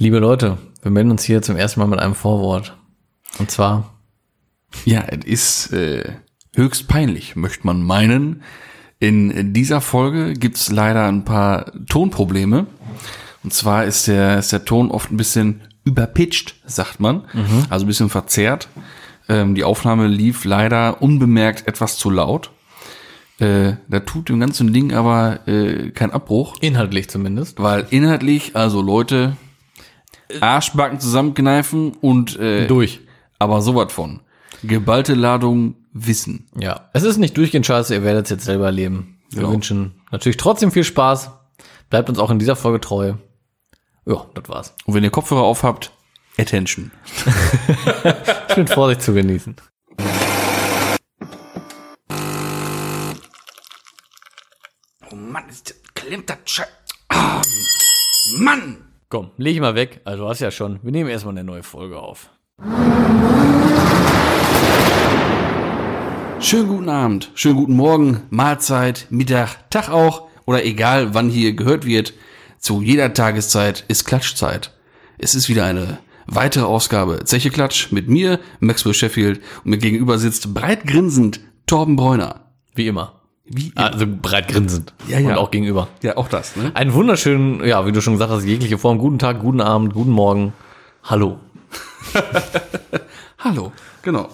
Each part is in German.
Liebe Leute, wir melden uns hier zum ersten Mal mit einem Vorwort. Und zwar, Ja, es ist äh, höchst peinlich, möchte man meinen. In dieser Folge gibt's leider ein paar Tonprobleme. Und zwar ist der, ist der Ton oft ein bisschen überpitcht, sagt man. Also ein bisschen verzerrt. Ähm, die Aufnahme lief leider unbemerkt etwas zu laut. Äh, da tut dem ganzen Ding aber äh, kein Abbruch. inhaltlich zumindest, Weil inhaltlich, also Leute, Arschbacken zusammenkneifen und äh, durch. aber sowas von. Geballte Ladung Wissen. Ja, es ist nicht durchgehend scheiße, ihr werdet es jetzt selber erleben. Wir Genau. wünschen natürlich trotzdem viel Spaß. Bleibt uns auch in dieser Folge treu. Ja, das war's. Und wenn ihr Kopfhörer auf habt, Attention. Ich bin Vorsicht zu genießen. Oh Mann, ist das, klemmt das Scheiß. Ah, Mann! Komm, leg ich mal weg. Also du hast ja schon. Wir nehmen erstmal eine neue Folge auf. Schönen guten Abend, schönen guten Morgen, Mahlzeit, Mittag, Tag auch oder egal wann hier gehört wird. Zu jeder Tageszeit ist Klatschzeit. Es ist wieder eine weitere Ausgabe Zeche Klatsch mit mir, Maxwell Sheffield und mir gegenüber sitzt breit grinsend Torben Bräuner. Wie immer. Wie? Also breit grinsend. Ja, ja. Und auch gegenüber. Ja, auch das, ne? Einen wunderschönen, ja, wie du schon gesagt hast, jegliche Form. Guten Tag, guten Abend, guten Morgen. Hallo. Hallo, genau.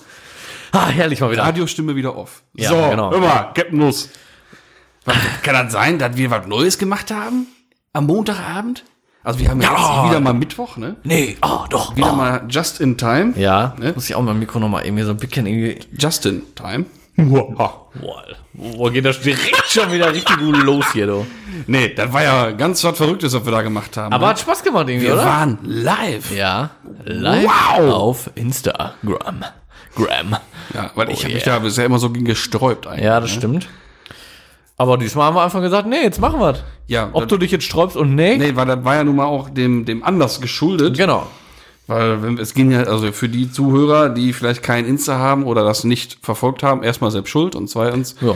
Ah, herrlich mal wieder. Radiostimme wieder off. Ja, so, genau. mal, Captain Nuss. Was, kann das sein, dass wir was Neues gemacht haben? Am Montagabend? Also wir haben ja, jetzt wieder mal Mittwoch, ne? Nee, oh, doch. Wieder oh. mal just in time. Ja, Ne? muss ich auch mein Mikro nochmal hier so ein bisschen irgendwie. Just in time. Boah, wo geht das direkt schon wieder richtig gut los hier, du. Nee, das war ja ganz was Verrücktes, was wir da gemacht haben. Aber ne? hat Spaß gemacht irgendwie, wir oder? waren live. Ja, live Wow. auf Instagram. Gram. Ja, weil ich Oh habe mich da bisher immer so gegen gesträubt eigentlich. Ja, das stimmt. Aber diesmal haben wir einfach gesagt, nee, jetzt machen wir's. Ja, Ob du dich jetzt sträubst und nee. Nee, weil das war ja nun mal auch dem, dem Anlass geschuldet. Genau. Weil wenn, es ging ja, also für die Zuhörer, die vielleicht kein Insta haben oder das nicht verfolgt haben, erstmal selbst schuld und zweitens Ja.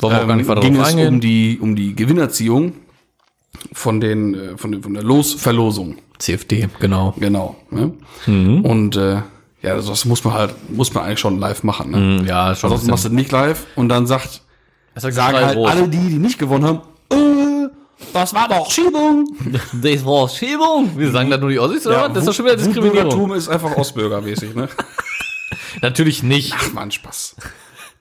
Weiter ging es eingehen. um die, um die Gewinnerziehung von den, äh, von, den, von der Losverlosung. CFD, genau. Genau. Ne? Mhm. Und äh, ja, das- das muss man halt, muss man eigentlich schon live machen. Ne? Ja, schon. Ansonsten machst du nicht live und dann sagt, sagen halt alle die, die nicht gewonnen haben, äh, das war doch Schiebung. Das war Schiebung. Wir sagen das nur die Ossis, oder Ja, was? Das ist doch schon wieder Diskriminierung. Wutbürgertum ist einfach Ostbürgermäßig, ne? Natürlich nicht. Ach man, Spaß.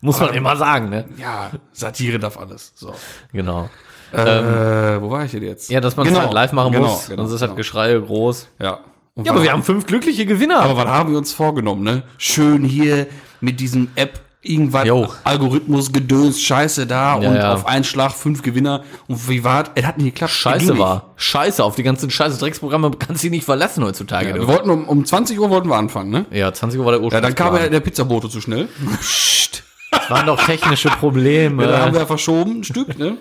Muss man immer sagen, ne? Ja, Satire darf alles. So. Genau. Äh, wo war ich denn jetzt? Ja, dass man es Genau, halt live machen genau, muss. genau, sonst ist halt genau. Geschrei groß. Ja. Und Ja, aber wir haben fünf glückliche Gewinner. aber was haben wir uns vorgenommen, ne? Schön hier mit diesem App irgendwas Jo. Algorithmus gedöns Scheiße da Ja, und ja. auf einen Schlag fünf Gewinner und wie war es hat nicht geklappt Scheiße war. Scheiße, auf die ganzen scheiße Drecksprogramme kannst du dich nicht verlassen heutzutage. Ja, wir wollten um, um 20 Uhr wollten wir anfangen, ne? Ja, 20 Uhr war der Ja, Ursprung. dann kam ja der Pizzabote zu schnell. Psst. Das waren doch technische Probleme. Ja, da haben wir ja verschoben, ein Stück, ne?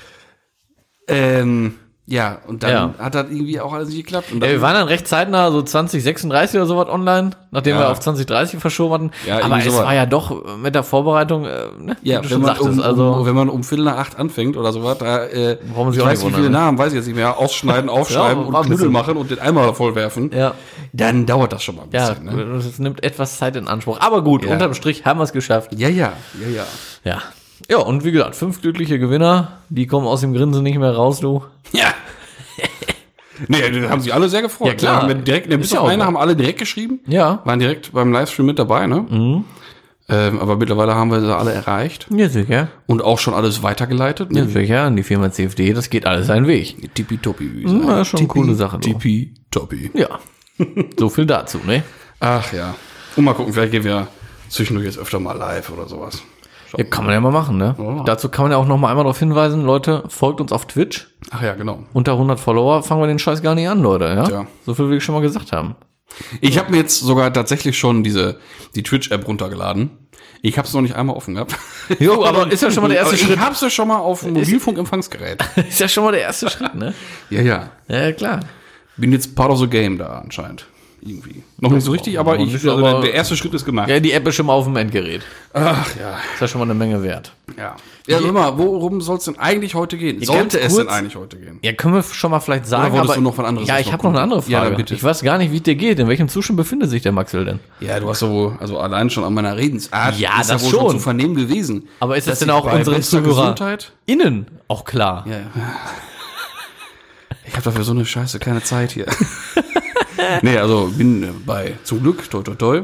ähm, ja, und dann Ja. hat das irgendwie auch alles nicht geklappt. Ja, wir waren dann recht zeitnah, so 2036 oder sowas online, nachdem Ja. wir auf 2030 verschoben hatten. Ja, Aber es sowas. war ja doch mit der Vorbereitung, äh, ne, ja, wenn man, um, also um, wenn man um Viertel nach acht anfängt oder sowas, da, äh, sich ich weiß nicht wie viele ne? Namen, weiß ich jetzt nicht mehr, ausschneiden, aufschreiben Ja, und Knüppel machen und den Eimer voll werfen, ja, dann dauert das schon mal ein ja, bisschen. ne? es nimmt etwas Zeit in Anspruch. Aber gut, Ja. unterm Strich haben wir es geschafft. Ja, ja, ja, ja. Ja. Ja, und wie gesagt, fünf glückliche Gewinner, die kommen aus dem Grinsen nicht mehr raus, du. Ja. nee, da haben sich alle sehr gefreut. Ja, klar. Wir direkt, ne, bis ja auf eine haben alle direkt geschrieben. Ja. Waren direkt beim Livestream mit dabei, ne? Mhm. Ähm, aber mittlerweile haben wir sie alle erreicht Ja, sicher. und auch schon alles weitergeleitet. Ja, Ne? sicher. Und die Firma CFD, das geht alles seinen Weg. Tippitoppi, wie Ja, ist schon eine coole Sache. Tippitoppi. Ja. so viel dazu, ne? Ach ja. Und mal gucken, vielleicht gehen wir zwischendurch jetzt öfter mal live oder sowas. Ja, kann man ja mal machen, ne? Ja. Dazu kann man ja auch noch mal einmal darauf hinweisen, Leute, folgt uns auf Twitch. Ach ja, genau. Unter 100 Follower fangen wir den Scheiß gar nicht an, Leute, ja? Tja. So viel will ich schon mal gesagt haben. Ich habe mir jetzt sogar tatsächlich schon diese die Twitch-App runtergeladen. Ich habe es noch nicht einmal offen gehabt. Jo, aber ist ja schon mal der erste Aber Schritt. Ich habe es ja schon mal auf dem Mobilfunkempfangsgerät. Ist ja schon mal der erste Schritt, ne? Ja, ja. Ja, klar. Bin jetzt part of the game da anscheinend. Irgendwie. Noch nicht so richtig, aber, ich, nicht, also aber- der, erste Schritt ist gemacht. Ja, die App ist schon mal auf dem Endgerät. Ach ja. Ist ja schon mal eine Menge wert. Ja. Ja, sag mal, worum soll es denn eigentlich heute gehen? Sollte es denn kurz- eigentlich heute gehen? Ja, können wir schon mal vielleicht sagen. Oder wolltest aber, du noch was anderes Ja, ich habe noch eine andere? Ja, Frage. dann bitte. Ich weiß gar nicht, wie es dir geht. In welchem Zustand befindet sich der Maxwell denn? Ja, du hast ja wohl, also allein schon an meiner Redensart, Ja, ist das ja wohl schon. zu vernehmen gewesen. Aber ist das denn auch bester Zuhörer Gesundheit? innen auch klar? Ja, ja. Ich habe dafür so eine Scheiße keine Zeit hier. nee, also bin äh, bei, zum Glück, toi toi toi,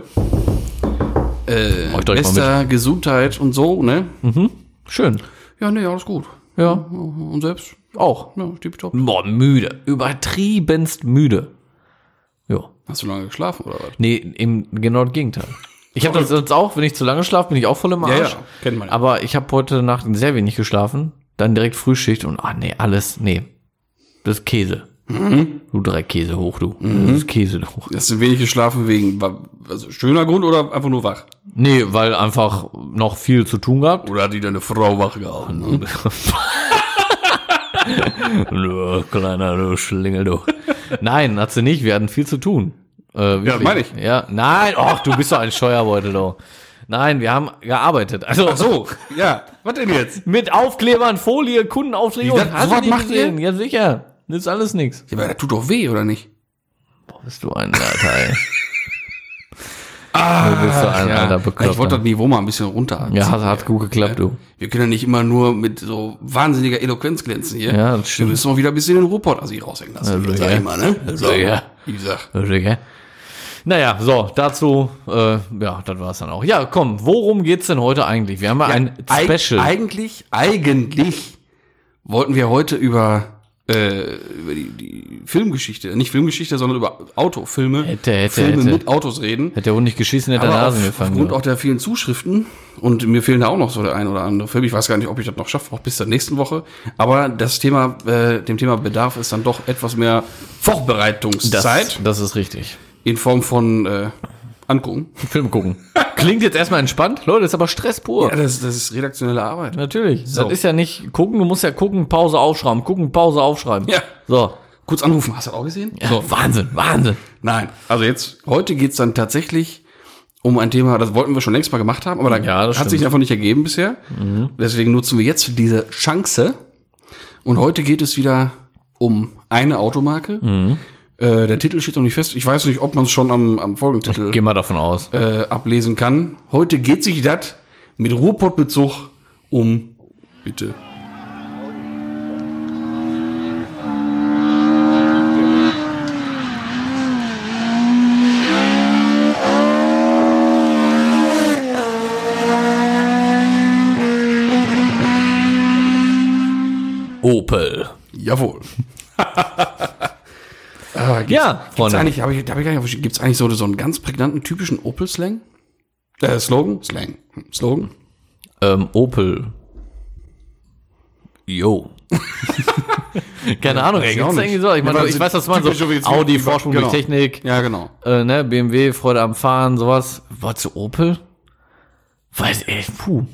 äh, bester Gesundheit und so, ne? Schön. Ja, nee, alles gut. Ja, Und selbst? auch. Ja, tipptopp. Boah, müde. Übertriebenst müde. Ja. Hast du lange geschlafen oder was? Nee, im genau das Gegenteil. Ich habe das jetzt auch, wenn ich zu lange schlafe, bin ich auch voll im Ja, Arsch. ja, kennt man ja. Aber ich habe heute Nacht sehr wenig geschlafen, dann direkt Frühschicht und ah nee, alles, nee. Das ist Käse. Mhm. Du drei Käse hoch, du. Das ist Käse hoch. Hast du wenig geschlafen wegen, also schöner Grund oder einfach nur wach? Nee, weil einfach noch viel zu tun gehabt. Oder hat die deine Frau wach gehauen? Ne? du kleiner du Schlingel, du. Nein, hat sie nicht. Wir hatten viel zu tun. Äh, wirklich. meine ich. Ja, nein, ach, du bist doch ein Scheuerbeutel, du. Nein, wir haben gearbeitet. Also Ach so, ja. Was denn jetzt? mit Aufklebern, Folie, Kundenaufträge und hast du sowas nicht macht ihr? Ja, sicher. Ist alles nix. Ja, aber das tut doch weh, oder nicht? Boah, bist du ein Alter, ey. du bist so ein alter ich wollte Bekloppter. das Niveau mal ein bisschen runter. Ja, hat, hat gut geklappt, du. Wir können ja nicht immer nur mit so wahnsinniger Eloquenz glänzen hier. Ja, das Wir stimmt. müssen mal wieder ein bisschen den Ruhrpott aus sich raushängen lassen. Also, sag ja. ich mal, ne? Also, ja. Wie gesagt. Okay. Naja, so, dazu, äh, ja, das war's dann auch. Ja, komm, worum geht's denn heute eigentlich? Wir haben ja, ein Eig- Special. Eigentlich, eigentlich wollten wir heute über, äh, über die, die Filmgeschichte, nicht Filmgeschichte, sondern über Autofilme, Hätte, hätte, Filme hätte. mit Autos reden. Hätte der Hund nicht geschissen, hätte Aber Nasen auf, gefangen. aufgrund du. auch der vielen Zuschriften und mir fehlen da auch noch so der ein oder andere Film. Ich weiß gar nicht, ob ich das noch schaffe, auch bis zur nächsten Woche. Aber das Thema, äh, dem Thema bedarf es dann doch etwas mehr Vorbereitungszeit das, das ist richtig. in Form von äh, Angucken. Film gucken. Klingt jetzt erstmal entspannt. Leute, ist aber Stress pur. Ja, das, das ist redaktionelle Arbeit. Natürlich. So. Das ist ja nicht gucken, du musst ja gucken, Pause aufschreiben, gucken, Pause aufschreiben. Ja. So. Kurz anrufen, hast du das auch gesehen? Ja, So. Wahnsinn, Wahnsinn. Nein, also jetzt, heute geht's dann tatsächlich um ein Thema, das wollten wir schon längst mal gemacht haben, aber da Ja, das hat sich stimmt. einfach nicht ergeben bisher. Deswegen nutzen wir jetzt diese Chance. Und heute geht es wieder um eine Automarke. Mhm. Äh, der Titel steht noch nicht fest. Ich weiß nicht, ob man es schon am, am Folgentitel Geh mal davon aus. äh, ablesen kann. Heute geht sich das mit Ruhrpottbezug um, bitte. Opel. Jawohl. gibt's, Ja, gibt's Freunde. eigentlich, hab ich, hab ich gar nicht, verstanden, gibt's eigentlich so, so einen ganz prägnanten, typischen Opel-Slang? Äh, Slogan? Slang. Hm, Slogan? Ähm, Opel. Yo. Keine Ahnung, ey, gibt's irgendwie so? Ich meine, Ja, ich weiß, was man so Audi, Vorsprung genau. mit Technik, Ja, genau. äh, ne, BMW, Freude am Fahren, sowas. Was zu Opel? Weiß ich, puh,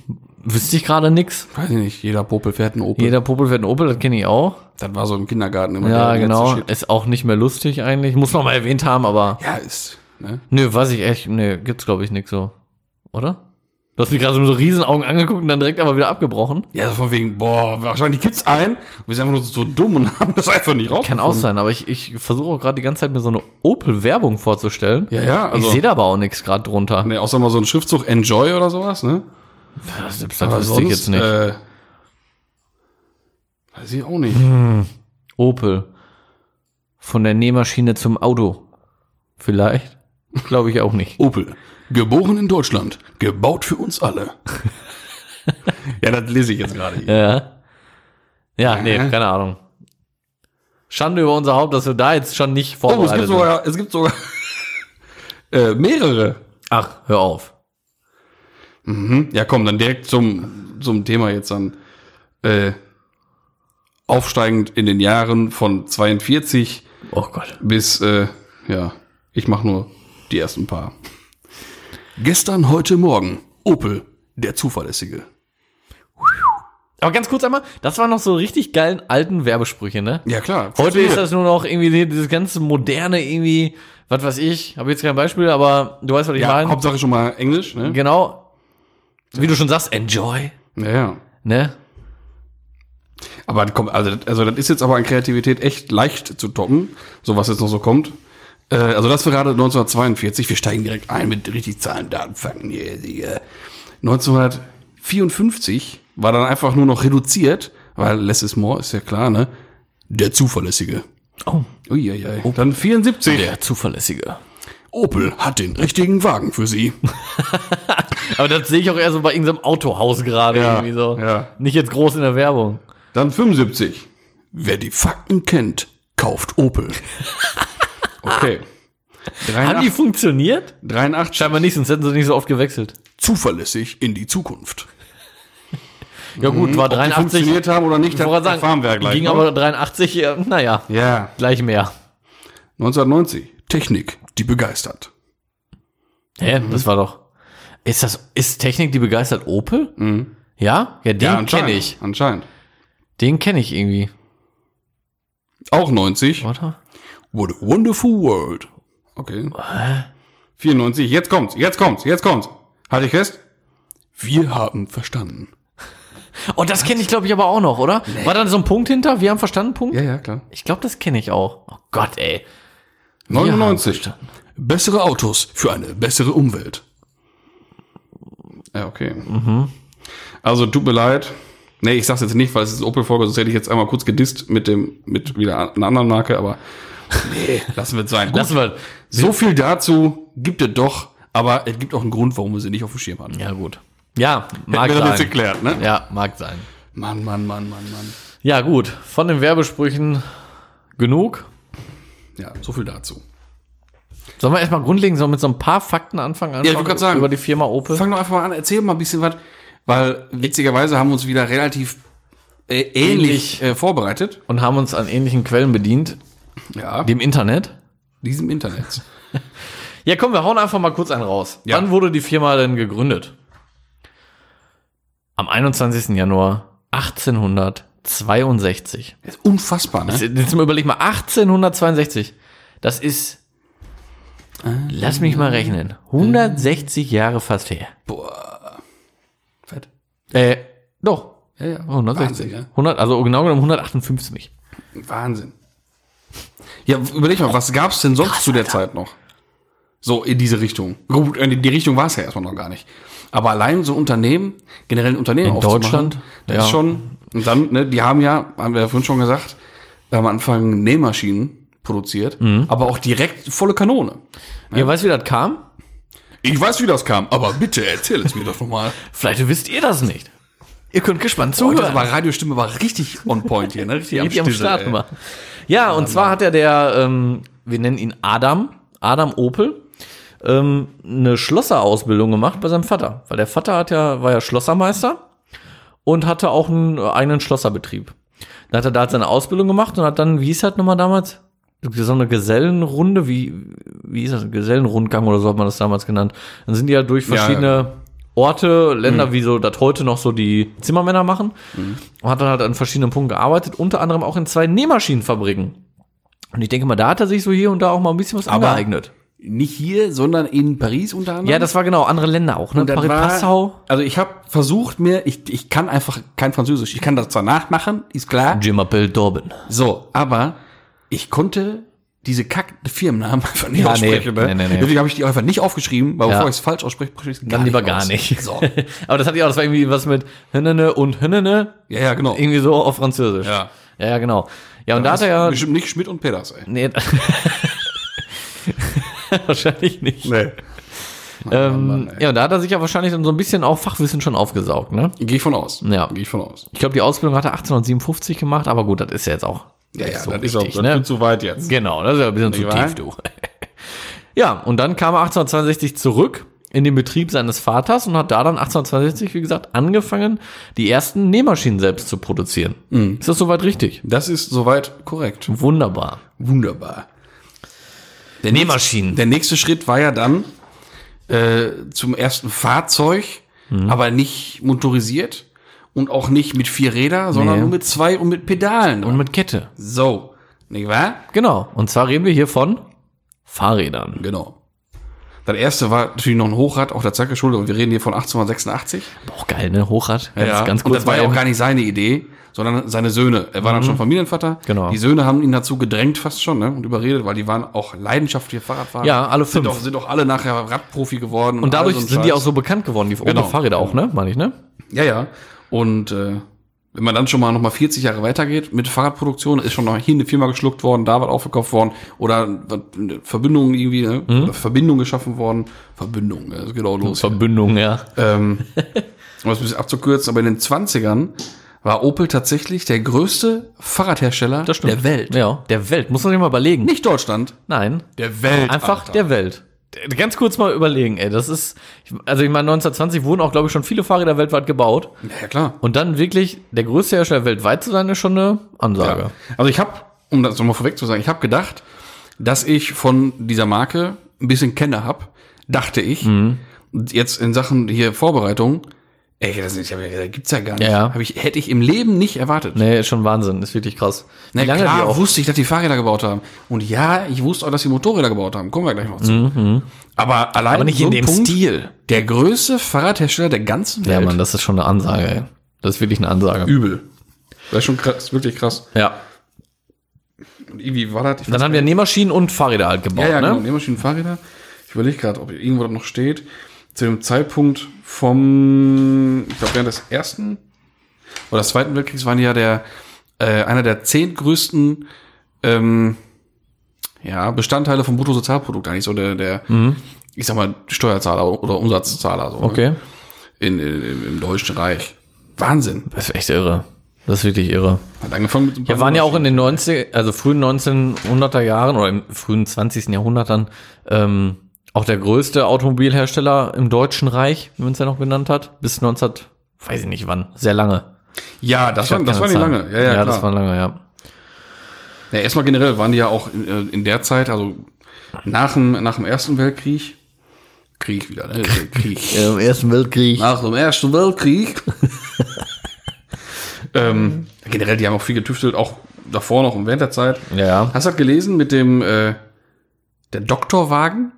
wüsste ich gerade nix. Weiß ich nicht, jeder Popel fährt einen Opel. Jeder Popel fährt einen Opel, das kenne ich auch. Das war so im Kindergarten immer Ja, genau. Ist auch nicht mehr lustig eigentlich. Muss noch mal erwähnt haben, aber Ja, ist, ne? nö, weiß ich echt, nö, gibt's glaube ich nix so. Oder? Du hast mich gerade so mit so Riesenaugen angeguckt und dann direkt aber wieder abgebrochen. Ja, so von wegen, boah, wahrscheinlich gibt's einen. Wir sind einfach nur so dumm und haben das einfach nicht raus. Kann auch sein, aber ich, ich versuche auch gerade die ganze Zeit mir so eine Opel-Werbung vorzustellen. Ja, ja, also- ich sehe da aber auch nichts gerade drunter. Ne, außer mal so ein Schriftzug Enjoy oder sowas, ne? Das, das wüsste ich jetzt nicht. Äh, weiß ich auch nicht. Opel. Von der Nähmaschine zum Auto. Vielleicht? Glaube ich auch nicht. Opel. Geboren in Deutschland. Gebaut für uns alle. ja, das lese ich jetzt gerade. Ja. Ja, nee, keine Ahnung. Schande über unser Haupt, dass wir da jetzt schon nicht Oh, es vorbereitet gibt sogar, es gibt sogar äh, mehrere. Ach, hör auf. Ja, komm, dann direkt zum, zum Thema jetzt dann. Äh, aufsteigend in den Jahren von 42 Oh Gott. bis, äh, ja, ich mach nur die ersten paar. Gestern, heute, morgen. Opel, der Zuverlässige. Aber ganz kurz einmal, das waren noch so richtig geilen alten Werbesprüche, ne? Ja, klar. Heute ist das nur noch irgendwie dieses ganze moderne irgendwie, was weiß ich, habe jetzt kein Beispiel, aber du weißt, was ich Ja, meine. Hauptsache schon mal Englisch, ne? Genau. Wie du schon sagst, enjoy, Ja, ja. ne? Aber komm, also, also das ist jetzt aber an Kreativität echt leicht zu toppen, so was jetzt noch so kommt. Äh, also das war gerade 1942. Wir steigen direkt ein mit richtig Zahlen, Daten, Fakten. Hier, hier. 1954 war dann einfach nur noch reduziert, weil less is more, ist ja klar, ne? Der Zuverlässige. Oh, Uiuiui. Dann 74. der zuverlässige. Opel hat den richtigen Wagen für Sie. Aber das sehe ich auch eher so bei irgendeinem Autohaus gerade Ja, irgendwie so. ja. Nicht jetzt groß in der Werbung. Dann 75. Wer die Fakten kennt, kauft Opel. Okay. Haben die 83, funktioniert? 83. Scheinbar nicht, sonst hätten sie nicht so oft gewechselt. zuverlässig in die Zukunft. Ja gut, war Ob die 83. funktioniert haben oder nicht, Ich wollte das erfahren wir ja gleich. ging ne? aber 83, ja, naja, ja. gleich mehr. 1990. Technik, die begeistert. Hä, das war doch. Ist das, ist Technik, die begeistert Opel? Ja? Ja, den anscheinend, kenne ich. Anscheinend. Den kenne ich irgendwie. Auch 90. Warte. What a wonderful world. Okay. 94. Jetzt kommt's, jetzt kommt's, jetzt kommt's. Halt dich fest. Wir haben verstanden. Oh, das kenne ich, glaube ich, aber auch noch, oder? War da so ein Punkt hinter? Wir haben verstanden, Punkt? Ja, ja, klar. Ich glaube, das kenne ich auch. Oh Gott, ey. Wir haben 99. verstanden. Bessere Autos für eine bessere Umwelt. Ja, okay. Also tut mir leid. Nee, ich sag's jetzt nicht, weil es ist Opel-Folge, sonst hätte ich jetzt einmal kurz gedisst mit dem, mit wieder einer anderen Marke, aber nee, lassen wir es sein. Gut, Lassen wir. so viel dazu gibt es doch, aber es gibt auch einen Grund, warum wir sie nicht auf dem Schirm hatten. Ja, gut. Ja, mag wir das jetzt sein. erklärt, ne? Ja, mag sein. Mann, Mann, Mann, Mann, Mann. Ja, gut. Von den Werbesprüchen genug. Ja, so viel dazu. Sollen wir erstmal grundlegend so mit so ein paar Fakten anfangen? ich wollte gerade sagen. Über die Firma Opel. Fang doch einfach mal an, erzähl mal ein bisschen was, weil witzigerweise haben wir uns wieder relativ äh, ähnlich äh, vorbereitet. Und haben uns an ähnlichen Quellen bedient. Ja, Dem Internet. diesem Internet. Ja, komm, wir hauen einfach mal kurz einen raus. Ja. Wann wurde die Firma denn gegründet? Am 21. Januar 1862. Das ist unfassbar, ne? Jetzt mal überleg mal, 1862. Das ist, lass mich mal rechnen, 160 Jahre fast her. Boah. Fett. Äh, doch. Ja, ja. 160. Wahnsinn, ja. 100, also genau genommen 158. Wahnsinn. Ja, überleg mal, was gab's denn sonst zu der Zeit noch? So in diese Richtung. Gut, in die Richtung war es ja erstmal noch gar nicht. Aber allein so Unternehmen, generell ein Unternehmen In Deutschland? das Ja. ist schon, und dann, ne, die haben ja, haben wir ja vorhin schon gesagt, am Anfang Nähmaschinen produziert, Mhm. aber auch direkt volle Kanone. Ihr weißt, wie das kam? Ich weiß, wie das kam, aber bitte erzähl es mir doch nochmal. Vielleicht wisst ihr das nicht. Ihr könnt gespannt Oh, das zuhören. war Radiostimme war richtig on point hier, ne? Richtig, Richtig am Stissel, Start ey. immer. Ja, und zwar hat ja der, ähm, wir nennen ihn Adam, Adam Opel, ähm, eine Schlosserausbildung gemacht bei seinem Vater. Weil der Vater hat ja, war ja Schlossermeister und hatte auch einen eigenen Schlosserbetrieb. Dann hat er da halt seine Ausbildung gemacht und hat dann, wie hieß das nochmal damals? So eine Gesellenrunde, wie, wie hieß das? Gesellenrundgang oder so hat man das damals genannt. Dann sind die halt durch Ja, verschiedene Orte, Länder, wie so das heute noch so die Zimmermänner machen. Und hat dann halt an verschiedenen Punkten gearbeitet, unter anderem auch in zwei Nähmaschinenfabriken. Und ich denke mal, da hat er sich so hier und da auch mal ein bisschen was Aber- angeeignet. Nicht hier, sondern in Paris unter anderem. Ja, das war genau, andere Länder auch, ne? Paris, war- Passau. Also ich habe versucht mir, ich, ich kann einfach kein Französisch. Ich kann das zwar nachmachen, ist klar. Je m'appelle Dorben. So, aber ich konnte diese kack Firmennamen einfach nicht Ja, aussprechen. nee, ne? nee, nee. Deswegen habe ich die einfach nicht aufgeschrieben, weil Ja. bevor ich es falsch ausspreche, spreche ich es Dann lieber gar nicht. So. Aber das hatte ich auch, das war irgendwie was mit Hünnene und Hünnene. Ja, ja, genau. Irgendwie so auf Französisch. Ja. Ja, ja, genau. Ja, und da hat er ja. Bestimmt nicht Schmidt und Peters, ey. Nee. wahrscheinlich nicht. Nee. ähm, Mann, ja, und da hat er sich ja wahrscheinlich dann so ein bisschen auch Fachwissen schon aufgesaugt, ne? Gehe ich von aus. Ja. Gehe ich von aus. Ich glaube, die Ausbildung hat er 1857 gemacht, aber gut, das ist ja jetzt auch. Ja, ja, so das ist wichtig, auch ne? zu weit jetzt. Genau, das ist ja ein bisschen zu Nicht wahr? tief, du. ja, und dann kam er 1862 zurück in den Betrieb seines Vaters und hat da dann 1862, wie gesagt, angefangen, die ersten Nähmaschinen selbst zu produzieren. Mhm. Ist das soweit richtig? Das ist soweit korrekt. Wunderbar. Wunderbar. Der Nähmaschinen. Der nächste Schritt war ja dann äh, zum ersten Fahrzeug, Mhm. aber nicht motorisiert. Und auch nicht mit vier Rädern, sondern Nee. nur mit zwei und mit Pedalen. Und mit Kette. so, nicht wahr? Genau. Und zwar reden wir hier von Fahrrädern. Genau. Das erste war natürlich noch ein Hochrad, auch der Zeit geschuldet, und wir reden hier von 1886. Auch geil, ne? Hochrad. Ganz, ja, ganz und kurz das war ja auch gar nicht seine Idee, sondern seine Söhne. Er war dann schon Familienvater. Genau. Die Söhne haben ihn dazu gedrängt fast schon, ne? Und überredet, weil die waren auch leidenschaftliche Fahrradfahrer. Ja, alle sind fünf. auch, sind auch alle nachher Radprofi geworden. Und dadurch all so sind die Scheiß. auch so bekannt geworden, die Genau. Fahrräder auch, ne? Meine ich, ne? Ja, ja. Und äh, wenn man dann schon mal noch mal 40 Jahre weitergeht mit Fahrradproduktion, ist schon noch hier eine Firma geschluckt worden, da was aufgekauft worden oder eine Verbindung irgendwie, ne? Mhm. Verbindung geschaffen worden. Verbindung, ja, das geht auch los. Verbindung, ja. ähm, um das ein bisschen abzukürzen, aber in den 20ern war Opel tatsächlich der größte Fahrradhersteller der Welt. Ja, der Welt. Muss man sich mal überlegen. Nicht Deutschland, Nein. der Welt. Einfach Alter. der Welt. Ganz kurz mal überlegen, ey. Das ist, also ich meine, 1920 wurden auch, glaube ich, schon viele Fahrräder weltweit gebaut. Ja, klar. Und dann wirklich der größte Hersteller weltweit zu sein, ist schon eine Ansage. Ja. Also ich habe, um das nochmal vorweg zu sagen, ich habe gedacht, dass ich von dieser Marke ein bisschen Kenner hab, dachte ich. Mhm. Jetzt in Sachen hier Vorbereitung, ey, das, ist, ja- das gibt's ja gar nicht. Ja, ja. Hab ich, hätte ich im Leben nicht erwartet. Nee, ist schon Wahnsinn. Ist wirklich krass. Wie Na lange klar, wusste ich, dass die Fahrräder gebaut haben. Und ja, ich wusste auch, dass die Motorräder gebaut haben. Kommen wir gleich noch zu. Aber allein Mhm. Aber nicht so in dem Punkt, Stil. Der größte Fahrradhersteller der ganzen Ja, Welt. Mann, das ist schon eine Ansage, ey. Das ist wirklich eine Ansage. Übel. Das ist schon krass, wirklich krass. Ja. Und irgendwie war das, ich Dann haben wir Nähmaschinen und Fahrräder halt gebaut, Ja, ja, genau. ne? Nähmaschinen, Fahrräder. Ich überlege gerade, ob irgendwo das noch steht. Zu dem Zeitpunkt vom, ich glaube, während des ersten oder des zweiten Weltkriegs waren die ja der, äh, einer der zehn größten ähm, ja, Bestandteile vom Bruttosozialprodukt, eigentlich so der, der ich sag mal, Steuerzahler oder Umsatzzahler so, ne? Mhm. Okay. in, in, im Deutschen Reich. Wahnsinn. Das ist echt irre. Das ist wirklich irre. Hat angefangen mit Wir waren ja auch in den 90, also frühen 1900er Jahren oder im frühen 20. Jahrhundert dann ähm, auch der größte Automobilhersteller im Deutschen Reich, wie man es ja noch genannt hat, bis 19, weiß ich nicht wann, sehr lange. Ja, das, war, Ich das war nicht Zahlen. lange. Ja, ja, ja das war lange, ja. Ja, erstmal generell waren die ja auch in, äh, in der Zeit, also nach dem, nach dem Ersten Weltkrieg, Krieg wieder, ne? Krieg. Im Ersten Weltkrieg. Nach dem Ersten Weltkrieg. ähm, generell, die haben auch viel getüftelt, auch davor noch und während der Zeit. Ja. Hast du das gelesen mit dem äh, der Doktorwagen?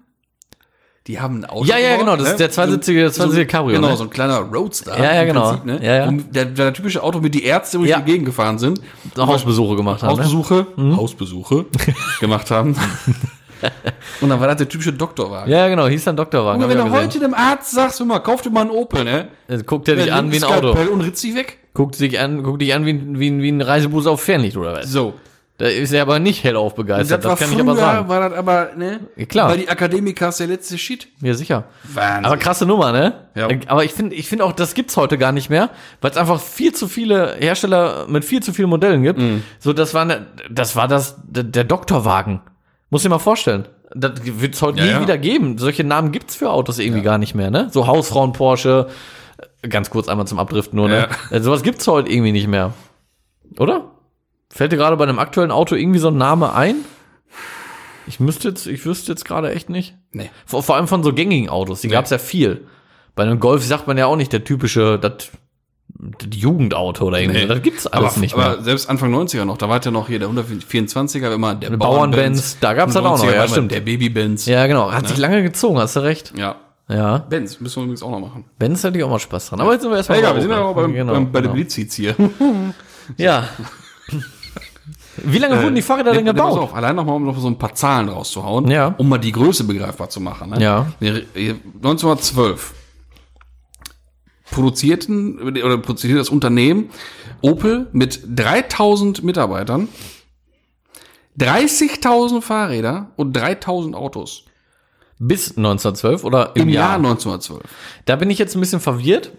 Die haben ein Auto. Ja, ja, genau, das ist der zweisitzige- der zweisitzige Cabrio, Genau, ne? so ein kleiner Roadster. Ja, ja, genau. Prinzip, ne? Ja, ja. Und der, der typische Auto, mit die Ärzte durch Ja. die Gegend gefahren sind. Hausbesuche gemacht haben. Ne? Hausbesuche, Hausbesuche gemacht haben. Und dann war das der typische Doktorwagen. Ja, genau, hieß dann Doktorwagen. Und wenn du heute dem Arzt sagst, hör mal, kauf dir mal einen Opel, ne? Äh, Guckt er dich an wie ein Auto. Und ritzt dich weg. Guckt sich an, guckt dich an wie, ein- wie, wie ein Reisebus auf Fernlicht oder was. So. Da ist er aber nicht hellauf begeistert, das, war kann ich aber sagen. war das aber, ne? Ja, klar. Weil die Akademiker ist der letzte Shit. Ja, sicher. Wahnsinn. Aber krasse Nummer, ne? Ja. Aber ich finde, ich finde auch, das gibt's heute gar nicht mehr, weil es einfach viel zu viele Hersteller mit viel zu vielen Modellen gibt. Mhm. So, das war, ne, das war das, der, Doktorwagen. Muss dir mal vorstellen. Das wird's heute Ja, nie ja. wieder geben. Solche Namen gibt's für Autos irgendwie gar nicht mehr, ne? So Hausfrauen Porsche. Ganz kurz einmal zum Abdriften nur, ne? Äh, Sowas gibt's heute irgendwie nicht mehr. Oder? Fällt dir gerade bei einem aktuellen Auto irgendwie so ein Name ein? Ich müsste jetzt, ich wüsste jetzt gerade echt nicht. Nee. Vor, vor allem von so gängigen Autos, die gab's ja viel. Bei einem Golf sagt man ja auch nicht der typische, das, das Jugendauto oder irgendwie. Nee. Das gibt's alles aber, nicht aber mehr. selbst Anfang 90er noch, da war ja noch hier der 124er, immer der Bauernbenz, da gab's dann auch noch, 90er ja, stimmt. Der Babybenz. Ja, genau. Hat sich lange gezogen, hast du recht. Ja. Ja. Benz müssen wir übrigens auch noch machen. Benz hätte ich auch mal Spaß dran. Aber jetzt sind wir erstmal Egal, bei wir sind ja auch beim, Genau, beim, bei genau. der Blitz jetzt hier. Ja. Wie lange wurden die Fahrräder denn Nee, nee, pass gebaut? auf, allein nochmal, um noch so ein paar Zahlen rauszuhauen, Ja. um mal die Größe begreifbar zu machen. Ne? Ja. Wir- 1912 produzierten oder produzierte das Unternehmen Opel mit 3000 Mitarbeitern, 30.000 Fahrräder und 3000 Autos Bis 1912 oder im, im Jahr Jahr? 1912. Da bin ich jetzt ein bisschen verwirrt,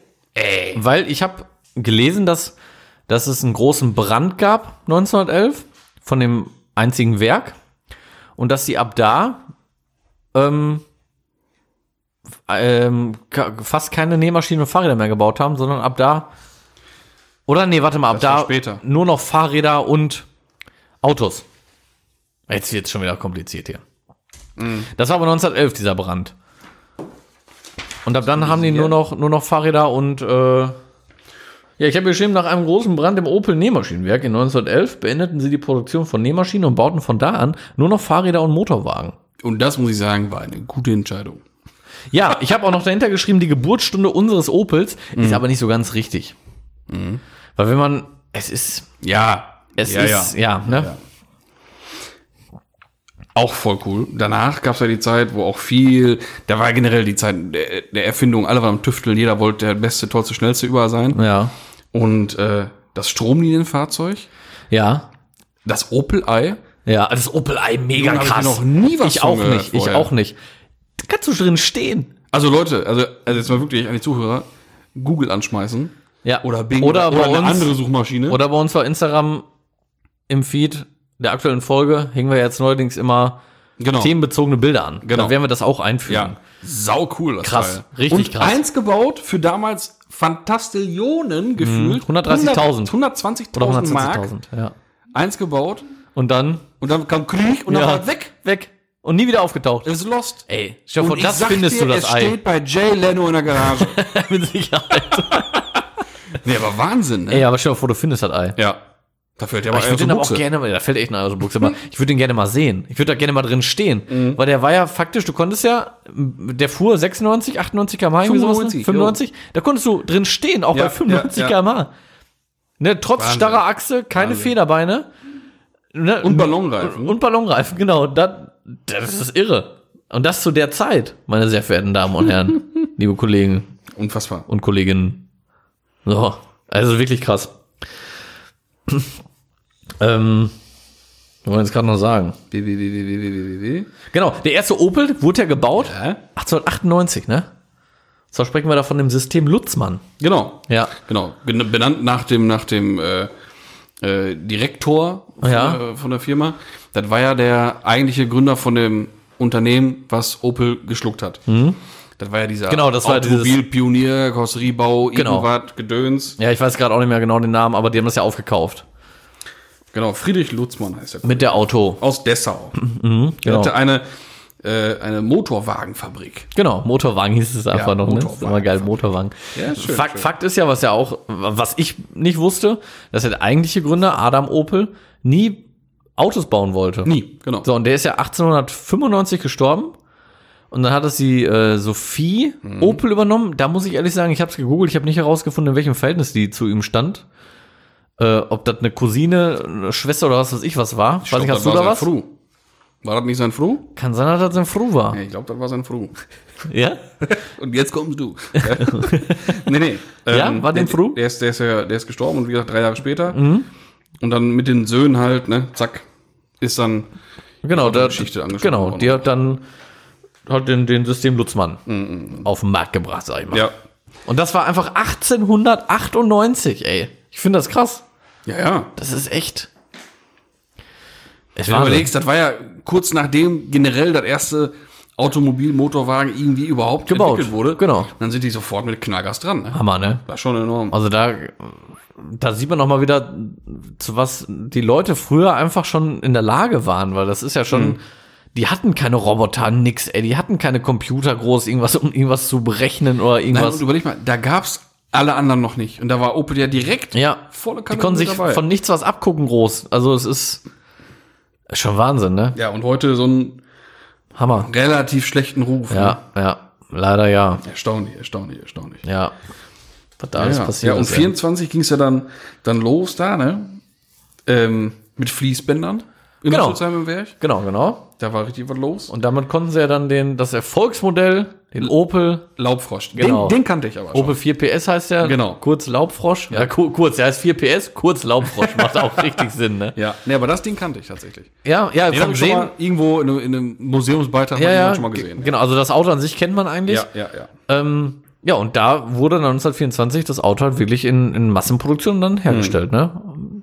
weil ich habe gelesen, dass, dass es einen großen Brand gab 1911 von dem einzigen Werk und dass sie ab da ähm, ähm, fast keine Nähmaschinen und Fahrräder mehr gebaut haben, sondern ab da oder nee, warte mal, ab da später. nur noch Fahrräder und Autos. Jetzt wird's schon wieder kompliziert hier. Mhm. Das war aber 1911 dieser Brand. Und ab dann haben die nur noch, nur noch Fahrräder und äh, Ja, ich habe geschrieben, nach einem großen Brand im Opel Nähmaschinenwerk in 1911 beendeten sie die Produktion von Nähmaschinen und bauten von da an nur noch Fahrräder und Motorwagen. Und das muss ich sagen, war eine gute Entscheidung. Ja, ich habe auch noch dahinter geschrieben, die Geburtsstunde unseres Opels ist aber nicht so ganz richtig. Weil wenn man, es ist, Ja, es ja, ist, ja, ne? Ja. Auch voll cool. Danach gab es ja die Zeit, wo auch viel, da war generell die Zeit der, der Erfindung, alle waren am Tüfteln, jeder wollte der beste, tollste, schnellste überall sein. Ja, Und äh, das Stromlinienfahrzeug, ja, das Opel-Ei, ja, das Opel Ei mega Junge, hab ich krass. noch nie was ich auch nicht, ich vorher. auch nicht. Da kannst du drin stehen. also Leute, also, also jetzt mal wirklich an die Zuhörer, Google anschmeißen Ja. oder Bing oder, bei eine uns, andere Suchmaschine. oder bei uns bei Instagram im Feed der aktuellen Folge hängen wir jetzt neuerdings immer genau. themenbezogene Bilder an. Genau. Da werden wir das auch einfügen. Ja, sau cool. Das Krass, Teil. richtig und krass. eins gebaut für damals Fantastillionen gefühlt. 130.000. 120.000 Oder Mark. 120.000. Ja. Eins gebaut Und dann und dann kam Krieg und dann ja, war es weg. Weg. Und nie wieder aufgetaucht. Es ist lost. Ey, stell dir vor, das findest dir, du das es Ei. steht bei Jay Leno in der Garage. Mit Sicherheit. nee, aber Wahnsinn, ne? Ey, aber stell dir vor, du findest das Ei. Ja. Da fällt ja mal Ich einer würde den der aber auch gerne mal, da fällt echt ein Ei aus der Buchse, aber ich würde den gerne mal sehen. Ich würde da gerne mal drin stehen. Mhm. Weil der war ja faktisch, du konntest ja, der fuhr 96, 98 km/h, irgendwie sowas, ne? 95, 95. Da konntest du drin stehen, auch Ja, bei 95 ja, ja. km/h. Ne, trotz Wahnsinn. starrer Achse, keine Wahnsinn. Federbeine. Ne, Und Ballonreifen. Und Ballonreifen, genau. Das, das ist irre. Und das zu der Zeit, meine sehr verehrten Damen und Herren, liebe Kollegen Unfassbar. und Kolleginnen. So, also wirklich krass. ähm, wollen wir jetzt gerade noch sagen? www. Genau, der erste Opel wurde ja gebaut Ja. 1898, ne? Zwar sprechen wir da von dem System Lutzmann. Genau. Ja. Genau. Ben- Benannt nach dem, nach dem äh, äh, Direktor von, Ja. äh, von der Firma. Das war ja der eigentliche Gründer von dem Unternehmen, was Opel geschluckt hat. Das war ja dieser Mhm. Genau, das war Automobilpionier, Karosseriebau, Genau. irgendwas, Gedöns. Ja, ich weiß gerade auch nicht mehr genau den Namen, aber die haben das ja aufgekauft. Genau, Friedrich Lutzmann heißt er. Mit der Auto. Aus Dessau. Er Genau. hatte eine, äh, eine Motorwagenfabrik. Genau, Motorwagen hieß es einfach Ja, noch, ne? Das ist immer geil, Motorwagen. Ja, schön, Fakt, schön. Fakt ist ja, was ja auch, was ich nicht wusste, dass der eigentliche Gründer, Adam Opel, nie Autos bauen wollte. Nie, genau. So, und der ist ja 1895 gestorben. Und dann hat es die äh, Sophie Mhm. Opel übernommen. Da muss ich ehrlich sagen, ich habe es gegoogelt, ich habe nicht herausgefunden, in welchem Verhältnis die zu ihm stand. Äh, ob das eine Cousine, eine Schwester oder was weiß ich was war. Ich weiß nicht, hast du war da was? Fru. War das nicht sein Fru? Kann sein, dass das sein Fru war. Ja, ich glaube, das war sein Fru. Ja? Und jetzt kommst du. nee, nee. Ja, war der, Fru? Der ist, der, ist der ist gestorben und wie gesagt, drei Jahre später. Und dann mit den Söhnen halt, ne, zack, ist dann. Genau, die da, Geschichte angesprochen genau, worden. die hat dann halt den, den System Lutzmann auf den Markt gebracht, sag ich mal. Ja. Und das war einfach 1898, ey. Ich finde das krass. Ja, ja. Das ist echt. Es Wenn du überlegst, das war ja kurz nachdem generell das erste Automobil, Motorwagen irgendwie überhaupt Gebaut. entwickelt wurde. Genau. Dann sind die sofort mit Knallgas dran. Ne? Hammer, ne? War schon enorm. Also da, da sieht man noch mal wieder, zu was die Leute früher einfach schon in der Lage waren, weil das ist ja schon, Mhm. Die hatten keine Roboter, nix, ey, die hatten keine Computer groß, irgendwas, um irgendwas zu berechnen oder Nein, irgendwas. und überleg mal, da gab's alle anderen noch nicht. Und da war Opel ja direkt ja, volle die Kanone konnten sich dabei. von nichts was abgucken groß. Also es ist schon Wahnsinn, ne? Ja, und heute so einen Hammer. relativ schlechten Ruf. Ne? Ja, ja, leider ja, Erstaunlich, erstaunlich, erstaunlich. ja. Was da alles ja, passiert ja, und ist. ey. 24 ging's ja dann, dann los da, ne? Ähm, mit Fließbändern in Genau. Rüsselsheim im Werk. Genau, genau. Da war richtig was los. Und damit konnten sie ja dann den, das Erfolgsmodell, den Opel Laubfrosch. Genau. Den, den kannte ich aber schon. Opel 4 PS heißt der. Genau. Kurz Laubfrosch. Ja, ku kurz, der heißt 4 PS, kurz Laubfrosch. Macht auch richtig Sinn, ne? Ja, nee, aber das Ding kannte ich tatsächlich. Ja, ja, Den habe vom Sehen. mal irgendwo in einem, in einem Museumsbeitrag Ja, ja, schon mal gesehen. genau. Also das Auto an sich kennt man eigentlich. Ja, ja, ja. Ähm, ja, und da wurde dann 1924 das Auto halt wirklich in, in Massenproduktion dann hergestellt, ne?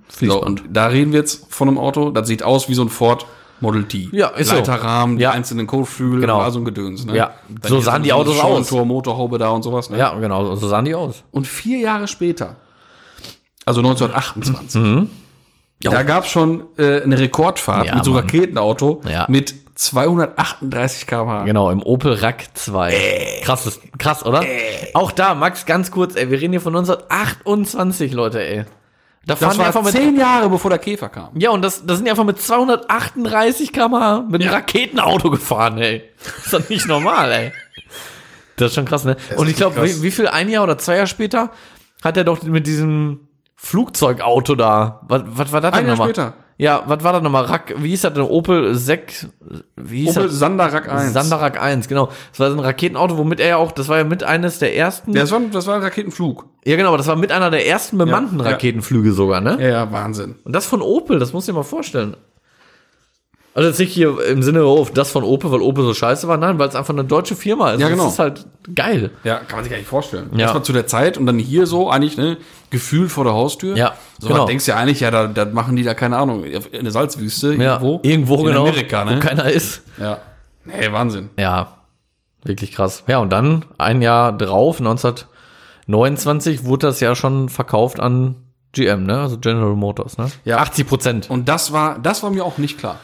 So, Fließband. und da reden wir jetzt von einem Auto, das sieht aus wie so ein Ford Model T. Ja, ist so. Leiterrahmen, die Ja. einzelnen Kotflügel, Genau. war so ein Gedöns. Ne? Ja, Dann so sahen die so Autos aus. Tor, Motorhaube da und sowas. Ne? ja, genau, so sahen die aus. Und vier Jahre später, also 1928, Mhm. da gab es schon äh, eine Rekordfahrt Ja, mit so einem. Raketenauto Ja. mit 238 km/h. Genau, im Opel Rack 2. Krass, ist, krass, oder? Auch da, Max, ganz kurz, ey, wir reden hier von 1928, Leute, ey. Da fahren Das war einfach mit, zehn Jahre, bevor der Käfer kam. ja, und das, das sind die einfach mit 238 km/h mit einem Ja. Raketenauto gefahren, ey. Das ist doch nicht normal, ey. Das ist schon krass, ne? Und ich glaube, wie, wie viel, ein Jahr oder zwei Jahre später, hat er doch mit diesem Flugzeugauto da, was, was war das denn Ein Jahr nochmal? später. Ja, was war das nochmal? Rack, wie hieß das denn? Opel Sek, wie hieß Opel das? Sandarak 1. Sandarak 1, genau. Das war so ein Raketenauto, womit er ja auch, das war ja mit eines der ersten. Ja, das war, das war ein Raketenflug. ja, genau, aber das war mit einer der ersten bemannten Ja. Raketenflüge sogar, ne? Ja, ja, Wahnsinn. Und das von Opel, das musst du dir mal vorstellen. Also jetzt nicht hier im Sinne, oh, das von Opel, weil Opel so scheiße war, nein, weil es einfach eine deutsche Firma ist. Ja, genau. Das ist halt geil. Ja, kann man sich gar nicht vorstellen. Ja. War zu der Zeit und dann hier so eigentlich, ne, Gefühl vor der Haustür. Ja, so genau. denkst ja eigentlich, ja, da, da machen die da, keine Ahnung, in der Salzwüste Ja, irgendwo. irgendwo in genau, Amerika, ne? wo keiner ist. Ja. Nee, Wahnsinn. Ja, wirklich krass. Ja, und dann ein Jahr drauf, 1929, wurde das ja schon verkauft an GM, ne? Also General Motors, ne? Ja. 80 Prozent. Und das war, das war mir auch nicht klar.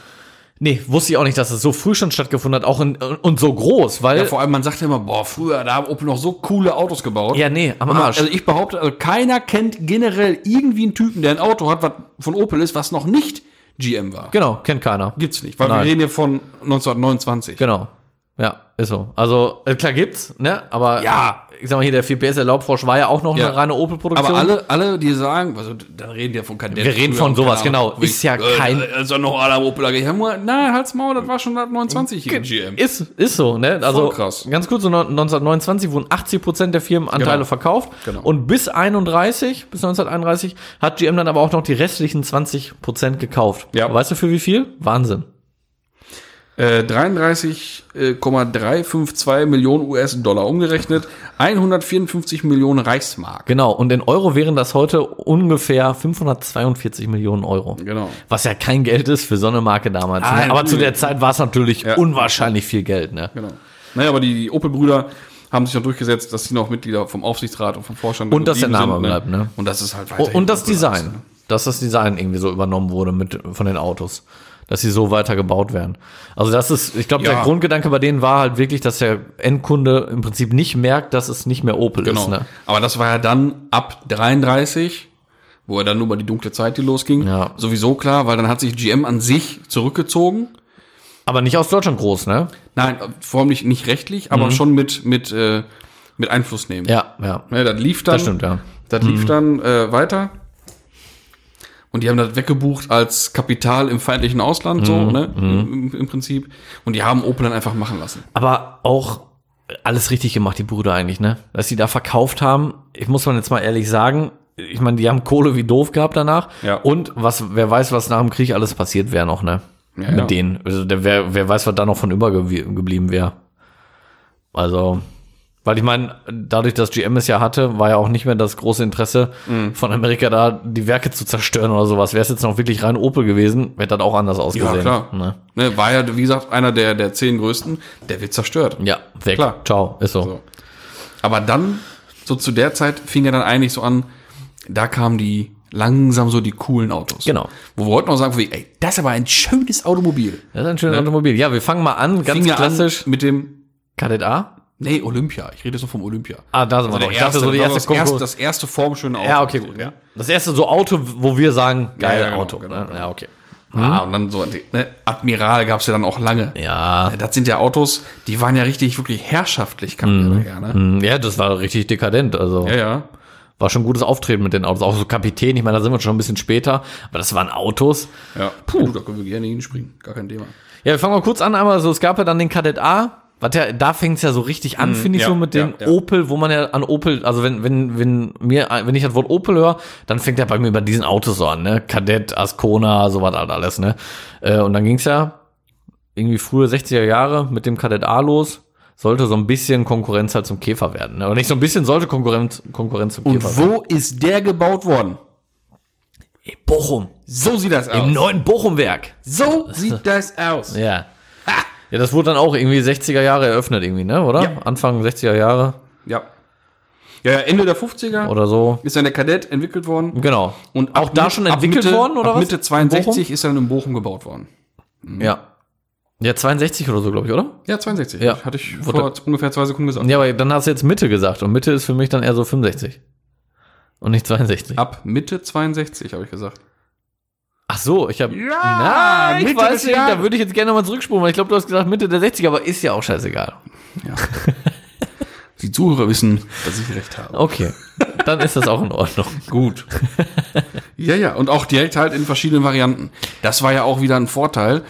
Nee, wusste ich auch nicht, dass es so früh schon stattgefunden hat, auch in, und so groß, weil. Ja, vor allem, man sagt ja immer, boah, früher, da haben Opel noch so coole Autos gebaut. Ja, nee, am Arsch. Also ich behaupte, also keiner kennt generell irgendwie einen Typen, der ein Auto hat, was von Opel ist, was noch nicht GM war. genau, kennt keiner. Gibt's nicht, weil Nein. wir reden hier von 1929. Genau. Ja, ist so. Also, äh, klar gibt's, ne? Aber Ja. ich sag mal hier, der 4PS, der Laubfrosch war ja auch noch Ja. eine reine Opel-Produktion. Aber alle, alle, die sagen, also dann reden wir von Kadett. Wir reden von sowas, genau. Ist ja kein- Äh, also noch alle am Opel AG. Ja, Nein, halt's Maul, das war schon 29 hier in GM. Ist, ist so, ne? Also, Voll krass. ganz kurz, so 1929 wurden 80 Prozent der Firmenanteile Genau. verkauft. Genau. Und bis 31, bis 1931, hat GM dann aber auch noch die restlichen 20 Prozent gekauft. Ja. Weißt du für wie viel? Wahnsinn. Äh, 33,352 Millionen US-Dollar umgerechnet, 154 Millionen Reichsmark. Genau. Und in Euro wären das heute ungefähr 542 Millionen Euro. Genau. Was ja kein Geld ist für so eine Marke damals. Ah, ne? Aber zu der Zeit war es natürlich Ja. unwahrscheinlich viel Geld, ne? Genau. Naja, aber die, die Opel-Brüder haben sich noch durchgesetzt, dass sie noch Mitglieder vom Aufsichtsrat und vom Vorstand Und dass der Name bleibt, ne? Und das ist halt Und, weiterhin und das Design. ne? Dass das Design irgendwie so übernommen wurde mit, von den Autos. Dass sie so weiter gebaut werden. Also das ist, ich glaube, Ja. der Grundgedanke bei denen war halt wirklich, dass der Endkunde im Prinzip nicht merkt, dass es nicht mehr Opel Genau. ist. Ne? Aber das war ja dann ab 33, wo er dann nur mal die dunkle Zeit, die losging, Ja. sowieso klar, weil dann hat sich GM an sich zurückgezogen. Aber nicht aus Deutschland groß, ne? Nein, vor allem nicht, rechtlich, aber schon mit, mit, äh, mit Einfluss nehmen. Ja, ja. Ja, das lief dann. Das stimmt, ja. Das lief dann äh, weiter. Und die haben das weggebucht als Kapital im feindlichen Ausland, so, Mhm. ne? Im, Im Prinzip. Und die haben Opel dann einfach machen lassen. Aber auch alles richtig gemacht, die Brüder eigentlich, ne? Dass sie da verkauft haben, ich muss man jetzt mal ehrlich sagen, ich meine, die haben Kohle wie doof gehabt danach. Ja. Und was, wer weiß, was nach dem Krieg alles passiert wäre noch, ne? Ja, Mit ja. denen. Also der, wer, wer weiß, was da noch von übergeblieben wäre. Also, weil ich meine, dadurch, dass GM es ja hatte, war ja auch nicht mehr das große Interesse Mhm. von Amerika da, die Werke zu zerstören oder sowas. Wäre es jetzt noch wirklich rein Opel gewesen, wäre das auch anders ausgesehen. Ja, klar. Ne? Ne, war ja, wie gesagt, einer der, der zehn größten, der wird zerstört. Ja, weg. Klar. Ciao, ist so. So. Aber dann, so zu der Zeit, fing er dann eigentlich so an, da kamen die langsam so die coolen Autos. Genau. Wo wir heute noch sagen, wie, ey, das ist aber ein schönes Automobil. Das ist ein schönes Automobil. Ja, wir fangen mal an, ganz Fing ja klassisch. an mit dem, Kadett A? Nee, Olympia. Ich rede jetzt noch vom Olympia. Ah, da sind wir noch. Dachte so die das, erste erste, Konkur- das erste formschöne Auto. Ja, okay, gut. Ja. Das erste so Auto, wo wir sagen, geil Ja, ja, genau, Auto. genau, ne? genau. Ja, okay. Ah, und dann so, ne, Admiral gab's ja dann auch lange. Ja. Das sind ja Autos, die waren ja richtig, wirklich herrschaftlich, kann man ja, ne? Hm, Ja, das war richtig dekadent. Also Ja, ja. war schon ein gutes Auftreten mit den Autos. Auch so Kapitän, ich meine, da sind wir schon ein bisschen später, aber das waren Autos. Ja. Puh. Du, da können wir gerne hinspringen. Gar kein Thema. Ja, wir fangen mal kurz an, einmal so, es gab ja dann den Kadett A. Was ja, da fängt's ja so richtig an, finde ich ja, so mit dem ja, ja. Opel, wo man ja an Opel, also wenn, wenn, wenn mir, wenn ich das Wort Opel höre, dann fängt er bei mir bei diesen Autos so an, ne? Kadett, Ascona, sowas halt alles, ne? Äh, und dann ging's ja irgendwie frühe 60er Jahre mit dem Kadett A los, sollte so ein bisschen Konkurrenz halt zum Käfer werden, ne? Aber nicht so ein bisschen, sollte Konkurrenz, Konkurrenz zum Und Käfer werden. wo ist der gebaut worden? Bochum. So sieht das aus. Im neuen Bochumwerk. So sieht das aus. Ja. Ja, das wurde dann auch irgendwie 60er Jahre eröffnet irgendwie, ne? Oder? Ja. Anfang 60er Jahre Ja. Ja, Ende der 50er oder so. ist dann der Kadett entwickelt worden. Genau. Und auch da schon entwickelt Mitte, worden, oder ab was? Mitte 62 ist dann in Bochum gebaut worden. Ja. Ja, 62 oder so, glaube ich, oder? Ja, 62. Ja. Hatte ich Wurde- vor ungefähr zwei Sekunden gesagt. Ja, aber dann hast du jetzt Mitte gesagt und Mitte ist für mich dann eher so 65. Und nicht 62. Ab Mitte 62, habe ich gesagt. Ach so, ich habe. Ja, Na, ich Mitte weiß nicht, Jahres. da würde ich jetzt gerne nochmal zurückspulen, weil ich glaube, du hast gesagt Mitte der 60er, aber ist ja auch scheißegal. Die Zuhörer wissen, dass ich recht habe. Okay, dann ist das auch in Ordnung. Gut. ja, ja, und auch direkt halt in verschiedenen Varianten. Das war ja auch wieder ein Vorteil.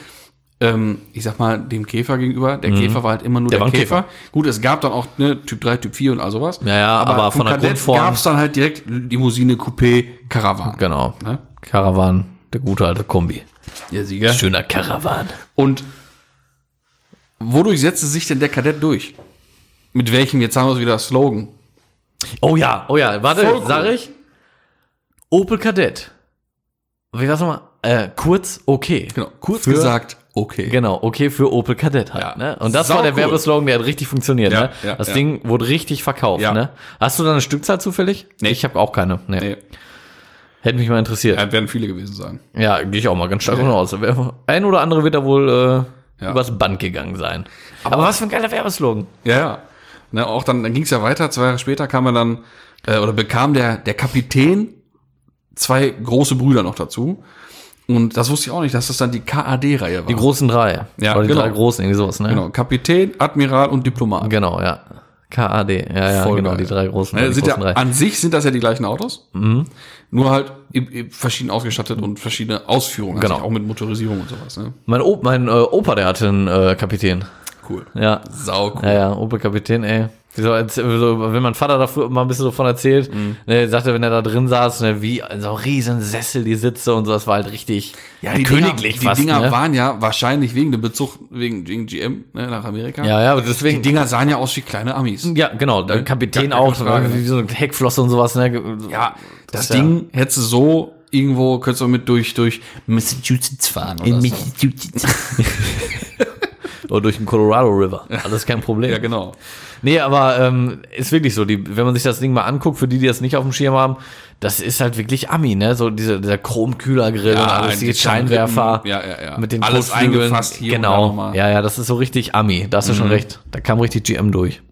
Ähm, ich sag mal, dem Käfer gegenüber. Der Käfer war halt immer nur Der der, Käfer. Käfer. Gut, es gab dann auch ne, Typ 3, Typ 4 und all sowas. Ja, ja, aber von der Grundform- gab es dann halt direkt Limousine, Coupé, Caravan. Genau. Ne? Caravan, der gute alte Kombi. Der Sieger. Schöner Caravan. Und wodurch setzte sich denn der Kadett durch? Mit welchem, jetzt haben wir wieder Slogan. Oh ja, oh ja, warte, Voll cool. sag ich. Opel Kadett. Wie war's nochmal? Äh, kurz okay. Genau, kurz Für- gesagt, okay. Genau, okay für Opel Kadett halt. Ja. Ne? Und das Sau war der cool. Werbeslogan, der hat richtig funktioniert. Ja, ne? ja, das ja. Ding wurde richtig verkauft. Ja. Ne? Hast du da eine Stückzahl zufällig? Nee. Ich habe auch keine. Nee. Nee, Hätte mich mal interessiert. ja, werden viele gewesen sein. Ja, gehe ich auch mal ganz stark davon aus. Wer- Ein oder andere wird da wohl äh, Ja. übers Band gegangen sein. Aber, was für ein geiler Werbeslogan. Ja, ja. Ne, auch dann, dann ging es ja weiter. Zwei Jahre später kam er dann, äh, oder bekam der, der Kapitän zwei große Brüder noch dazu. Und das wusste ich auch nicht, dass das dann die KAD-Reihe war. Die großen drei. Ja, Oder die genau. drei großen, irgendwie sowas, ne? genau, Kapitän, Admiral und Diplomat. Genau, ja. KAD, ja, ja, Voll genau, geil. die drei großen. Ne, die sind ja, großen drei. an sich sind das ja die gleichen Autos, nur halt verschieden ausgestattet und verschiedene Ausführungen, Genau. also auch mit Motorisierung und sowas. Ne? Mein, o mein äh, Opa, der hatte einen äh, Kapitän. Cool. Ja. Sau cool. Ja, ja, Opel Kapitän, ey. So, wenn mein Vater da mal ein bisschen so von erzählt, Mhm. ne, sagte, wenn er da drin saß, ne, wie in so einem riesen Sessel die Sitze und so, das war halt richtig Ja, die königlich Dinger, fast. Die Dinger ne? waren ja wahrscheinlich wegen dem Bezug, wegen, wegen GM ne, nach Amerika. ja, ja, Die deswegen. Dinger sahen ja aus wie kleine Amis. ja, genau, der Kapitän gar auch, Frage, wie so eine Heckflosse und sowas, ne? Ja, das, ja- Ding hättest du so irgendwo, könntest du mit durch, durch Massachusetts fahren oder so. Oder durch den Colorado River. Alles kein Problem. Ja, genau. Nee, aber ähm, ist wirklich so, die, wenn man sich das Ding mal anguckt, für die, die das nicht auf dem Schirm haben, das ist halt wirklich Ami, ne? So diese, dieser Chromkühlergrill und alles, die Scheinwerfer. Ja, ja, ja. Mit den Alles Kotflügeln. eingefasst hier Genau. Mhm. Ja, ja, das ist so richtig Ami. Da hast du schon recht. Da kam richtig GM durch.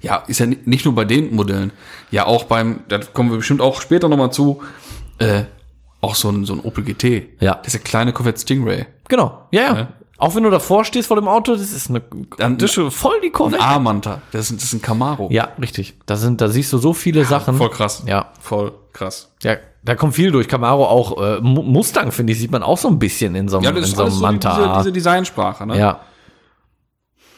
Ja, ist ja ni- nicht nur bei den Modellen. Ja, auch beim, da kommen wir bestimmt auch später nochmal zu, äh, auch so ein, so ein Opel GT. Ja. Der kleine Corvette Stingray. Genau. Ja, ja. Auch wenn du davor stehst vor dem Auto, das ist eine das ist voll die Ein Corvette. A-Manta. Das ist, das ist ein Camaro. Ja, richtig. Da sind, da siehst du so viele Sachen. Voll krass. Ja. Voll krass. Ja, da kommt viel durch. Camaro auch, äh, Mu- Mustang, finde ich, sieht man auch so ein bisschen in so einem, Ja, das in ist so einem so die- Manta. diese, diese Designsprache, ne? Ja.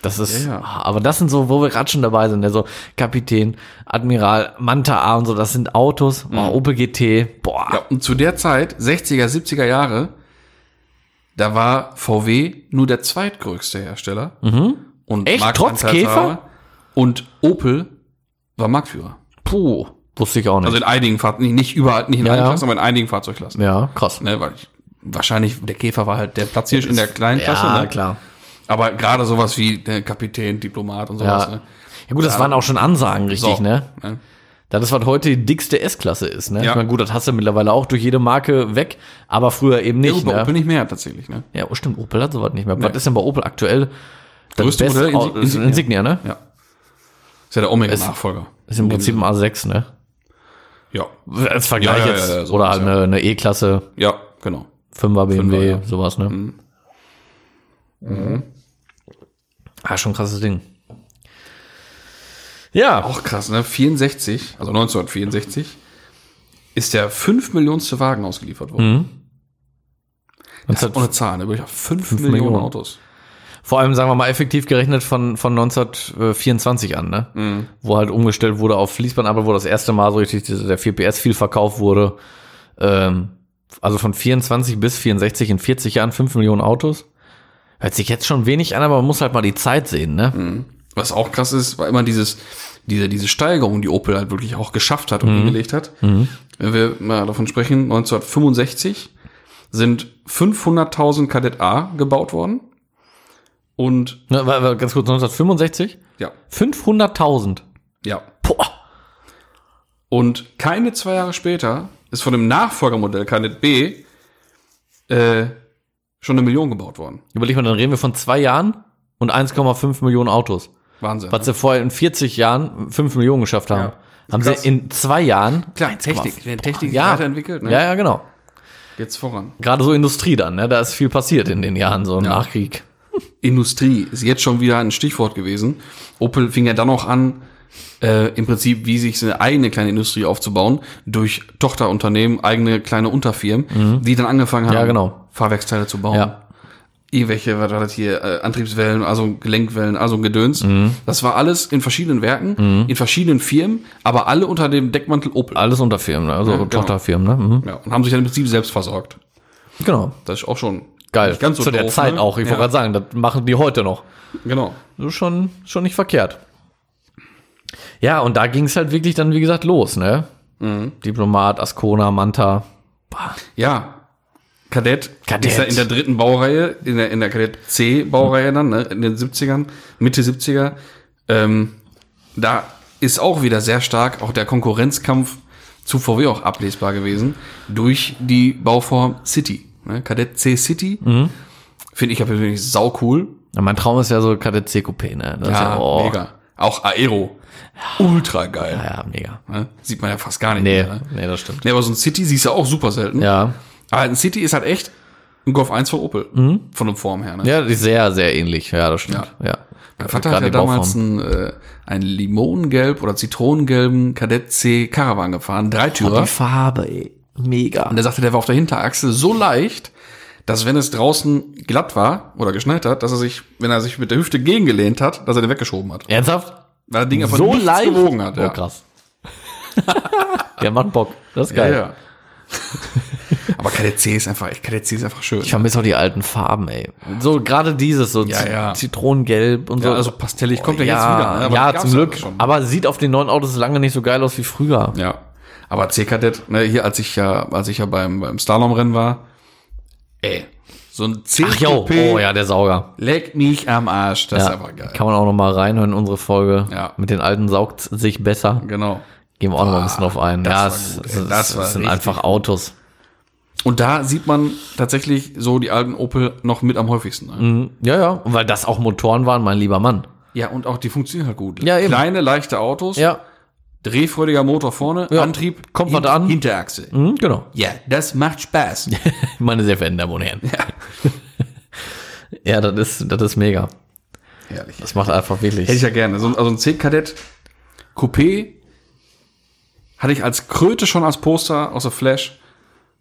Das ist, Ja, ja. aber das sind so, wo wir gerade schon dabei sind, ne? so Kapitän, Admiral, Manta A und so, das sind Autos, oh, Opel GT, boah, Ja, und zu der Zeit, 60er, 70er Jahre, da war VW nur der zweitgrößte Hersteller. Und Mhm. Echt? Trotz Marktanteilshaber. Und Opel war Marktführer. puh, wusste ich auch nicht. Also in einigen Fahrzeugen, nicht überall, nicht in Ja, allen ja. Klassen, aber in einigen Fahrzeugklassen. ja, krass. Ne, weil ich, wahrscheinlich, der Käfer war halt der Platz hier in der kleinen Klasse. ja, ne? klar. Aber gerade sowas wie der Kapitän, Diplomat und sowas. Ja. Ne? Ja gut, das waren auch schon Ansagen, richtig, So, ne? ne? Das ist, was heute die dickste S-Klasse ist, ne? Ja. Ich meine, gut, das hast du mittlerweile auch durch jede Marke weg, aber früher eben Ja, nicht, gut, bei ne? Opel nicht mehr tatsächlich. Ne? Ja, oh, stimmt, Opel hat sowas nicht mehr. Was ist denn bei Opel aktuell? Das Größte beste Modell, Insignia. Insignia, ne? Ja. Ist ja der Omega-Nachfolger. Ist im Prinzip ein A6, ne? Ja. Als Vergleich Ja, ja, jetzt. ja, ja, so Oder halt ja. eine, eine E-Klasse, Ja, genau. 5er BMW, ja. sowas, ne? Ah, schon ein krasses Ding. Ja, Auch krass, ne? 64, also 1964, ist der 5 Millionste Wagen ausgeliefert worden. Das ist auch eine Zahl, ne? Wirklich 5, Millionen, Millionen. Autos. vor allem, sagen wir mal, effektiv gerechnet von, von 1924 an, ne? Mhm. Wo halt umgestellt wurde auf Fließband, aber wo das erste Mal so richtig der 4PS viel verkauft wurde. Ähm, also von 24 bis 64 in 40 Jahren 5 Millionen Autos. Hört sich jetzt schon wenig an, aber man muss halt mal die Zeit sehen, ne? Was auch krass ist, war immer dieses, diese, diese Steigerung, die Opel halt wirklich auch geschafft hat und Mhm. hingelegt hat. Wenn wir mal davon sprechen, 1965 sind 500.000 Kadett A gebaut worden. Und, Ne, wa- wa- ganz kurz, 1965? ja, 500.000. ja. Boah. Und keine zwei Jahre später ist von dem Nachfolgermodell Kadett B äh, schon eine Million gebaut worden. Überleg mal, dann reden wir von zwei Jahren und 1,5 Millionen Autos. Wahnsinn. Was sie vorher in 40 Jahren 5 Millionen geschafft haben. Ja. Haben Krass. sie in zwei Jahren. Klar, Technik. Wenn Technik sich Ja. weiterentwickelt, ne? Ja, ja, genau. Jetzt voran. Gerade so Industrie dann, ne? Da ist viel passiert in den Jahren, so im Nachkrieg. Industrie ist jetzt schon wieder ein Stichwort gewesen. Opel fing ja dann noch an, äh, im Prinzip, wie sich seine eigene kleine Industrie aufzubauen, durch Tochterunternehmen, eigene kleine Unterfirmen, die dann angefangen haben, Mhm. Ja, genau. Fahrwerksteile zu bauen. Ja. Irgendwelche, was war das hier, äh, Antriebswellen, also Gelenkwellen, also Gedöns. Mhm. Das war alles in verschiedenen Werken, in verschiedenen Firmen, aber alle unter dem Deckmantel Opel. Alles Unterfirmen, ne? also Ja, genau. Tochterfirmen, ne? Mhm. Ja, und haben sich dann im Prinzip selbst versorgt. Genau. Das ist auch schon Geil. ganz so Zu der doof, Zeit ne? auch. Ich ja, wollte gerade sagen, das machen die heute noch. Genau. Ist schon, schon nicht verkehrt. Ja, und da ging es halt wirklich dann, wie gesagt, los, ne? Mhm. Diplomat, Ascona, Manta. Ja, Kadett, Kadett. ist ja in der dritten Baureihe, in der, in der Kadett C-Baureihe dann, ne, in den 70ern, Mitte 70er. Ähm, da ist auch wieder sehr stark auch der Konkurrenzkampf zu VW auch ablesbar gewesen durch die Bauform City. Ne? Kadett C City finde ich ja persönlich sau cool. Ja, mein Traum ist ja so Kadett C Coupé, ne? Das ist Ja, oh, mega. Auch Aero. Ultra geil. Ja, mega. Ne? Sieht man ja fast gar nicht Nee, mehr. Ne? nee, das stimmt. Nee, aber so ein City siehst du auch super selten. Ja. Aber ein City ist halt echt ein Golf 1 von Opel. Von der Form her. Ne? Mhm. Ja, die ist sehr, sehr ähnlich. Ja, das stimmt. Ja. Mein Vater hat ja damals einen, äh, einen Limonengelb oder Zitronengelben Kadett C Caravan gefahren, Dreitürer. Die Farbe, ey. Mega. Und er sagte, der war auf der Hinterachse so leicht, dass wenn es draußen glatt war oder geschneit hat, dass er sich, wenn er sich mit der Hüfte gegengelehnt hat, dass er den weggeschoben hat. Ernsthaft? Weil das Ding einfach So leicht? gewogen hat. Oh, Ja. krass. Der macht Bock. Das ist Ja, geil. ja. Aber Kadett C ist einfach, Kadett C ist einfach schön. Ich vermisse auch die alten Farben, ey. So gerade dieses, so Ja, ja. Zitronengelb und so. ja, also pastellig kommt ja, ja, jetzt wieder. ne? Aber ja, zum Glück. schon. Aber sieht auf den neuen Autos lange nicht so geil aus wie früher. Ja. Aber C-Kadett, ne, hier, als ich ja, als ich ja beim, beim Slalomrennen war, ey, so ein c Ach jo, oh ja, der Sauger. Leck mich am Arsch, das Ja, ist einfach geil. kann man auch noch mal reinhören in unsere Folge. Ja. Mit den alten saugt sich besser. Genau. Gehen wir auch noch mal ein bisschen drauf ein. das ja, es, gut, es. Das es sind richtig einfach Autos. Und da sieht man tatsächlich so die alten Opel noch mit am häufigsten. Ne? Mhm. Ja, ja. Und weil das auch Motoren waren, mein lieber Mann. Ja, und auch die funktionieren halt gut. Ja, eben. Kleine, leichte Autos, Ja, drehfreudiger Motor vorne, Ja. Antrieb, Kommt was an. Hinterachse. mhm, genau. Ja, das macht Spaß. Meine sehr verehrten Damen und Herren. Ja, das ist, das ist mega. Herrlich. Das macht einfach wirklich. Hätte ich ja gerne. So, ein- also ein C-Kadett Coupé hatte ich als Kröte schon als Poster aus der Flash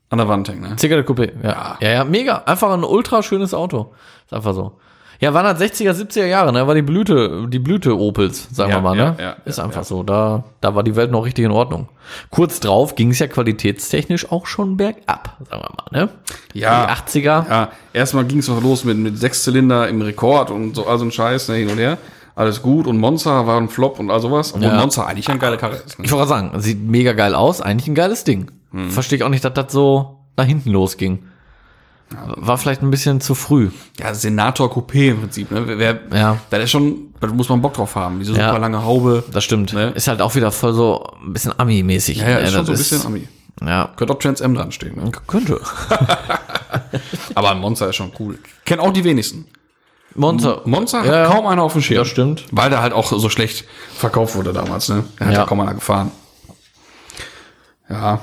an der Wand hängen. Ne? Zigarette Coupé, ja. ja. Ja, mega. Einfach ein ultra schönes Auto. Ist einfach so. Ja, waren halt 60er, 70er Jahre, ne? War die Blüte, die Blüte Opels, sagen Ja, wir mal, ja, ne? ja, ist ja, einfach ja. so. Da, da war die Welt noch richtig in Ordnung. Kurz drauf ging es ja qualitätstechnisch auch schon bergab, sagen wir mal, ne? Ja. Die 80er. Ja, erstmal ging es noch los mit, mit Sechszylinder im Rekord und so, also ein Scheiß, ne, hin und her. Alles gut und Monster war ein Flop und all sowas. Obwohl Ja. Monster eigentlich ein geiler Karre ist. Ne? Ich wollte gerade sagen, sieht mega geil aus, eigentlich ein geiles Ding. Hm. Verstehe ich auch nicht, dass das so nach hinten losging. War vielleicht ein bisschen zu früh. Ja, Senator Coupé im Prinzip. Ne? Wer, Ja. Da ist schon, da muss man Bock drauf haben. Diese Ja. super lange Haube. Das stimmt. Ne? Ist halt auch wieder voll so ein bisschen Ami-mäßig. Ja, ja, ne? ist schon Das so ein bisschen Ami. Ja, Könnte auch Trans M dran stehen. Ne? könnte. Aber ein Monster ist schon cool. Kennen auch die wenigsten. Monster. Monster hat Ja, kaum einer auf dem Schirm. Das stimmt. Weil der halt auch so schlecht verkauft wurde damals, ne? Der hat ja, kaum einer gefahren. Ja,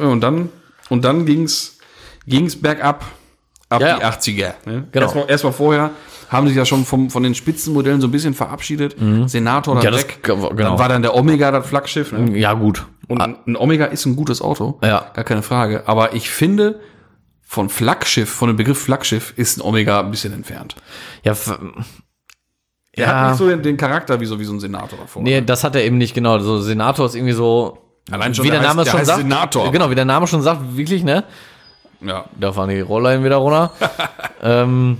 und dann, und dann ging's, ging's bergab, ab Ja, die ja. 80er. Ne? Genau. Erstmal, erstmal vorher haben sich ja schon vom, von den Spitzenmodellen so ein bisschen verabschiedet. Senator dann Mhm. Ja, das- weg. genau. Dann war dann der Omega das Flaggschiff. Ne? Ja, gut. Und ein ein Omega ist ein gutes Auto. Ja. Gar keine Frage. Aber ich finde, von Flaggschiff, von dem Begriff Flaggschiff ist ein Omega ein bisschen entfernt. Ja, Der Ja. hat nicht so den, den Charakter wie so, wie so ein Senator davor. nee, das hat er eben nicht genau. So Senator ist irgendwie so. Allein schon wie der, der Name heißt- der schon heißt sagt. Senator. Genau, wie der Name schon sagt, wirklich, ne? Ja. Da fahren die Rolllein wieder runter. ähm,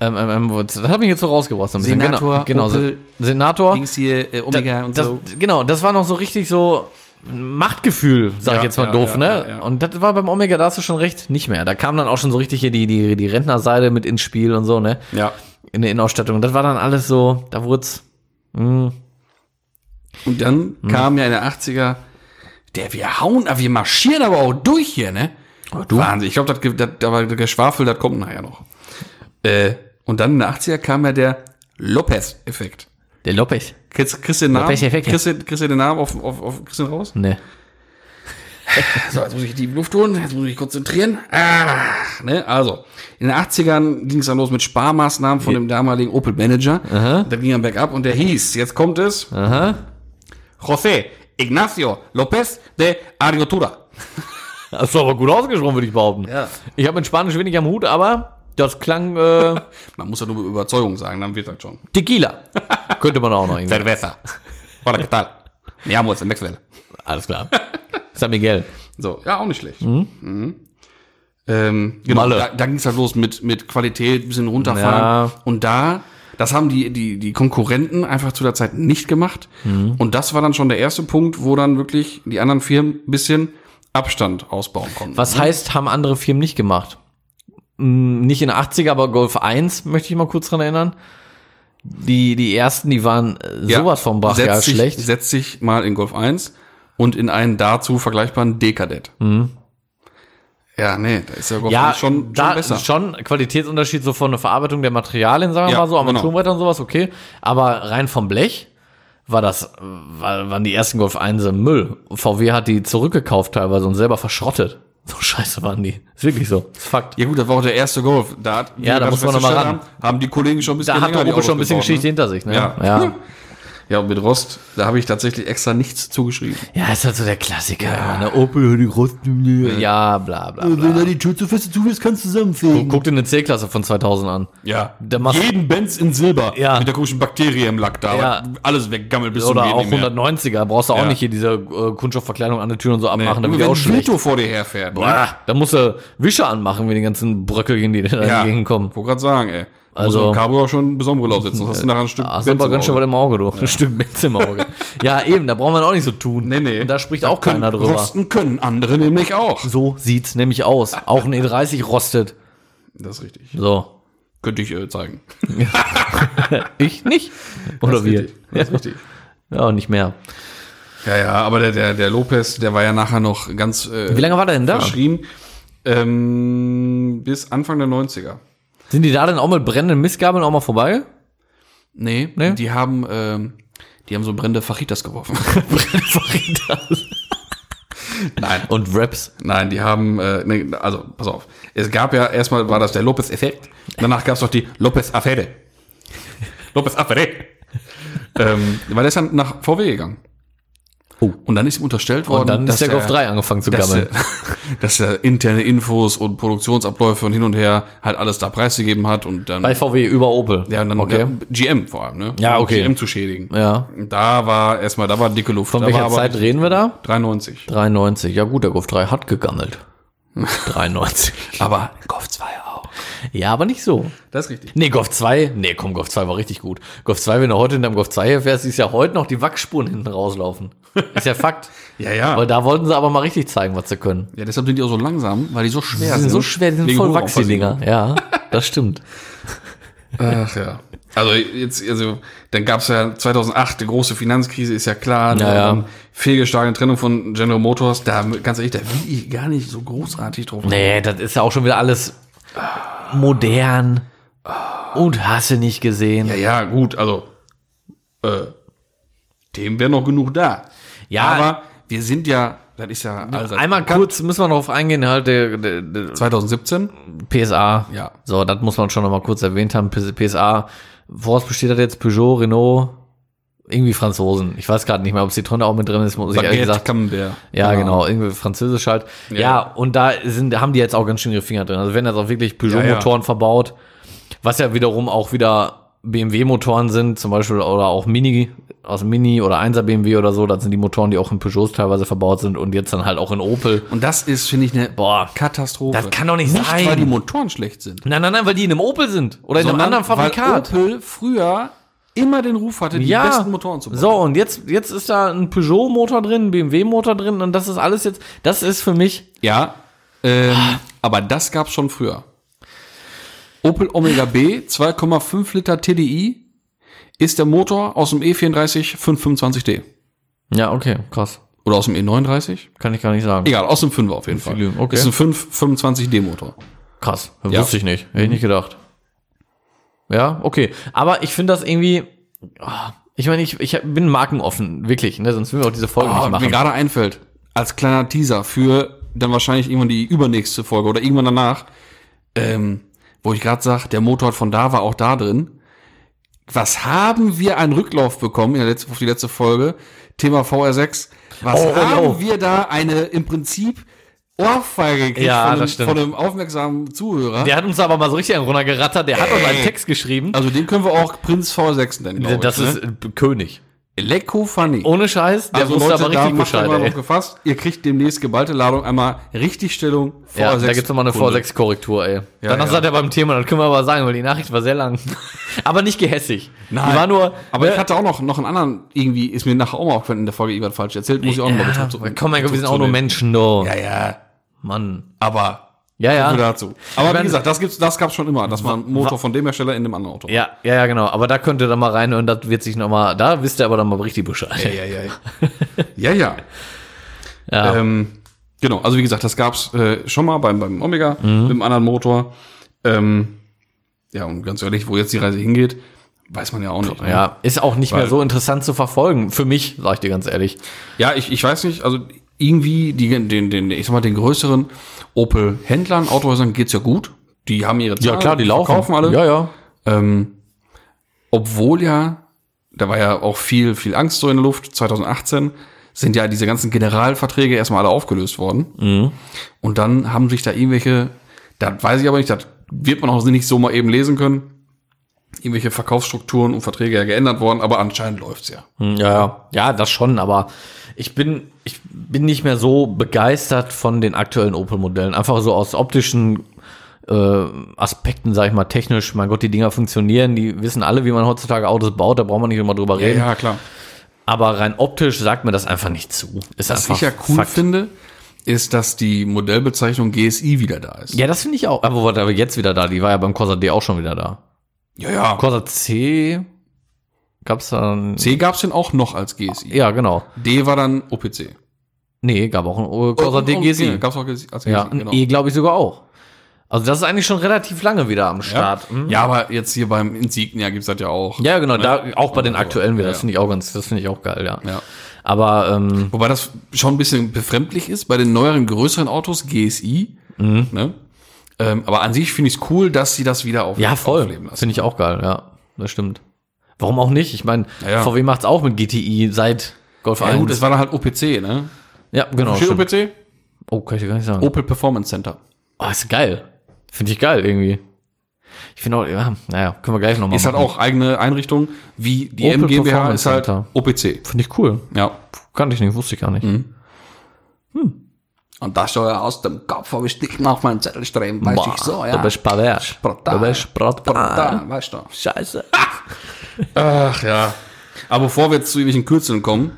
ähm, ähm, ähm, das hat mich jetzt so rausgebracht. So bisschen. Senator, genau, genau, Opel, Senator. Hier, äh, Omega Da- und das, so. Genau, das war noch so richtig so Machtgefühl, sag Ja, ich jetzt mal ja, doof, ja, ne? Und das war beim Omega, da hast du schon recht, nicht mehr. Da kam dann auch schon so richtig hier die, die, die Rentnerseite mit ins Spiel und so, ne? Ja. In der Innenausstattung. Das war dann alles so, da wurd's. Mh, Und dann Hm. kam ja in der 80er, der wir hauen, aber wir marschieren aber auch durch hier, ne? Wahnsinn. Ich glaube, das, das, das, aber der Schwafel, das kommt nachher noch. Äh, und dann in den 80er kam ja der Lopez-Effekt. Der Lopez. Kriegst, kriegst du den Namen? Lopez-Effekt, ja. Kriegst, du- kriegst du den Namen auf, auf, auf kriegst du den raus? Ne. So, jetzt muss ich die Luft holen, jetzt muss ich mich konzentrieren. Ah, ne, also, in den 80ern ging es dann los mit Sparmaßnahmen von dem damaligen Opel Manager. Da ging er bergab und der hieß, jetzt kommt es, Aha. José Ignacio López de Ariotura. Hast du aber gut ausgesprochen, würde ich behaupten. Ja. Ich habe mit Spanisch wenig am Hut, aber das klang äh, Man muss ja nur mit Überzeugung sagen, dann wird das schon. Tequila. Könnte man auch noch irgendwie. Cerveza. Hola, ¿qué tal? Llamo es Maxwell. Alles klar. San Miguel. So, ja, auch nicht schlecht. Mhm. Ähm, genau, Malle. da, da ging es halt los mit, mit Qualität, bisschen runterfahren. Ja. Und da, das haben die, die, die Konkurrenten einfach zu der Zeit nicht gemacht. Und das war dann schon der erste Punkt, wo dann wirklich die anderen Firmen ein bisschen Abstand ausbauen konnten. Was heißt, haben andere Firmen nicht gemacht? Hm, Nicht in den 80er, aber Golf 1 möchte ich mal kurz dran erinnern. Die, die ersten, die waren äh, Ja, sowas vom setz sich, schlecht. Setz sich mal in Golf 1 und in einen dazu vergleichbaren D-Kadett. Ja, nee, da ist ja Golf Mhm. Ja, 1 schon, schon da besser. schon Qualitätsunterschied so von der Verarbeitung der Materialien, sagen wir Ja, mal so, genau. Armaturenbretter und sowas, okay. Aber rein vom Blech war das, war, waren die ersten Golf 1 im Müll. VW hat die zurückgekauft teilweise und selber verschrottet. So scheiße waren die. Ist wirklich so. Ist Fakt. Ja gut, das war auch der erste Golf. Da hat, Ja, da muss man noch mal festgestellt ran. Haben, haben die Kollegen schon ein bisschen Da hat der Opel schon ein bisschen gebaut, Geschichte ne? hinter sich, ne? Ja. Ja. Ja, und mit Rost, da habe ich tatsächlich extra nichts zugeschrieben. Ja, ist halt so der Klassiker. Ja. Der Opel, die Rost, ja, bla, bla, bla. die Tür zu fest zu ist, kannst du zusammenfegen. Guck dir eine C-Klasse von 2000 an. Ja. Der macht- Jeden Benz in Silber. Ja. Mit der komischen Bakterie im Lack da. Ja. Alles weggammelt bis Oder zum auch nicht mehr. 190er. Brauchst du auch Ja. nicht hier diese äh, Kunststoffverkleidung an der Tür und so abmachen, Nee. damit wenn auch ein. Vito vor dir herfährt. ne? Boah, da musst du Wische anmachen, wenn die ganzen Bröckelchen, die da Ja, entgegenkommen. wollte gerade sagen, ey. Also- muss Cabrio schon besondere Lauf setzen, sonst hast du nachher ein Stück Ah, ist Benz aber ganz schön was im Auge, du. Ein Stück Benz im Auge. ja, eben, da braucht man auch nicht so tun. Nee, nee. Und da spricht auch keiner Können- drüber. Rosten können andere nämlich auch. So sieht's nämlich aus. Auch ein E30 rostet. Das ist richtig. So. Könnte ich äh, zeigen. Ich nicht. Oder wir. Richtig. Das ist richtig. Ja, nicht mehr. Ja, ja, aber der, der, der Lopez, der war ja nachher noch ganz äh, Wie lange war der denn da? verschrien. Ähm, bis Anfang der 90er. Sind die da denn auch mit brennenden Mistgabeln auch mal vorbei? Nee, Nee? die haben, ähm, die haben so brennende Fajitas geworfen. Nein, Und Raps. nein, die haben, äh, nee, also pass auf. Es gab ja erstmal war das der Lopez-Effekt. Danach gab es noch die Lopez-Affäre. Lopez-Affäre. ähm, weil der ist dann nach VW gegangen. Oh. Und dann ist ihm unterstellt worden, Und dann ist dass der Golf er- 3 angefangen zu dass gammeln. er, dass er interne Infos und Produktionsabläufe und hin und her halt alles da preisgegeben hat und dann Bei VW über Opel. ja, und dann okay. ja, GM vor allem, ne? Ja, okay. GM zu schädigen. Ja. Da war erstmal, da war dicke Luft. Von da welcher Zeit reden wir da? 93. 93. Ja gut, der Golf 3 hat gegammelt. 93. Aber Golf 2 auch. Ja, aber nicht so. Das ist richtig. Nee, Golf 2, nee, komm, Golf 2 war richtig gut. Golf 2, wenn du heute in deinem Golf 2 fährst, ist ja heute noch die Wachsspuren hinten rauslaufen. Ist ja Fakt. Ja, ja. Weil da wollten sie aber mal richtig zeigen, was sie können. Ja, deshalb sind die auch so langsam, weil die so schwer Die sind so schwer, die sind voll Wachs, die Hochauffassung. Dinger. Ja, das stimmt. Ach ja. Also jetzt, also dann gab es ja 2008 die große Finanzkrise, ist ja klar. Ja, ja. Dann fehlgeschlagene Trennung von General Motors. Da ganz ehrlich, da will ich gar nicht so großartig drauf. Nee, das ist ja auch schon wieder alles modern und hast du nicht gesehen. Ja, ja, gut, also äh, dem wäre noch genug da. Ja. aber wir sind ja, das ist ja allseits Einmal bekannt. kurz müssen wir noch auf eingehen, halt der, der, der 2017. PSA. Ja. So, das muss man schon noch mal kurz erwähnt haben. PSA, woraus besteht das jetzt? Peugeot, Renault, irgendwie Franzosen. Ich weiß gerade nicht mehr, ob Citroën auch mit drin ist, muss ich ehrlich Baguette, gesagt. Camembert. Ja, genau, irgendwie französisch halt. Ja. Ja. und da sind, haben die jetzt auch ganz schön ihre Finger drin. Also werden jetzt auch wirklich Ja, Peugeot-Motoren verbaut, was ja wiederum auch wieder BMW-Motoren sind, zum Beispiel, oder auch Mini, aus dem Mini oder 1er BMW oder so, das sind die Motoren, die auch in Peugeots teilweise verbaut sind und jetzt dann halt auch in Opel. Und das ist, finde ich, eine Boah, Katastrophe. das kann doch nicht Nicht, sein. weil die Motoren schlecht sind. Nein, nein, nein, weil die in einem Opel sind oder in einem sondern anderen Fabrikat. Weil Opel früher immer den Ruf hatte, die ja, besten Motoren zu bauen. so und jetzt jetzt ist da ein Peugeot Motor drin, ein BMW Motor drin und das ist alles jetzt, das ist für mich Ja, ähm, aber das gab's schon früher. Opel Omega B, 2,5 Liter TDI, ist der Motor aus dem E E34 525D. ja okay krass. Oder aus dem E39? Kann ich gar nicht sagen. Egal, aus dem 5er auf jeden Fall. Okay. Ist ein 5, 25D Motor. Krass. Ja. Wusste ich nicht. Hätte ich nicht gedacht. Ja, okay. Aber ich finde das irgendwie. ah, Ich meine, ich, ich bin markenoffen, wirklich, ne? Sonst würden wir auch diese Folge Oh, nicht mir machen. gerade einfällt, als kleiner Teaser für dann wahrscheinlich irgendwann die übernächste Folge oder irgendwann danach, ähm, wo ich gerade sage, der Motor von da war auch da drin. Was haben wir einen Rücklauf bekommen in der letzten, auf die letzte Folge? Thema VR6. Was Oh, haben oh. wir da eine im Prinzip Ohrfeige gekriegt Ja, von, einem, von einem aufmerksamen Zuhörer? Der hat uns aber mal so richtig einen runtergerattert. Der hat uns einen Text geschrieben. also den können wir auch Prinz V6 nennen. das ich, ist ne? äh, König. Lecko Funny. Ohne Scheiß. Der also wusste Leute, aber richtig Bescheid. mal Ey. drauf gefasst. Ihr kriegt demnächst geballte Ladung einmal Richtigstellung Ja, V6 da gibt's nochmal eine Kunde. V6-Korrektur, ey. Danach ja. seid ihr beim Thema, das können wir aber sagen, weil die Nachricht war sehr lang. aber nicht gehässig. Nein. Die war nur. Aber ne, ich hatte auch noch, noch einen anderen, irgendwie ist mir nachher auch mal aufgefallen in der Folge irgendwas falsch erzählt, muss ich auch noch mal ja, dazu- komm, mein Gott, wir sind auch nur. Menschen, do. Ja, ja, Mann. aber Ja, ja. dazu. Aber meine- wie gesagt, das gibt's, das gab's schon immer, dass man einen Motor von dem Hersteller in dem anderen Auto. Ja, ja, ja, genau. Aber da könnt ihr dann mal reinhören, das wird sich nochmal, da wisst ihr aber dann mal richtig Bescheid. ja, ja. ja, ja. Ja. Ähm, genau, also wie gesagt, das gab's äh, schon mal beim, beim Omega Mhm. mit dem anderen Motor. Ähm, ja, und ganz ehrlich, wo jetzt die Reise hingeht, weiß man ja auch nicht. ne? Ja, ist auch nicht Weil- mehr so interessant zu verfolgen. Für mich, sag ich dir ganz ehrlich. Ja, ich, ich weiß nicht, also irgendwie die, den, den, ich sag mal, den größeren Opel-Händlern, Autohäusern geht's ja gut. Die haben ihre Zahlen, verkaufen alle. Ja, ja. Ähm, obwohl ja, da war ja auch viel, viel Angst so in der Luft. 2018 sind ja diese ganzen Generalverträge erstmal alle aufgelöst worden. Mhm. Und dann haben sich da irgendwelche, das weiß ich aber nicht, das wird man auch nicht so mal eben lesen können. Irgendwelche Verkaufsstrukturen und Verträge ja geändert worden, aber anscheinend läuft's ja. Hm, Ja, ja. Ja, das schon, aber ich bin, ich bin nicht mehr so begeistert von den aktuellen Opel-Modellen. Einfach so aus optischen äh, Aspekten, sag ich mal, technisch. Mein Gott, die Dinger funktionieren, die wissen alle, wie man heutzutage Autos baut, da braucht man nicht immer drüber reden. klar. Aber rein optisch sagt mir das einfach nicht zu. Ist Was ich ja cool Fakt. finde, ist, dass die Modellbezeichnung GSI wieder da ist. Ja, das finde ich auch. Aber aber jetzt wieder da. Die war ja beim Corsa D auch schon wieder da. ja. ja. Corsa C gab's dann. C gab's denn auch noch als GSI. Ja, genau. D war dann OPC. Nee, gab auch ein Corsa D GSI. Ja, gab's auch als GSI, Ja, ein genau. E glaube ich sogar auch. Also das ist eigentlich schon relativ lange wieder am ja. Start. Hm? ja, aber jetzt hier beim Insignia gibt's das ja auch. Ja, genau, da auch bei den Also, aktuellen wieder. ja, Das finde ich auch ganz, das finde ich auch geil, ja. Ja. Aber ähm, Wobei das schon ein bisschen befremdlich ist bei den neueren, größeren Autos, GSI. Mhm. Ne? Ähm, aber an sich finde ich es cool, dass sie das wieder auf, ja, voll. aufleben lassen. Finde ich auch geil, ja. Das stimmt. Warum auch nicht? Ich meine, Ja. VW macht's auch mit GTI seit Golf Ja, 1. gut, es war dann halt OPC, ne? ja, genau. Steht. OPC? Oh, kann ich dir gar nicht sagen. Opel Performance Center. Oh, ist geil. Finde ich geil irgendwie. Ich finde auch, ja, naja, können wir gleich nochmal Ist halt auch eigene Einrichtung, wie die Opel M GmbH Performance ist halt Center. OPC. Finde ich cool. Ja. Kannte ich nicht, wusste ich gar nicht. Mhm. Und das soll ja aus dem Kopf, habe ich nicht auf meinen Zettel streben, weiß Boah, ich so, ja. Du bist pervers. Brutal. Du bist brutal. Brutal, weißt du. Scheiße. Ach ja. Aber bevor wir jetzt zu irgendwelchen Kürzeln kommen,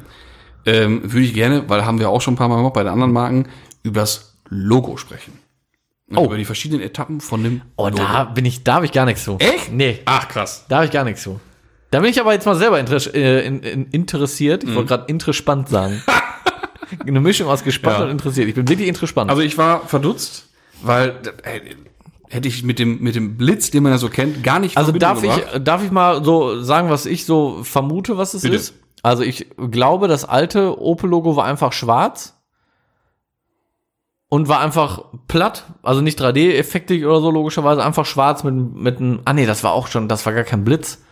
ähm, würde ich gerne, weil haben wir auch schon ein paar Mal gemacht bei den anderen Marken, über das Logo sprechen. Oh. Über die verschiedenen Etappen von dem Oh, Logo. da bin ich, da habe ich gar nichts zu. Echt? Nee, Ach, krass. da habe ich gar nichts zu. Da bin ich aber jetzt mal selber äh, in, in, interessiert. Ich wollte gerade interessant sagen. Eine Mischung aus gespannt Ja. und interessiert. Ich bin wirklich interessant. Also ich war verdutzt, weil äh, hätte ich mit dem, mit dem Blitz, den man ja so kennt, gar nicht Also darf Verbindung ich, darf ich mal so sagen, was ich so vermute, was es Bitte. ist? Also ich glaube, das alte Opel-Logo war einfach schwarz und war einfach platt, also nicht 3D-effektig oder so, logischerweise, einfach schwarz mit, mit einem, ah nee, das war auch schon, das war gar kein Blitz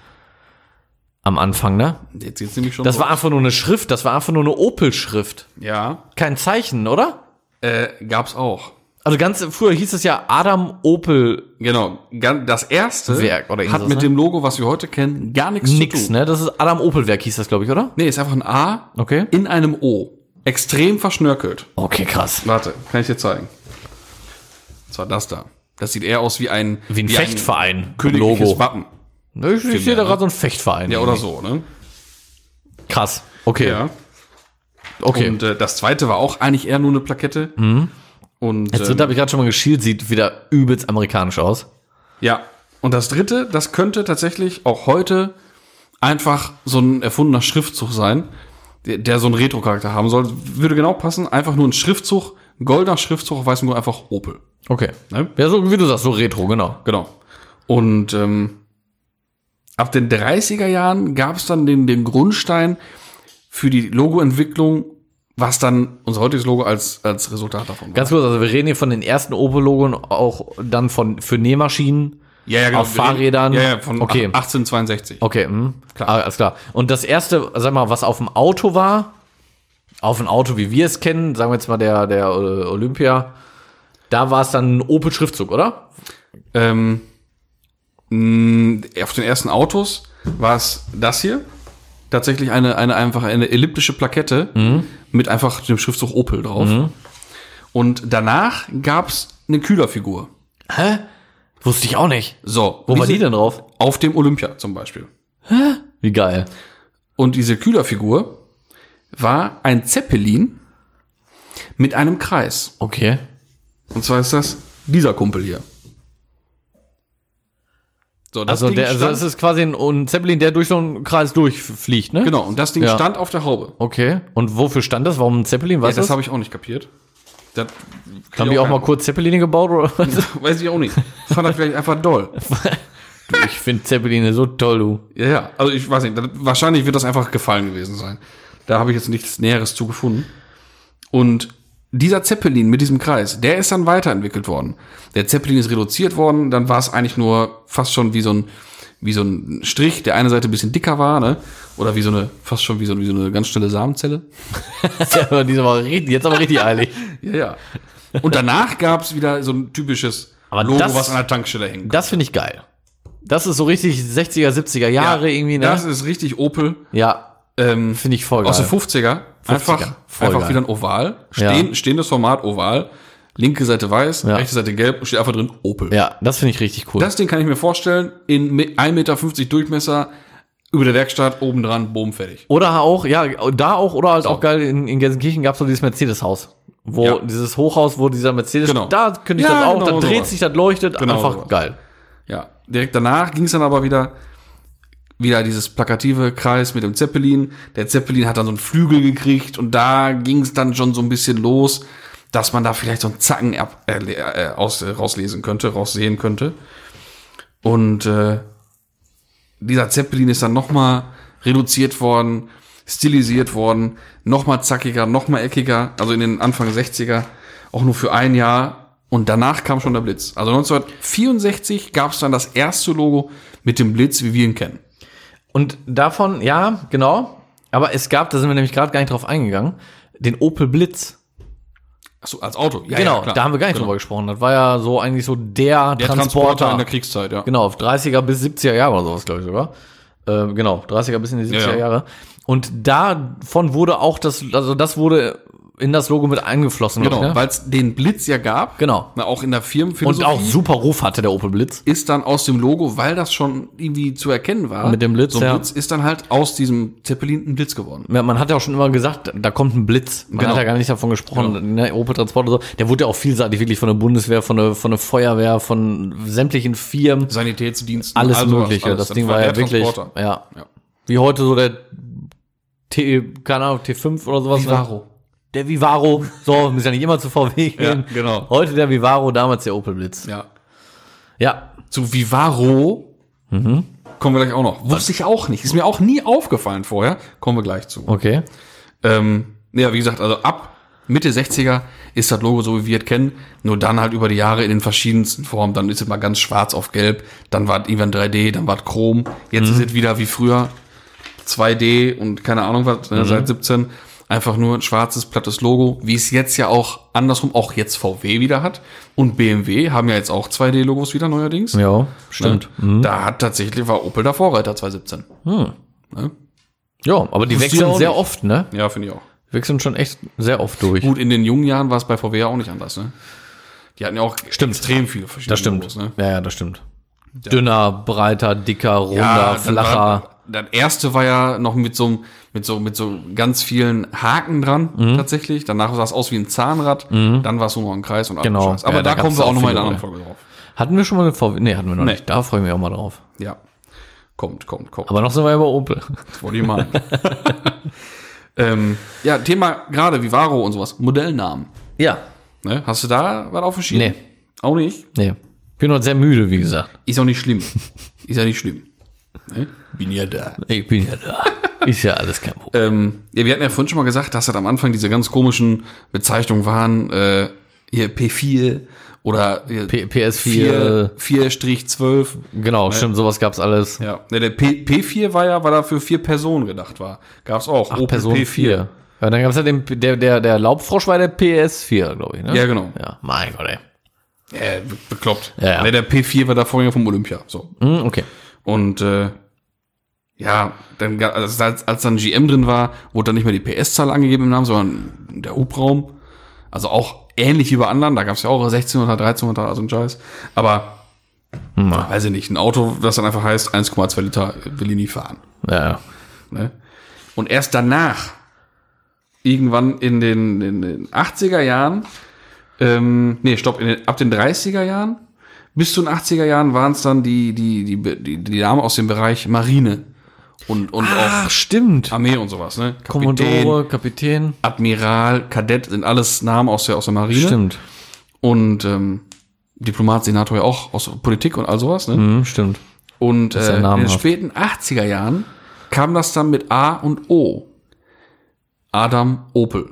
am Anfang, ne? Jetzt geht's nämlich schon Das los. war einfach nur eine Schrift, das war einfach nur eine Opel-Schrift. Ja, Kein Zeichen, oder? äh, gab's auch. Also ganz früher hieß es ja Adam Opel Genau. Das erste Werk oder hat irgendwas, mit ne? dem Logo, was wir heute kennen, gar nichts nix, zu tun. ne? Das ist Adam Opel Werk hieß das, glaube ich, oder? Nee, ist einfach ein A Okay. in einem O. Extrem verschnörkelt. Okay, krass. Warte, kann ich dir zeigen. Und zwar das da. Das sieht eher aus wie ein, Wie ein Fechtverein. Ein Logo. Wappen. Ne, Ich, ich sehe da gerade so ein Fechtverein. Ja, oder so, ne? Krass. Okay. Ja. Okay. Und äh, das zweite war auch eigentlich eher nur eine Plakette. Und Jetzt ähm, habe ich gerade schon mal geschielt, sieht wieder übelst amerikanisch aus. ja. Und das dritte, das könnte tatsächlich auch heute einfach so ein erfundener Schriftzug sein. der, der so einen Retro-Charakter haben soll. Würde genau passen. Einfach nur ein Schriftzug, ein goldener Schriftzug auf weißem Grund, einfach Opel. Okay. Ne? Ja, so wie du sagst, so retro, genau. Genau. Und ähm, ab den 30er Jahren gab es dann den, den Grundstein für die Logoentwicklung, was dann unser heutiges Logo als, als Resultat davon war. Ganz kurz, also wir reden hier von den ersten Opel-Logon, auch dann von für Nähmaschinen. ja, ja, auf Fahrrädern? Ja, ja, von Okay. 1862. Okay, hm, klar. alles klar. Und das erste, sag mal, was auf dem Auto war, auf ein Auto, wie wir es kennen, sagen wir jetzt mal der, der Olympia, da war es dann ein Opel-Schriftzug, oder? Ähm, mh, auf den ersten Autos war es das hier. Tatsächlich eine, eine einfach eine elliptische Plakette mit einfach dem Schriftzug Opel drauf. Und danach gab's eine Kühlerfigur. Hä? Wusste ich auch nicht. So, Wo war die denn drauf? Auf dem Olympia zum Beispiel. Wie geil. Und diese Kühlerfigur war ein Zeppelin mit einem Kreis. Okay. Und zwar ist das dieser Kumpel hier. So, das Also, Ding der, also stand- das ist quasi ein, ein Zeppelin, der durch so einen Kreis durchfliegt, ne? genau, und das Ding Ja. stand auf der Haube. Okay. Und wofür stand das? Warum ein Zeppelin? Ja, Was das ist habe ich auch nicht kapiert. Das Haben die auch mal kurz Zeppeline gebaut? Oder? was? Weiß ich auch nicht. Fand das vielleicht einfach doll. Du, ich finde Zeppeline so toll, du. Ja, ja. Also ich weiß nicht. Das, wahrscheinlich wird das einfach gefallen gewesen sein. Da habe ich jetzt nichts Näheres zu gefunden. Und dieser Zeppelin mit diesem Kreis, der ist dann weiterentwickelt worden. Der Zeppelin ist reduziert worden. Dann war es eigentlich nur fast schon wie so ein wie so ein Strich, der eine Seite ein bisschen dicker war, ne? Oder wie so eine, fast schon wie so, wie so eine ganz schnelle Samenzelle. Ja, die ist aber richtig, jetzt aber richtig eilig. Ja, ja. Und danach gab es wieder so ein typisches Aber Logo, das- was an der Tankstelle hängt. Das finde ich geil. Das ist so richtig 60er, 70er Jahre irgendwie, ne? Das ist richtig Opel. ja, Ähm, finde ich voll geil. aus den 50er. Einfach, einfach wieder ein Oval. Ja. Stehen, Stehendes Format Oval. Linke Seite weiß, Ja. rechte Seite gelb und steht einfach drin Opel. ja, das finde ich richtig cool. Das Ding kann ich mir vorstellen, in mi- 1,50 Meter Durchmesser, über der Werkstatt, oben dran, boom, fertig. Oder auch, ja, da auch, oder halt auch geil, in, in Gelsenkirchen gab es so dieses Mercedes-Haus. Wo Ja. dieses Hochhaus, wo dieser Mercedes, Genau. da könnte ich Ja, das auch, genau dann dreht sowas. sich, das leuchtet, Genau einfach sowas. geil. Ja, direkt danach ging es dann aber wieder, wieder dieses plakative Kreis mit dem Zeppelin. Der Zeppelin hat dann so einen Flügel gekriegt und da ging es dann schon so ein bisschen los, dass man da vielleicht so einen Zacken ab, äh, äh, aus, äh, rauslesen könnte, raussehen könnte. Und äh, dieser Zeppelin ist dann nochmal reduziert worden, stilisiert worden, nochmal zackiger, nochmal eckiger, also in den Anfang 60er, auch nur für ein Jahr. Und danach kam schon der Blitz. Also 1964 gab es dann das erste Logo mit dem Blitz, wie wir ihn kennen. Und davon, ja, genau. Aber es gab, da sind wir nämlich gerade gar nicht drauf eingegangen, den Opel Blitz. Achso, als Auto. Ja, genau, ja, da haben wir gar nicht Genau. drüber gesprochen. Das war ja so eigentlich so der, Der Transporter. Transporter in der Kriegszeit, ja. Genau, auf 30er bis 70er Jahre oder sowas, glaube ich sogar. Äh, genau, 30er bis in die 70er Ja, ja. Jahre. Und davon wurde auch das, also das wurde in das Logo mit eingeflossen. Genau, ne? weil es den Blitz ja gab. Genau. Na, auch in der Und Firmenphilosophie. auch super Ruf hatte der Opel Blitz. ist dann aus dem Logo, weil das schon irgendwie zu erkennen war. Mit dem Blitz, so ein ja. Blitz ist dann halt aus diesem Zeppelin ein Blitz geworden. Ja, man hat ja auch schon immer gesagt, da kommt ein Blitz. Man Genau. hat ja gar nicht davon gesprochen, ne, Opel Transport oder so. Der wurde ja auch vielseitig wirklich von der Bundeswehr, von der, von der Feuerwehr, von sämtlichen Firmen. Sanitätsdiensten. Alles all sowas, Mögliche. alles. Das Ding war ja wirklich, ja. Ja. Wie heute so der T, keine Ahnung, T5 oder sowas. ne? Vivaro. Der Vivaro. So, müssen ja nicht immer zu VW gehen. genau. Heute der Vivaro, damals der Opel Blitz. Ja. Ja. Zu Vivaro Mhm. kommen wir gleich auch noch. Wusste ich auch nicht. Ist mir auch nie aufgefallen vorher. Kommen wir gleich zu. Okay. Ähm, ja, wie gesagt, also ab Mitte 60er ist das Logo so, wie wir es kennen. Nur dann halt über die Jahre in den verschiedensten Formen. Dann ist es mal ganz schwarz auf gelb. Dann war es irgendwann 3D, dann war es Chrom. Jetzt ist es wieder wie früher 2D und keine Ahnung was, ne, seit 17. Einfach nur ein schwarzes, plattes Logo, wie es jetzt ja auch andersrum auch jetzt VW wieder hat. Und BMW haben ja jetzt auch 2D-Logos wieder neuerdings. Ja, stimmt. Ne? Da hat tatsächlich war Opel der Vorreiter 2017. Ja, aber die Wusste wechseln sehr oft, ne? Ja, finde ich auch. Wechseln schon echt sehr oft durch. Gut, in den jungen Jahren war es bei VW ja auch nicht anders, ne? Die hatten ja auch extrem viele verschiedene Das stimmt. Logos, ne? Ja, ja, das stimmt. Dünner, breiter, dicker, runder, dann flacher. War, das erste war ja noch mit so, einem- mit so, mit so ganz vielen Haken dran, Mhm. tatsächlich. Danach sah es aus wie ein Zahnrad. Dann war es nur noch ein Kreis und Genau. Scheiß. Aber Ja, da da, kommen wir auch auch nochmal in einer anderen Folge drauf. Hatten wir schon mal eine VW? Nee, hatten wir noch Nee. nicht. Da freue ich mich auch mal drauf. Ja. Kommt, kommt, kommt. Aber noch sind wir bei Opel. Wollte ich mal. Ähm, ja, Thema gerade Vivaro und sowas. Modellnamen. Ja. Ne? Hast du da was auf dem Schirm? Nee. Auch nicht? Nee. Bin noch sehr müde, wie gesagt. Ist auch nicht schlimm. Ist ja nicht schlimm. Ne? Bin ja da. Ich bin ja da. Ist ja alles kein Problem. Ähm, ja, wir hatten ja vorhin schon mal gesagt, dass das am Anfang diese ganz komischen Bezeichnungen waren. Äh, hier P4 oder hier P PS4. 4-12. Genau, stimmt, sowas gab's alles. Ja, ne, der P P4 war ja, weil er für vier Personen gedacht war. Gab's auch. Ach, Person 4. Ja, dann gab's ja den, der, der, der Laubfrosch war der PS4, glaube ich, ne? Ja, genau. Ja, mein Gott, ey. Äh, be- bekloppt. Ja, ja. Der P4 war der Vorgänger vom Olympia. So. Hm, okay. Und äh, ja, dann also als, als dann GM drin war, wurde dann nicht mehr die PS-Zahl angegeben im Namen, sondern der Hubraum. Also auch ähnlich wie bei anderen. Da gab es ja auch 1600, 1300, also ein Scheiß. Aber weiß ich nicht, ein Auto, das dann einfach heißt 1,2 Liter will ich nie fahren. Ja. Ne? Und erst danach, irgendwann in den, in den 80er Jahren, ähm, nee, stopp, den, ab den 30er Jahren bis zu den 80er Jahren waren es dann die, die, die, die, die Damen aus dem Bereich Marine und, und Ach, auch stimmt. Armee und sowas, ne? Kommodore, Kapitän. Admiral, Kadett sind alles Namen aus der, aus der Marine. Stimmt. Und ähm, Diplomat, Senator ja auch aus Politik und all sowas, ne? Hm, stimmt. Und äh, in den späten 80er Jahren kam das dann mit A und O. Adam Opel.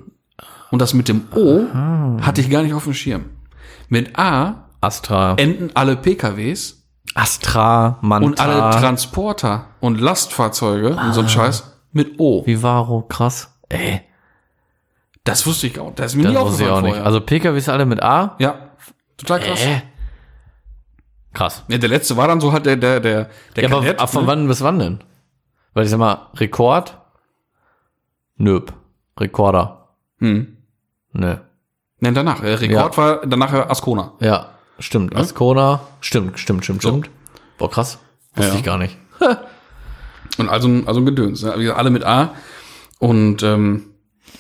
Und das mit dem O hatte ich gar nicht auf dem Schirm. Mit A Astra. enden alle PKWs Astra, Manta. und alle Transporter und Lastfahrzeuge und Ah. so ein Scheiß mit O. Vivaro, krass. Ey, Das wusste ich auch. Das ist mir das nie wusste ich aufgefallen auch nicht. vorher. Also PKWs alle mit A. ja, total krass. Äh. Krass. Ja, der letzte war dann so halt der, der, der, der Ja, aber Kadett, ab von ne? wann bis wann denn? Weil ich sag mal, Rekord? Nöp. Rekorder. Hm. Nö. Nein, danach. Der Rekord war danach ja Ascona. Ja, stimmt. Ascona. Stimmt, stimmt, stimmt, stimmt. Boah, krass. Wusste Ja. ich gar nicht. Und also, ein- also ein Gedöns. Ne? Wie gesagt, Alle mit A. Und ähm,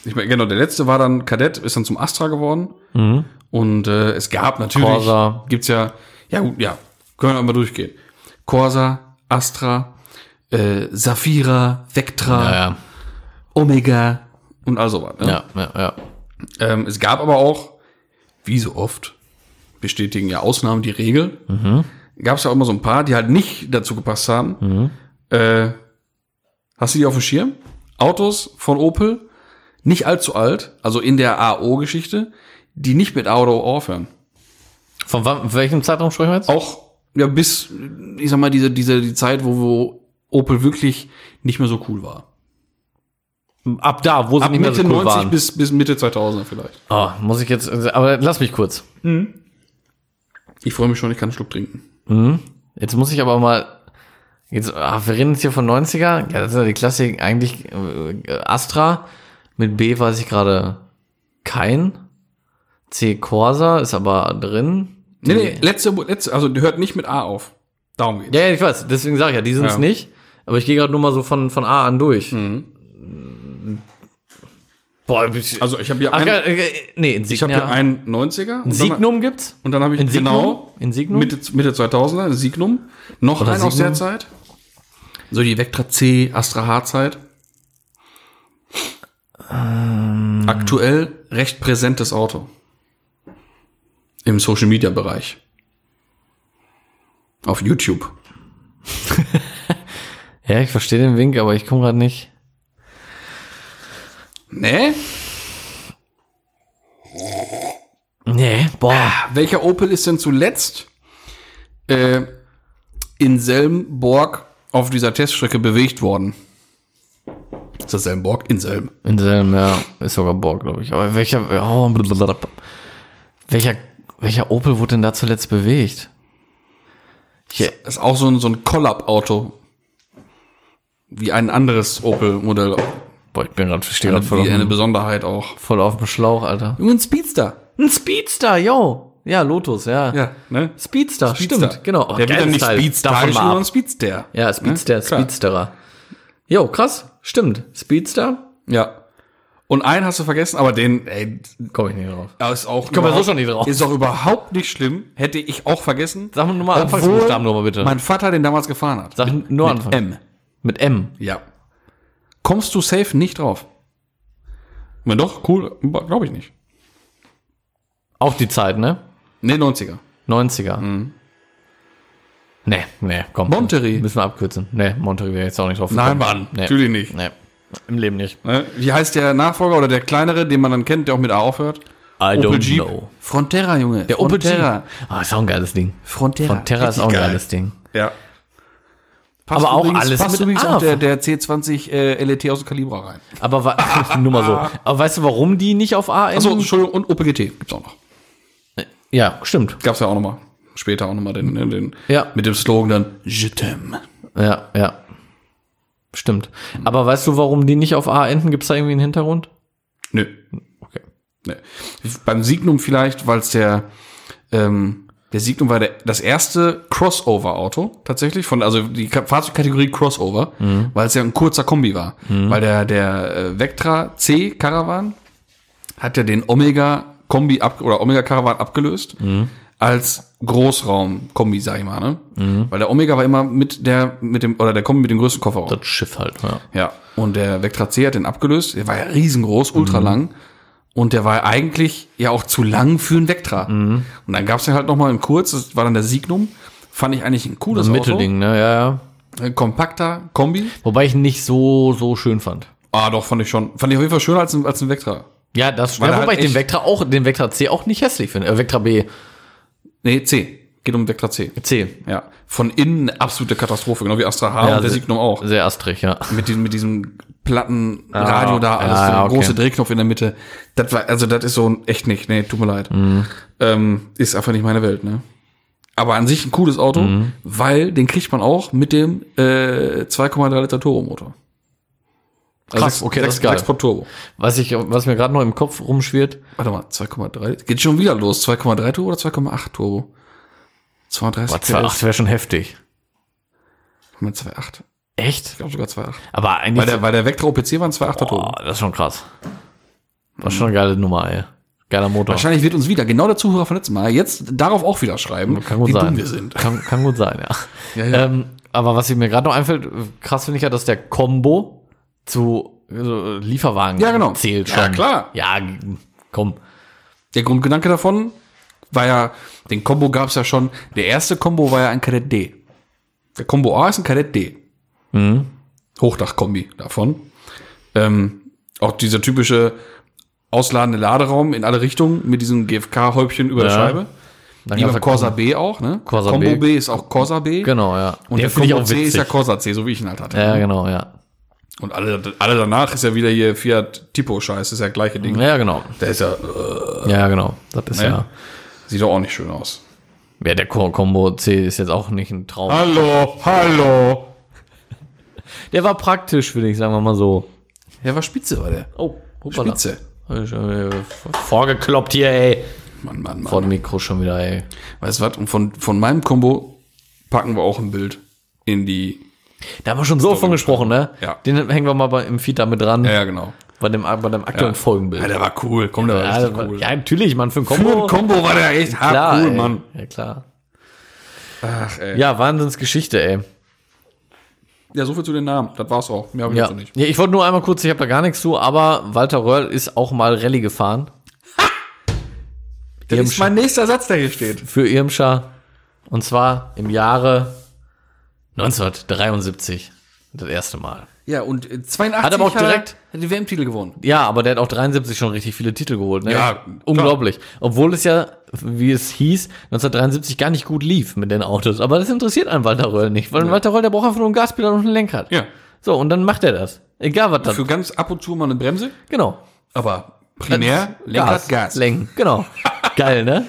ich meine, genau, der letzte war dann Kadett, ist dann zum Astra geworden. Und äh, es gab natürlich, Mhm. Corsa. gibt's ja, ja gut, ja, können wir mal durchgehen. Corsa, Astra, äh, Safira, Vectra, Ja, ja. Omega und all sowas. Ne? Ja, ja, ja. Ähm, es gab aber auch, wie so oft, bestätigen ja Ausnahmen die Regel. Gab es ja auch immer so ein paar, die halt nicht dazu gepasst haben. Äh, hast du die auf dem Schirm? Autos von Opel, nicht allzu alt, also in der AO-Geschichte, die nicht mit A oder O aufhören. Von wann, welchem Zeitraum sprechen wir jetzt? Auch ja, bis, ich sag mal, diese, diese die Zeit, wo, wo Opel wirklich nicht mehr so cool war. Ab da, wo sie Ab nicht mehr Mitte so cool 90 waren. bis, bis Mitte 2000er vielleicht. Oh, muss ich jetzt, aber lass mich kurz. Ich freue mich schon, ich kann einen Schluck trinken. Jetzt muss ich aber mal, jetzt, ach, wir reden jetzt hier von 90er. Ja, das ist ja die Klassik, eigentlich äh, Astra. Mit B weiß ich gerade kein. C Corsa ist aber drin. Nee, nee, letzte, letzte, also die hört nicht mit A auf. Darum geht's. Ja, ja, ich weiß, deswegen sage ich ja, die sind es Ja. nicht. Aber ich gehe gerade nur mal so von, von A an durch. Boah, ich, Also ich habe hier, ein, äh, nee, ich habe hier einen 90er. Und Signum gibt's? Und dann habe ich In Signum? genau In Signum? Mitte, Mitte 2000er, ein Signum. Noch Oder ein aus der Signum? Zeit. So die Vectra C, Astra H Zeit. Ähm. Aktuell recht präsentes Auto. Im Social Media Bereich. Auf YouTube. Ja, ich verstehe den Wink, aber ich komme gerade nicht. Nee? Nee, boah. Welcher Opel ist denn zuletzt äh, in Selmborg auf dieser Teststrecke bewegt worden? Ist das Selmborg? In Selm. In selben, ja, ist sogar Borg, glaube ich. Aber welcher, oh, welcher, welcher Opel wurde denn da zuletzt bewegt? Das ist auch so ein, so ein Collab-Auto. Wie ein anderes Opel-Modell. Boah, ich bin gerade, stehe gerade Wie voll, auf eine dem- Besonderheit auch. voll auf dem Schlauch, Alter. Junge, ein Speedster. Ein Speedster, yo. Ja, Lotus, ja. Ja, ne? Speedster, stimmt, genau. Oh, Der wird dann nicht Teil. Speedster, Davon mal ab. Speedster. Ja, Speedster, Ne? Speedsterer. Jo, krass, stimmt. Speedster? Ja. Und einen hast du vergessen, aber den, ey, Komm ich nicht drauf. da ist auch. komm ja so überhaupt- schon nicht drauf. Ist auch überhaupt nicht schlimm. Hätte ich auch vergessen. Sag nur mal Obwohl Anfangsbuchstaben nochmal bitte. Mein Vater den damals gefahren hat. Sag nur Mit Anfang. M. Mit M. Ja. Kommst du safe nicht drauf. Wenn doch, cool, glaube ich nicht. Auch die Zeit, ne? Nee, 90er. 90er. Nee, nee, komm. Monterey. Müssen wir abkürzen. Nee, Monterey wäre jetzt auch nicht drauf Nein. Mann, Nee. natürlich nicht. Nee, im Leben nicht. Ne? Wie heißt der Nachfolger oder der kleinere, den man dann kennt, der auch mit A aufhört? I Opel don't Jeep. know. Frontera, Junge. Der Opel Frontera. Jeep. Ah, ist auch ein geiles Ding. Frontera. Von Terra ist auch ein geil. geiles Ding. Ja. Aber auch alles passt mit übrigens A. auch der, der C20 äh, LET aus dem Kalibra rein. Aber wa- nur mal so. Aber weißt du, warum die nicht auf A enden? Achso, Entschuldigung, und Opel GT gibt's auch noch. Ja, stimmt. Gab's ja auch noch mal. Später auch noch mal den, den, den Ja. mit dem Slogan dann Je t'aime. Ja, ja. Stimmt. Aber weißt du, warum die nicht auf A enden? Gibt's da irgendwie einen Hintergrund? Nö. Okay. Nee. Beim Signum vielleicht, weil es der, ähm, der Signum war der, das erste Crossover-Auto tatsächlich von, also die Ka- Fahrzeugkategorie Crossover, weil es ja ein kurzer Kombi war. Weil der, der äh, Vectra C Caravan hat ja den Omega Kombi ab, oder Omega Caravan abgelöst als Großraum-Kombi, sag ich mal, ne? Weil der Omega war immer mit der, mit dem, oder der Kombi mit dem größten Kofferraum. Das Schiff halt, ja. Ja, und der Vectra C hat den abgelöst. Der war ja riesengroß, ultra lang. Und der war eigentlich ja auch zu lang für einen Vectra. Und dann gab's ja halt noch mal in kurz, das war dann der Signum. Fand ich eigentlich ein cooles Das Mittelding, ne? Ja, ja. Auto. Ein kompakter Kombi. Wobei ich ihn nicht so, so schön fand. Ah, doch, fand ich schon. Fand ich auf jeden Fall schöner als ein, als ein Vectra. Ja, das Weil ja, wobei halt ich den Vectra auch, den Vectra C auch nicht hässlich finde. Äh, Vectra B. Nee, C. Geht um Vectra C. C. Ja. Von innen eine absolute Katastrophe, genau wie Astra H Ja, und der Signum auch. Sehr astrig, ja. mit diesem, mit diesem platten Radio da, alles ja, okay. große Drehknopf in der Mitte. Das war, also das ist so ein, echt nicht, nee, tut mir leid. Mhm. Ähm, ist einfach nicht meine Welt, ne? Aber an sich ein cooles Auto, Mhm. weil den kriegt man auch mit dem äh, 2,3 Liter Turbomotor. Also Krass, sechs- okay, das sechs- ist geil. sechs Port Turbo. Was ich, was mir gerade noch im Kopf rumschwirrt, Warte mal, 2,3. Geht schon wieder los. 2,3 Turbo oder 2,8 Turbo? 32 boah, 2,8 wäre schon heftig. Moment, 2,8. Echt? Ich glaube sogar 2,8. Aber eigentlich, Weil der, weil der Vectra OPC war 2,8er Turbo. boah, das ist schon krass. Das ist schon eine geile Nummer, ey. Geiler Motor. Wahrscheinlich wird uns wieder genau der Zuhörer von letztem Mal jetzt darauf auch wieder schreiben, Kann gut wie sein. dumm wir sind. Kann, kann gut sein, ja. Ja, ja. Ähm, aber was mir gerade noch einfällt, krass finde ich ja, dass der Combo zu äh, Lieferwagen Ja, genau. zählt Ja, schon. klar. Ja, komm. Der Grundgedanke davon war ja, den Combo gab es ja schon. Der erste Combo war ja ein Kadett D. Der Combo A ist ein Kadett D. Mhm. Hochdachkombi davon. Ähm, auch dieser typische ausladende Laderaum in alle Richtungen mit diesem GFK-Häubchen über der Ja. Scheibe. Dann Wie beim Corsa B auch, ne? Corsa Combo B. B. ist auch Corsa B. Genau, ja. Und der ich Combo C ist ja. Corsa C, so wie ich ihn halt hatte. Ja, genau, ja. Und alle, alle danach ist ja wieder hier Fiat Tipo-Scheiß, ist ja gleiche Ding. Ja, genau. Der ist ja, äh, Ja, genau. Das ist Ja. ja. Sieht doch auch nicht schön aus. Ja, der Co- Combo C ist jetzt auch nicht ein Traum. Hallo, hallo. Der war praktisch, würde ich sagen wir mal so. Ja, war spitze, war der. Oh, hoppala. Spitze. Vorgekloppt hier, ey. Mann, Mann, Vor Mann. dem Mikro schon wieder, ey. Weißt du was? Und von, von meinem Combo packen wir auch ein Bild in die. Da haben wir schon so von gesprochen, ne? Ja. Den hängen wir mal bei, im Feed damit dran. Ja, ja, genau. Bei dem, bei dem aktuellen Folgenbild. Ja, der war cool. Komm, der war Ja, richtig war- cool. ja, natürlich, Mann, für ein Für Combo. ein Combo war der echt hart klar, cool, ey. Mann. Ja, klar. Ach, ey. Ja, Wahnsinnsgeschichte, ey. Ja, so viel zu den Namen. Das war's auch. Mehr habe ich Ja. nicht. ja, ich wollte nur einmal kurz, ich habe da gar nichts zu, aber Walter Röhrl ist auch mal Rallye gefahren. Das ist mein nächster Satz, der hier steht. Für Irmscher. Und zwar im Jahre 1973. Das erste Mal. Ja, und äh, 82 Hat aber auch direkt- er die WM-Titel gewonnen. Ja, aber der hat auch 73 schon richtig viele Titel geholt. Ne? Ja, klar. unglaublich. Obwohl es ja, wie es hieß, 1973 gar nicht gut lief mit den Autos. Aber das interessiert einen Walter Röll nicht, weil ein Walter Röll, der braucht einfach nur ein Gaspedal und ein Lenkrad. Ja. So, und dann macht er das. Egal was das. Für ganz ab und zu mal eine Bremse, Genau. aber primär Lenkrad, Gas. Lenken, genau. geil, ne?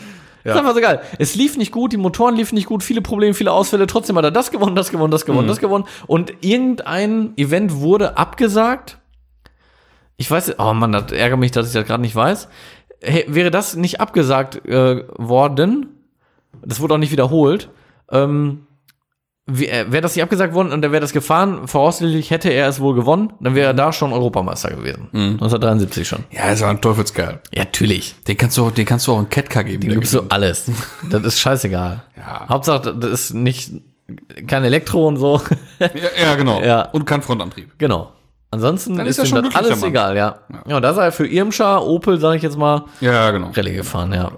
Das ist einfach so geil. Es lief nicht gut, die Motoren liefen nicht gut, viele Probleme, viele Ausfälle. Trotzdem hat er das gewonnen, das gewonnen, das gewonnen, Mhm. das gewonnen. Und irgendein Event wurde abgesagt. Ich weiß, oh Mann, das ärgert mich, dass ich das gerade nicht weiß. Hey, wäre das nicht abgesagt äh, worden, das wurde auch nicht wiederholt, ähm, äh, wäre das nicht abgesagt worden und er wäre das gefahren, voraussichtlich hätte er es wohl gewonnen, dann wäre er da schon Europameister gewesen. Mhm. 1973 schon. Ja, ist aber ein Teufelskerl. Ja, natürlich. Den kannst du, den kannst du auch einen Catcar geben. Den gibst du alles. Das ist scheißegal. Ja. Hauptsache, das ist nicht kein Elektro und so. ja, ja, genau. Ja. Und kein Frontantrieb. genau. Ansonsten Dann ist, ist ihm schon das alles egal, ja. Ja, und da ist er für Irmscher, Opel, sage ich jetzt mal, Ja, genau. Rallye gefahren, ja.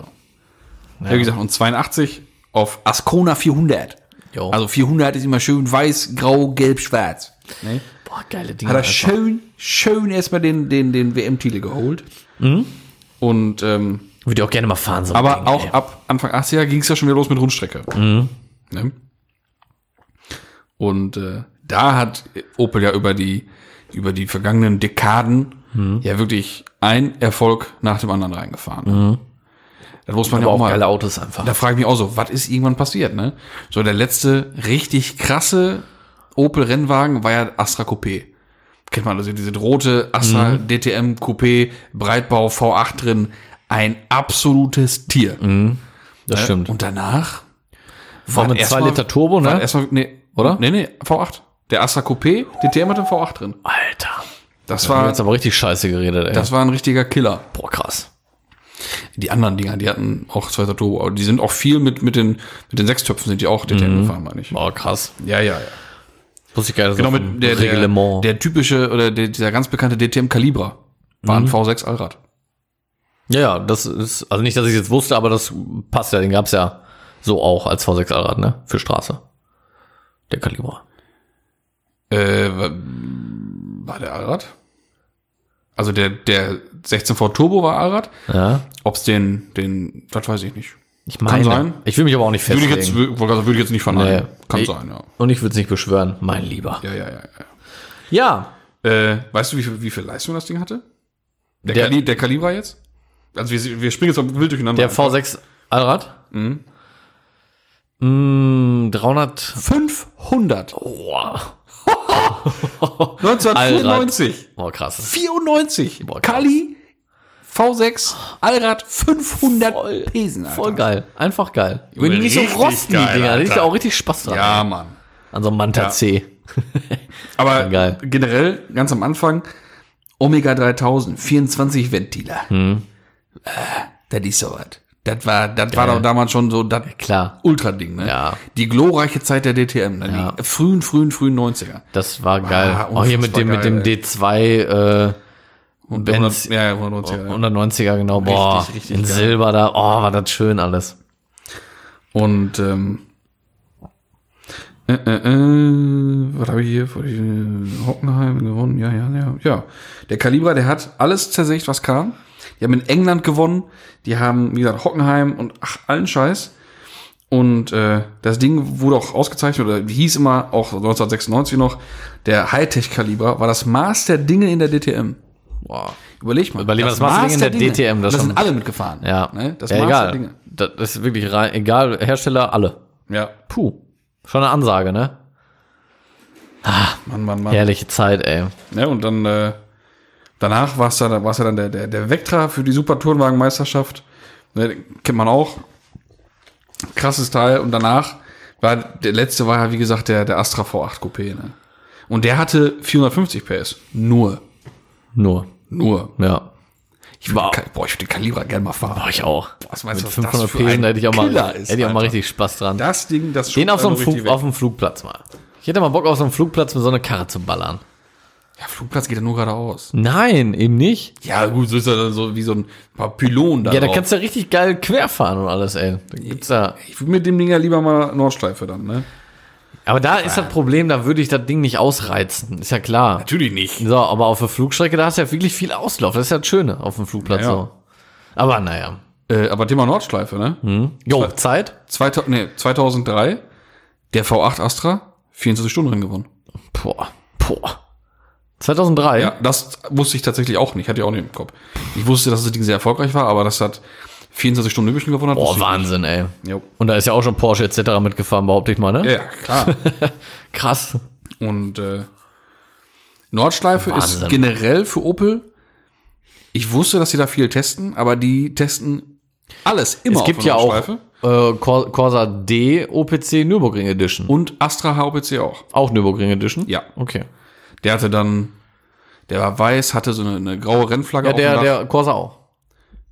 Ja. Wie gesagt, und 82 auf Ascona 400. Jo. Also 400 ist immer schön weiß, grau, gelb, schwarz. Ne? Boah, geile Dinge. Hat er einfach. schön, schön erstmal den, den, den WM-Titel geholt. Und, ähm, Würde ich auch gerne mal fahren, so aber Ding, auch ey. ab Anfang 80er ging es ja schon wieder los mit Rundstrecke. Ne? Und äh, da hat Opel ja über die, über die vergangenen Dekaden ja wirklich ein Erfolg nach dem anderen reingefahren. Da muss man aber ja auch auch mal. geile Autos einfach. Da frage ich mich auch so, was ist irgendwann passiert, ne? So, der letzte richtig krasse Opel-Rennwagen war ja Astra Coupé. Kennt man also diese rote Astra DTM Coupé, Breitbau V8 drin. Ein absolutes Tier. das Ne? stimmt. Und danach Vor mit erst 2 mal- Liter Turbo, war ne? erstmal, nee, Oder? Nee, nee, V8. Der Astra Coupé, DTM hat ein V8 drin. Alter. Das war, jetzt aber richtig scheiße geredet, ey. das war ein richtiger Killer. Boah, krass. Die anderen Dinger, die hatten auch zweiter Turbo, aber die sind auch viel mit, mit den, mit den Sechstöpfen sind die auch DTM gefahren, meine ich. Boah, krass. Ja, ja, ja. Wusste ich nicht, Genau, mit der, der, Reglement. der typische oder der, dieser ganz bekannte DTM Calibra war ein V6 Allrad. ja, ja, das ist, also nicht, dass ich jetzt wusste, aber das passt ja, den gab's ja so auch als V6 Allrad, ne? Für Straße. Der Kaliber. Äh, wa- war der Allrad? Also der, der 16V Turbo war Allrad. Ja. Ob's den, den, das weiß ich nicht. Ich meine, sein. ich will mich aber auch nicht Würde festlegen. ich jetzt, sagen, würde ich jetzt nicht verneinen. Nee. Kann Ich- sein, ja. Und ich würde es nicht beschwören, mein Lieber. Ja, ja, ja, Ja. ja. Äh, weißt du, wie viel, wie viel Leistung das Ding hatte? Der, Der- Kali, der Calibra jetzt? Also wir, wir springen jetzt mal wild durcheinander. Der V6 Allrad? Mhm. Mm, 300. 500. Boah. 1994. Boah, krass. 94. Boah, krass. Kali V6 Allrad 500 Voll, Pesen, Alter. voll geil. Einfach geil. Wenn die nicht so rosten, die Dinger. Da ist ja auch richtig Spaß dran. Ja, Mann. An so einem Manta Ja. C. Aber Geil. generell, ganz am Anfang, Omega 3000, 24 Ventiler. Hm. Äh, das ist so was. Das war, das war doch damals schon so das Klar. Ultra-Ding, ne? Ja. Die glorreiche Zeit der DTM, ne? Ja. Die frühen, frühen, frühen 90er. Das war geil. Ah, auch hier mit dem, mit dem unfassbar D2, äh, Und Benz, 100, ja, ja, 190er. ja. 190er, genau. Boah, richtig in geil. Silber da. Oh, war das schön alles. Und ähm, äh, äh, äh, was habe ich hier? Äh, Hockenheim gewonnen. Ja, ja, ja. Ja. Der Kalibra, der hat alles zersägt, was kam. Die haben in England gewonnen. Die haben, wie gesagt, Hockenheim und ach, allen Scheiß. Und äh, das Ding wurde auch ausgezeichnet, oder hieß immer auch 1996 noch, der Hightech-Kaliber war das Maß der Dinge in der DTM. Boah. Überleg mal. Überleg mal, das Maß der Dinge in der Dinge. DTM, das Das, sind alle mitgefahren. Ja. Ne? Das ja, Maß egal. der Dinge. Das ist wirklich rein, egal, Hersteller, alle. Ja. Puh. Schon eine Ansage, ne? Mann, Mann, Mann. Herrliche Zeit, ey. Ja, und dann äh, danach war es dann, war's ja dann der, der, der Vectra für die Super Tourenwagenmeisterschaft. Ne, kennt man auch. Krasses Teil. Und danach war der letzte war ja, wie gesagt, der, der Astra V8 Coupé. Ne? Und der hatte 450 PS. Nur. Nur. Nur. Ja. Ich war, boah, ich würde den Kalibra gerne mal fahren. Boah, ich auch. Was meinst Mit du, was das 500 für Pesen ein hätte ich auch mal, Killer ist, hätte ich auch mal richtig Spaß dran. Das Ding, das Den auf so einem Flug, auf dem Flugplatz mal. Ich hätte mal Bock auf so einem Flugplatz mit so einer Karre zu ballern. Ja, Flugplatz geht ja nur geradeaus. Nein, eben nicht. Ja, gut, so ist er dann so wie so ein paar Pylonen da Ja, da drauf. kannst du ja richtig geil querfahren und alles, ey. Da gibt's ja. Ich würde mit dem Ding ja lieber mal Nordschleife dann, ne? Aber da ist das Problem, da würde ich das Ding nicht ausreizen. Ist ja klar. Natürlich nicht. So, aber auf der Flugstrecke, da hast du ja wirklich viel Auslauf. Das ist ja das Schöne auf dem Flugplatz Ja, ja. so. Aber naja. Äh, aber Thema Nordschleife, ne? Jo, Zeit? 2000, nee, 2003, der V8 Astra, 24 Stunden Rennen gewonnen. Boah, boah. 2003? Ja, das wusste ich tatsächlich auch nicht, hatte ich auch nicht im Kopf. Ich wusste, dass das Ding sehr erfolgreich war, aber das hat 24 Stunden Üblichen gewonnen hat. Boah, Wahnsinn, ey. Jo. Und da ist ja auch schon Porsche etc. mitgefahren, behaupte ich mal, ne? Ja, klar. Krass. Und äh, Nordschleife Wahnsinn. ist generell für Opel. Ich wusste, dass sie da viel testen, aber die testen alles immer Es gibt ja auch äh, Cor- Corsa D OPC Nürburgring Edition. Und Astra HOPC auch. Auch Nürburgring Edition? Ja. Okay. Der hatte dann, der war weiß, hatte so eine, eine graue Rennflagge Ja, auf dem der, Dach. der Corsa auch.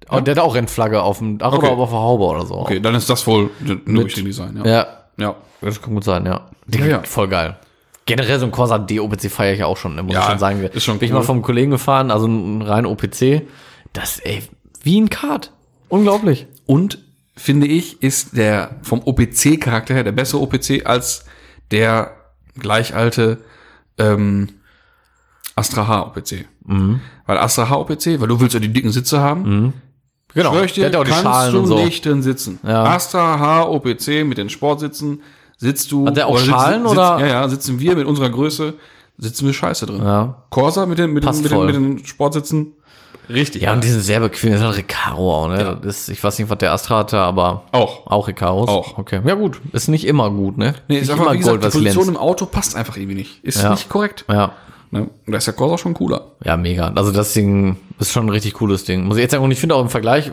Und der hat auch Rennflagge auf dem Dach Okay. oder auf der Haube oder so. Okay, dann ist das wohl ein Nürburgring Design, ja. Ja, Ja. das kann gut sein, ja. Ja, ja. Voll geil. Generell so ein Corsa D OPC feiere ich ja auch schon, ne, muss Ja, ich schon sagen. ist schon Bin ich cool. mal vom Kollegen gefahren, also ein rein OPC. Das, ey, wie ein Kart. Unglaublich. Und finde ich, ist der vom OPC-Charakter her der bessere OPC als der gleich alte ähm, Astra H OPC. Mhm. Weil Astra H OPC, weil du willst ja die dicken Sitze haben, Genau. schwör ich dir, ja auch die kannst Schalen du und so. nicht drin sitzen. Ja. Astra H OPC mit den Sportsitzen sitzt du. Hat der auch oder Schalen, sitz, oder? Sitz, ja, ja, sitzen wir mit unserer Größe, sitzen wir scheiße drin. Ja. Corsa mit den, mit, den, mit, den, mit den Sportsitzen, richtig. Ja, und die sind sehr bequem. Das ist ein Recaro auch, ne? Das ist, ich weiß nicht, was der Astra hatte, aber Auch. auch Recaros. Auch. Okay. Ja, gut. Ist nicht immer gut, ne? Nee, nicht ist einfach, immer wie gesagt, die was Position glänzt. im Auto passt einfach irgendwie nicht. Ist Ja. nicht korrekt. Ja. Ne? Und da ist der Corsa schon cooler. Ja, mega. Also das Ding ist schon ein richtig cooles Ding. Muss ich jetzt sagen, und ich finde auch im Vergleich,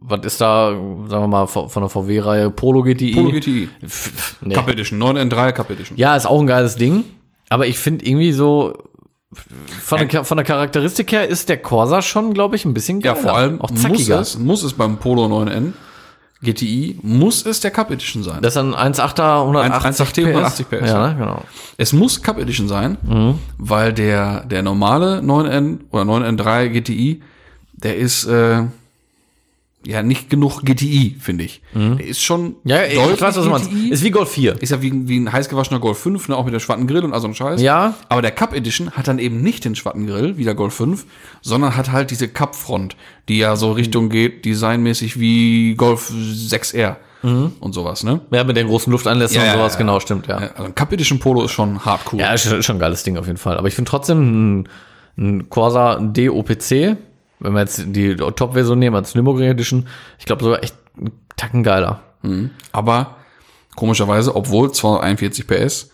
was ist da, sagen wir mal, von der VW-Reihe Polo GTI? Polo GTI. Pff, nee. Cup Edition, 9N3 Cup Edition. Ja, ist auch ein geiles Ding. Aber ich finde irgendwie so, von der, von der Charakteristik her ist der Corsa schon, glaube ich, ein bisschen Ja, geiler. vor allem auch muss zackiger. es, muss es beim Polo 9N GTI, muss es der Cup Edition sein. Das ist ein 1.8er 180 1.8T 180 PS, Ja, ne? genau. es muss Cup Edition sein, Mhm. weil der, der normale 9N oder 9N3 GTI, der ist äh, ja nicht genug GTI, finde ich. Der ist schon Mhm. Ja, ich weiß, was du meinst. Ist wie Golf 4. Ist ja wie, wie ein heiß gewaschener Golf 5, ne, auch mit dem schwarzen Grill und all so ein Scheiß. Ja. Aber der Cup Edition hat dann eben nicht den schwarzen Grill, wie der Golf 5, sondern hat halt diese Cup-Front, die ja so Richtung geht, designmäßig wie Golf 6R und sowas, ne? Ja, mit den großen Lufteinlässen Ja, und ja, sowas, ja. genau, stimmt, ja. Also ein Cup Edition Polo ist schon hart cool. Ja, ist schon ist schon ein geiles Ding auf jeden Fall. Aber ich finde trotzdem ein, ein Corsa DOPC, wenn wir jetzt die Top-Version nehmen als Nürburgring Edition, ich glaube sogar echt einen Tacken geiler. Aber komischerweise, obwohl 241 PS,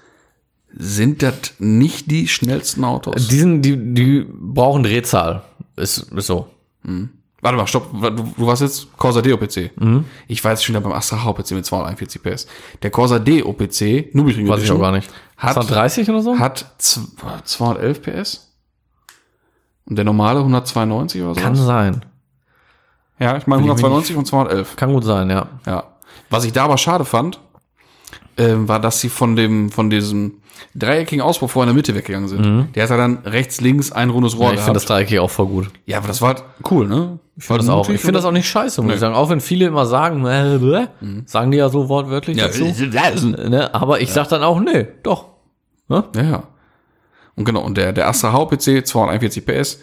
sind das nicht die schnellsten Autos. Die, sind, die, die brauchen Drehzahl. Ist, ist so. Warte mal, stopp. Du, du warst jetzt Corsa D OPC. Mhm. Ich war jetzt schon wieder beim Astra H OPC mit 241 PS. Der Corsa D OPC, Nürburgring Weiß ich auch gar nicht. Hat- 230 oder so? hat z- 211 PS. Und der normale 192 oder so. Kann sein. ja, ich meine ich mir 192 und 211. Kann gut sein, ja. Ja. Was ich da aber schade fand, ähm, war, dass sie von dem, von diesem dreieckigen Auspuff vor in der Mitte weggegangen sind. Der hat ja dann rechts, links ein rundes Rohr Mhm. ja ich finde das. Dreieckig auch voll gut. ja, aber das war halt cool, ne? Ich Das auch. Ich finde das auch nicht scheiße, muss ich sagen. Auch wenn viele immer sagen, äh, bläh, sagen die ja so wortwörtlich ja, dazu. Ne? Aber ich sag dann auch, nee, doch. Ja, ja. Und genau, und der, der Astra HPC, 241 PS,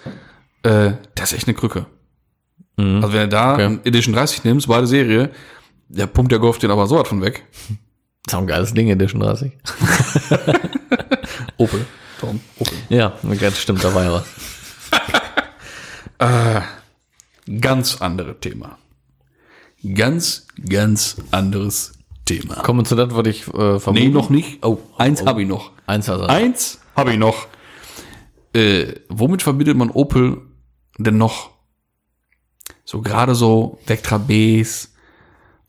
äh, das ist echt eine Krücke. Also wenn du da Okay. Edition 30 nimmst, beide Serie, der pumpt der Golf den aber so was von weg. Das ist auch ein geiles Ding, Edition 30. Opel. Tom, Opel. Ja, das stimmt, da war ja was. Ganz andere Thema. Ganz, ganz anderes Thema. Kommen wir zu das, was ich äh, vermute. Nee, noch nicht. Oh, eins habe ich noch. Eins also. Eins habe ich noch. Äh, womit verbindet man Opel denn noch? So gerade so Vectra Bs,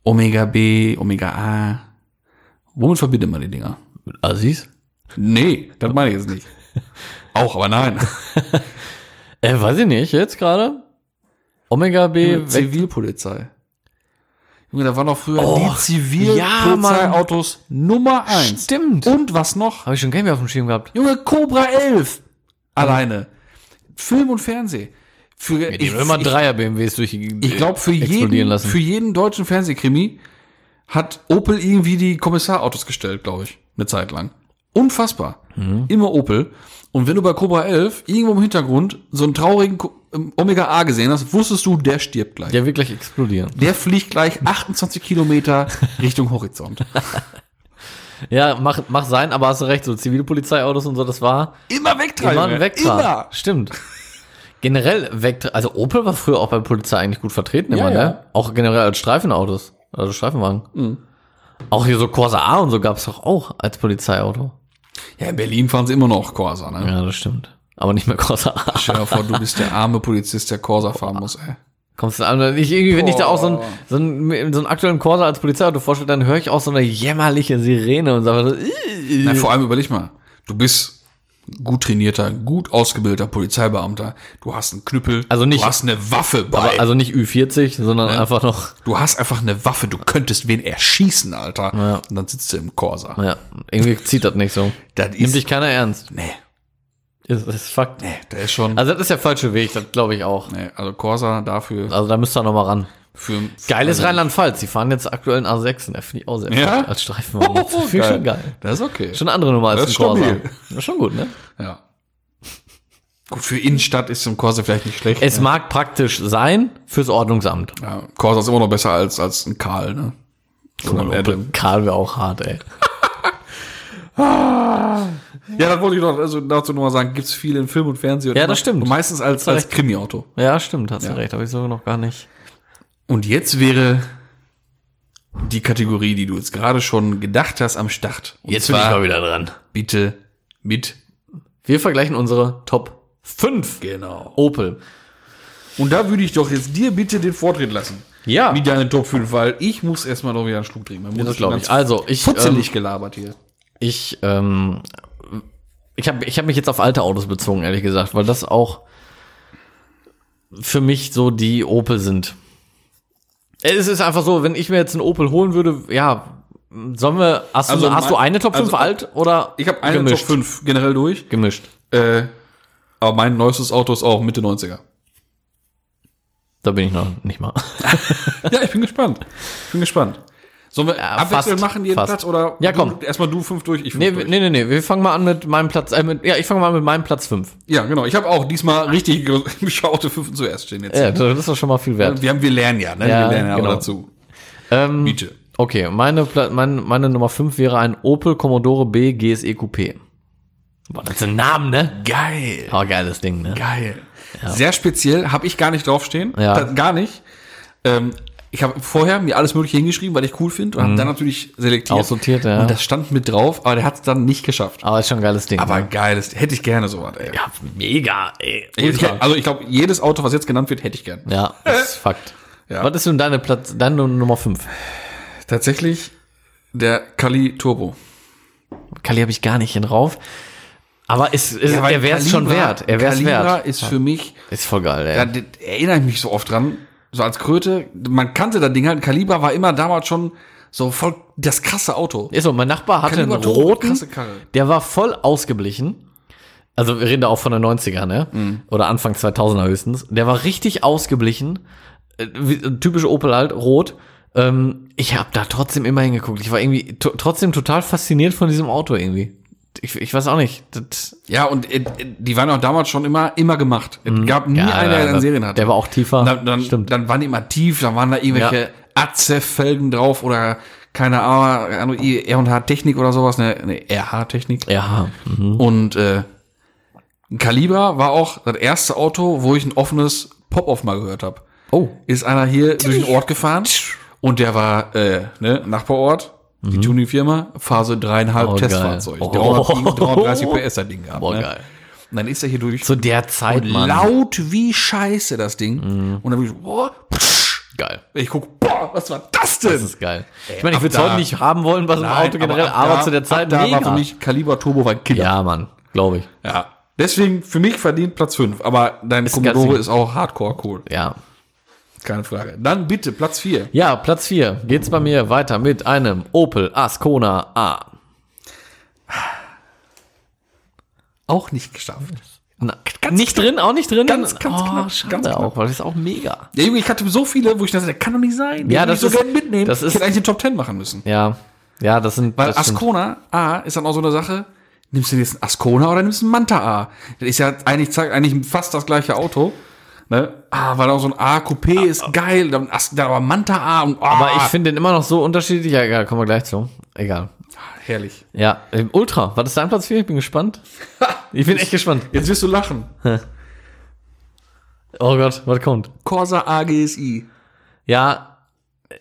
Omega B, Omega A. Womit verbindet man die Dinger? Mit Assis? Nee, das meine ich jetzt nicht. Auch, aber nein. Äh, weiß ich nicht, jetzt gerade? Omega B, weg. Zivilpolizei. Junge, da waren doch früher Oh, die ja. Zivilpolizeiautos Nummer eins. Stimmt. Und was noch? Habe ich schon mehr auf dem Schirm gehabt. Junge, Cobra 11. Alleine. Film und Fernsehen. Für, Die haben immer Dreier BMWs durch Ich glaube, für jeden, lassen. für jeden deutschen Fernsehkrimi hat Opel irgendwie die Kommissarautos gestellt, glaube ich, eine Zeit lang. Unfassbar. Mhm. Immer Opel. Und wenn du bei Cobra 11 irgendwo im Hintergrund so einen traurigen Omega A gesehen hast, wusstest du, der stirbt gleich. Der wird gleich explodieren. Der fliegt gleich 28 Kilometer Richtung Horizont. Ja, mach, mach sein, aber hast du recht, so Zivilpolizeiautos und so, das war Immer wegtreiben. immer Vectra. Immer. Stimmt. Generell Vectra, also Opel war früher auch bei der Polizei eigentlich gut vertreten immer, Ja, ja. ne? Auch generell als Streifenautos, also Streifenwagen. Mhm. Auch hier so Corsa A und so gab's doch auch als Polizeiauto. Ja, in Berlin fahren sie immer noch Corsa, ne? Ja, das stimmt. Aber nicht mehr Corsa A. Stell dir vor, du bist der arme Polizist, der Corsa fahren muss, ey. Kommst du an, ich irgendwie, wenn ich da auch so einen, so einen, so einen aktuellen Corsa als Polizeiauto vorstelle, dann höre ich auch so eine jämmerliche Sirene und sage so, "Ih." Na, vor allem überleg mal, du bist gut trainierter, gut ausgebildeter Polizeibeamter. Du hast einen Knüppel. Also nicht- Du hast eine Waffe bei. Aber also nicht Ü40, sondern einfach noch, du hast einfach eine Waffe. Du könntest wen erschießen, Alter. Ja. Und dann sitzt du im Corsa. ja, irgendwie zieht das nicht so. Das Nimmt dich keiner ernst. nee, Ist, ist Fakt. nee, der ist schon, Also das ist der falsche Weg, das glaube ich auch. nee, also Corsa dafür, Also da müsst ihr noch mal ran. für, Geil ist also- Rheinland-Pfalz. Die fahren jetzt aktuell in A6 und der finde ich auch sehr Ja? als Streifenwagen. Das finde ich schon geil. Das ist okay. Schon eine andere Nummer als Das ein ist Corsa. stabil. Ja, schon gut, ne? Ja. Gut, für Innenstadt ist so ein Corsa vielleicht nicht schlecht. Es ne? mag praktisch sein fürs Ordnungsamt. ja, Corsa ist immer noch besser als, als ein Karl, ne? Opel Adam. Karl wäre auch hart, ey. Ja, das wollte ich noch also dazu noch mal sagen. Gibt's viel in Film und Fernsehen. Ja, das stimmt. Meistens als, als. Krimi-Auto. Ja, stimmt, hast Ja. du recht. Habe ich so noch gar nicht. Und jetzt wäre die Kategorie, die du jetzt gerade schon gedacht hast, am Start. Und Jetzt bin ich mal wieder dran. bitte mit. Wir vergleichen unsere Top 5 Genau. Opel. Und da würde ich doch jetzt dir bitte den Vortritt lassen. Ja. Wie deine Top 5, weil ich muss erstmal noch wieder einen Schluck trinken. Man muss Das schon glaube ich. Also, ich, ähm, Futzelig gelabert hier. Ich, ähm, ich habe ich hab mich jetzt auf alte Autos bezogen, ehrlich gesagt, weil das auch für mich so die Opel sind. Es ist einfach so, wenn ich mir jetzt einen Opel holen würde, ja, sollen wir, hast, Also du, hast mein- du eine Top 5 also, alt oder Ich habe eine gemischt? Top 5 generell durch. Gemischt. Äh, aber mein neuestes Auto ist auch Mitte 90er. Da bin ich noch nicht mal. Ja, ich bin gespannt. Ich bin gespannt. Sollen wir Ja, abwechselnd machen jeden fast. Platz oder Ja, komm. Du, erstmal du fünf durch, ich fünf Nee, durch. nee, nee, nee, wir fangen mal an mit meinem Platz, äh, mit, ja, ich fange mal an mit meinem Platz 5. Ja, genau. Ich habe auch diesmal richtig geschaute fünf zuerst stehen jetzt. Ja, das ist doch schon mal viel wert. Wir haben, wir lernen ja, ne? Ja, wir lernen ja genau. dazu. Ähm, Bitte. Okay, meine, Pla- mein, meine Nummer 5 wäre ein Opel Commodore B GSE Coupé. Boah, das ist ein Name, ne? Geil. Oh, geiles Ding, ne? Geil. Sehr speziell, habe ich gar nicht draufstehen. Ja. Ta- Gar nicht. Ähm, ich habe vorher mir alles mögliche hingeschrieben, weil ich cool finde und habe dann natürlich selektiert. Mhm. Aussortiert, ja. Und das stand mit drauf, aber der hat es dann nicht geschafft. Aber ist schon ein geiles Ding. Aber ne? geiles, hätte ich gerne sowas, ey. ja, mega, ey. Ultra. also ich glaube, jedes Auto, was jetzt genannt wird, hätte ich gern. Ja, das ist Fakt. Ja. Was ist nun deine Platz, deine Nummer 5? Tatsächlich der Kali Turbo. Kali habe ich gar nicht hin drauf. Aber ist, ist, er wäre es schon wert. Er wäre es wert. ist für mich, Ist voll geil, ey. da erinnere ich mich so oft dran, so als Kröte, man kannte das Ding halt, Kaliber war immer damals schon so voll das krasse Auto. Ist so, mein Nachbar hatte Kaliber einen roten, der war voll ausgeblichen. Also wir reden da auch von den 90er, ne? Mhm. Oder Anfang 2000er höchstens. Der war richtig ausgeblichen. Äh, wie- Typische Opel halt, rot. Ähm, ich habe da trotzdem immer hingeguckt. Ich war irgendwie trotzdem total fasziniert von diesem Auto irgendwie. Ich, ich weiß auch nicht. Das, Ja, und äh, die waren auch damals schon immer, immer gemacht. Es gab nie einen, der dann Serien hatte. Der war auch tiefer. dann, dann, Stimmt. dann waren die immer tief, dann waren da irgendwelche Ja. Atze-Felgen drauf oder keine Ahnung, R&H Technik oder sowas, ne, ne RH Technik. ja. Mhm. Und äh, Kaliber war auch das erste Auto, wo ich ein offenes Pop-Off mal gehört habe. Oh. Ist einer hier durch den Ort gefahren und der war äh, ne, Nachbarort, die Tuning-Firma, Phase dreieinhalb Mhm. Oh, Testfahrzeug. geil. 300, 330 PS das Ding gehabt. Boah, ne? geil. Und dann ist er hier durch. Zu der Zeit, und Mann. laut wie scheiße das Ding. Mhm. Und dann bin ich, boah, psch, Geil. ich guck, boah, was war das denn? Das ist geil. Ich meine, ich würde es heute nicht haben wollen bei so einem Auto generell, ab aber, da- zu der Zeit da mega. war für mich Kaliber Turbo war Killer. ja, Mann, glaube ich. Ja. Deswegen für mich verdient Platz 5. Aber dein Ist Commodore ist auch hardcore cool. Ja. Keine Frage. Dann bitte Platz 4. Ja, Platz 4 geht's bei mir weiter mit einem Opel Ascona A. Auch nicht geschafft. Na, nicht drin, auch nicht drin? Ganz, ganz oh, knapp, schade ganz knapp. auch, weil das ist auch mega. Ja, Junge, ich hatte so viele, wo ich dachte, der kann doch nicht sein. Ja, das ich so ist- gerne mitnehmen. das ist- ich hätte eigentlich den Top 10 machen müssen. Ja, ja, das sind Weil das. Ascona A ist dann auch so eine Sache. Nimmst du jetzt einen Ascona oder nimmst du einen Manta A? Das ist ja eigentlich, zeigt eigentlich fast das gleiche Auto. Ne? Ah, weil auch so ein A Coupé ist geil, dann aber Manta A und ah, Aber ich finde den immer noch so unterschiedlich. Ja, egal, kommen wir gleich zu. Egal. herrlich. Ja, ähm, Ultra, was ist dein Platz 4? Ich bin gespannt. Ich bin echt gespannt. Jetzt wirst du lachen. Oh Gott, was kommt? Corsa A GSI. Ja,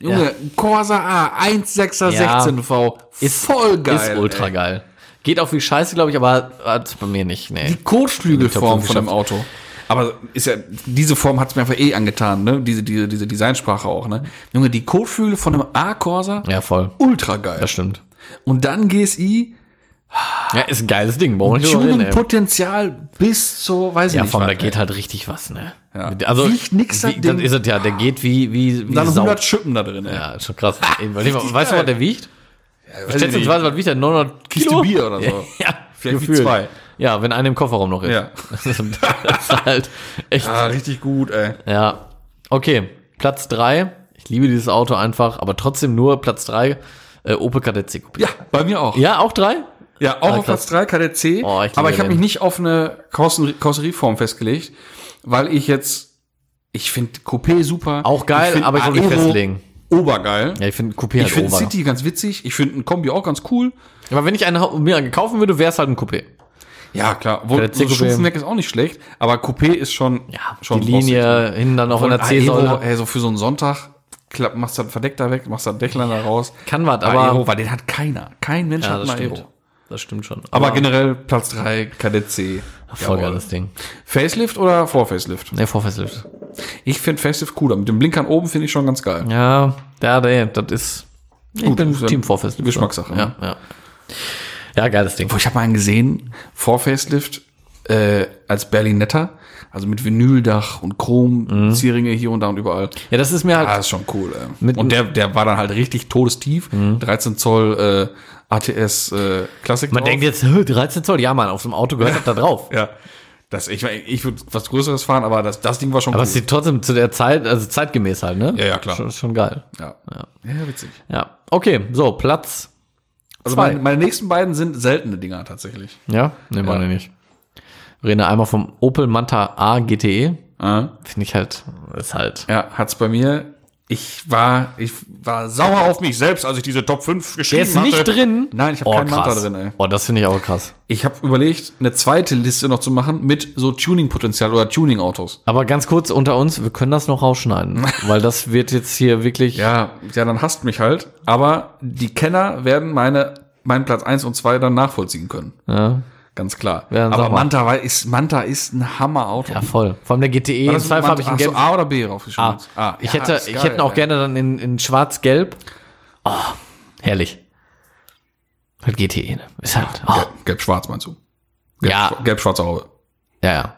Junge, Corsa A 1.6er Ja. 16V. Ist- voll geil. ist ultra ey. geil. Geht auch wie scheiße, glaube ich, aber hat's bei mir nicht. Nee. Die Kotflügelform Top von dem Auto. Aber ist ja, diese Form hat's mir einfach eh angetan, ne? Diese, diese, diese Designsprache auch, ne? Junge, die Kotflügel von einem A-Corsa, Ja, voll. ultra geil. Das stimmt. Und dann GSI, Ja, ist ein geiles Ding. Tuning-Potenzial bis zur, weiß ich Ja, nicht. vor allem, da geht halt richtig was, ne? Ja. Also, Wiegt nix, wie, dann ist es ja, der geht wie, wie, wie Dann Sau. 100 Schippen da drin, ey. Ja, ist schon krass. Ey, weißt du, was der wiegt? ich Schätzungsweise, was wiegt der? 900 Kiste? Bier oder so. Ja, Vielleicht wie zwei. Ja, wenn einer im Kofferraum noch ist. Ja. Das ist, das ist halt echt. Ah, richtig gut, ey. Ja. Okay, Platz drei. Ich liebe dieses Auto einfach, aber trotzdem nur Platz drei. Äh, Opel Kadett C Coupé. Ja, bei mir auch. Ja, auch drei? Ja, auch Ah, auf. Platz 3 KDC. Oh, ich aber ich habe mich nicht auf eine Karosserie- Karosserieform festgelegt, weil ich jetzt, ich finde Coupé super. Auch geil, find aber ich wollte mich Aero festlegen. Obergeil. Ja, ich finde Coupé ich halt finde over. City ganz witzig. Ich finde ein Kombi auch ganz cool. Aber wenn ich einen mir einen kaufen würde, wäre es halt ein Coupé. Ja, klar. Obwohl, Der so. Stufenwerk ist auch nicht schlecht, aber Coupé ist schon, Ja, schon die Linie hinten dann auch in der C-Säule. Ey, so für so einen Sonntag, klapp, machst du das Verdeck weg, machst das Dächlein da raus. Kann was, Aber aber. Aero, weil den hat keiner. Kein Mensch ja, hat stimmt. Aero. Das stimmt schon. Aber generell Platz 3, Kadett C. voll Jawohl. geiles Ding. Facelift oder Vor-Facelift? Ne, Vorfacelift. Ich finde Facelift cooler. Mit dem Blinkern oben finde ich schon ganz geil. Ja, der, der, das ist. Ich Gut, bin ist ja Team Vorfacelift. Geschmackssache, Ja, ne? ja. Ja, geiles Ding. Wo ich habe mal einen gesehen, Vor-Facelift, äh, als Berlinetter. Also mit Vinyldach und Chrom, Zierringe hier und da und überall. Ja, das ist mir halt. Ah, ist schon cool, ey. Und der, der war dann halt richtig todestief. 13 Zoll äh, ATS äh, man drauf. denkt jetzt, "Hö, 13 Zoll, ja, Mann, auf so einem Auto gehört das da drauf. Ja. Das, ich ich würde was Größeres fahren, aber das, das Ding war schon Aber cool. es sieht trotzdem zu der Zeit, also zeitgemäß halt, ne? Ja, ja, klar. Schon, schon geil. ja. ja. witzig. Ja. Okay, so, Platz. Also Zwei. meine, meine nächsten beiden sind seltene Dinger tatsächlich. Ja, ne, meine Ja. nicht. Wir reden einmal vom Opel Manta A GTE. Ah. Finde ich halt, ist halt. Ja, hat's bei mir. Ich war, ich war sauer auf mich selbst, als ich diese Top 5 Der geschrieben ist nicht hatte. drin. Nein, ich habe Oh, keinen Manta drin, ey. Oh, das finde ich auch krass. Ich habe überlegt, eine zweite Liste noch zu machen mit so Tuning-Potenzial oder Tuning-Autos. Aber ganz kurz unter uns, wir können das noch rausschneiden, weil das wird jetzt hier wirklich. Ja, ja, dann hasst mich halt. Aber die Kenner werden meine, meinen Platz 1 und 2 dann nachvollziehen können. Ja, Ganz klar. Ja, Aber. Manta war- ist, Manta ist ein Hammer-Auto. ja voll. Vor allem der GTE das Zweifel habe ich ein gelb. A oder B draufgeschrieben? Ah, ich ja, hätte, ich geil, hätte auch ey. gerne dann in, in schwarz-gelb. Oh, herrlich. Halt GTE, ne? Ist halt. Oh. Gelb- Gelb-schwarz meinst du? Gelb, Ja. Gelb-schwarze Haube. Ja, ja.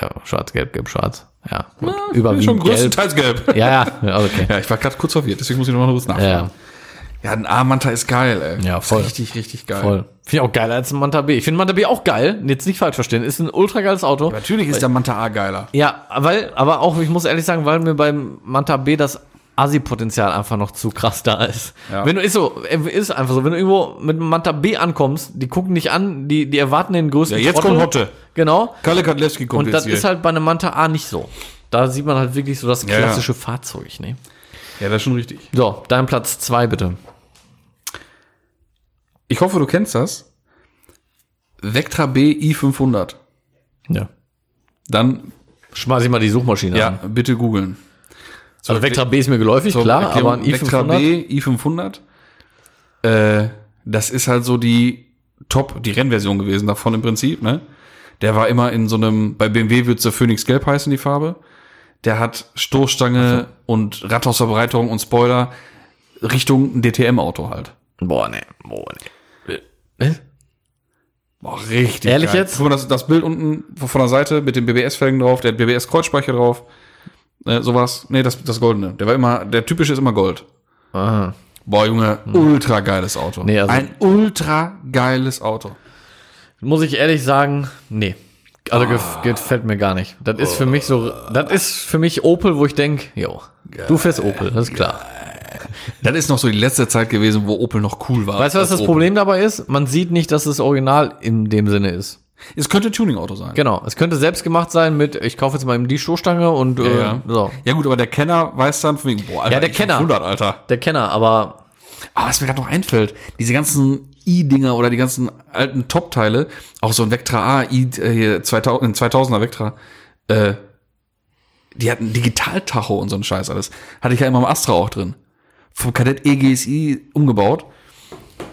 Ja, schwarz, gelb, gelb, schwarz. Ja. Und überwiegend Schon gelb. größtenteils gelb. Ja, ja, ja, okay. Ja, ich war gerade kurz verwirrt, deswegen muss ich noch mal kurz nachfragen. Ja, Ja, ein A-Manta ist geil, ey. Ja, voll. Richtig, richtig geil. voll. Finde ich auch geiler als ein Manta B. Ich finde Manta B auch geil. Jetzt nicht falsch verstehen. Ist ein ultra geiles Auto. Natürlich ist der Manta A geiler. Ja, weil, aber auch, ich muss ehrlich sagen, weil mir beim Manta B das Asi-Potenzial einfach noch zu krass da ist. Ja. Wenn du, ist so, ist einfach so, wenn du irgendwo mit einem Manta B ankommst, die gucken dich an, die, die erwarten den größten Ja, jetzt Trottel. kommt Hotte. Genau. Kalle Kadlewski kommt Und jetzt das hier. ist halt bei einem Manta A nicht so. Da sieht man halt wirklich so das klassische Fahrzeug, ne? Ja, das ist schon richtig. So, dein Platz zwei bitte. Ich hoffe, du kennst das. Vectra B i500. Ja. Dann, Schmeiß ich mal die Suchmaschine ja, an. bitte googeln. Also Vectra B ist mir geläufig, Zur klar, Erklärung, aber ein Vectra i500. B i500. Äh, das ist halt so die Top, die Rennversion gewesen davon im Prinzip, ne? Der war immer in so einem, bei BMW wird's der Phoenix Gelb heißen, die Farbe. Der hat Stoßstange und Radhausverbreitung und Spoiler Richtung ein DTM-Auto halt. Boah, ne, boah, ne. Äh? Boah, richtig. Ehrlich geil. jetzt? Guck mal, das, das Bild unten von der Seite mit den BBS-Felgen drauf, der hat BBS-Kreuzspeicher drauf. Äh, sowas. Nee, das, das Goldene. Der war immer, der typische ist immer Gold. Aha. Boah, Junge, ultra geiles Auto. Nee, also- Ein ultra geiles Auto. Muss ich ehrlich sagen, nee. Also gef- gefällt mir gar nicht. Das ist für mich so, das ist für mich Opel, wo ich denk, jo, du fährst Opel, das ist klar. Das ist noch so die letzte Zeit gewesen, wo Opel noch cool war. Weißt du, was das Opel. Problem dabei ist? Man sieht nicht, dass es original in dem Sinne ist. Es könnte ein Tuning-Auto sein. Genau, es könnte selbst gemacht sein mit, ich kaufe jetzt mal eben die Stoßstange und äh, Ja. so. ja gut, aber der Kenner weiß dann von wegen, boah, Alter, Ja, der Kenner. 500, Alter. Der Kenner, aber Aber was mir gerade noch einfällt, diese ganzen i-Dinger oder die ganzen alten Top-Teile, auch so ein Vectra A, i äh, hier 2000, ein 2000er Vectra, äh, die hatten Digital-Tacho und so ein Scheiß alles. Hatte ich ja immer im Astra auch drin. Vom Kadett EGSI umgebaut.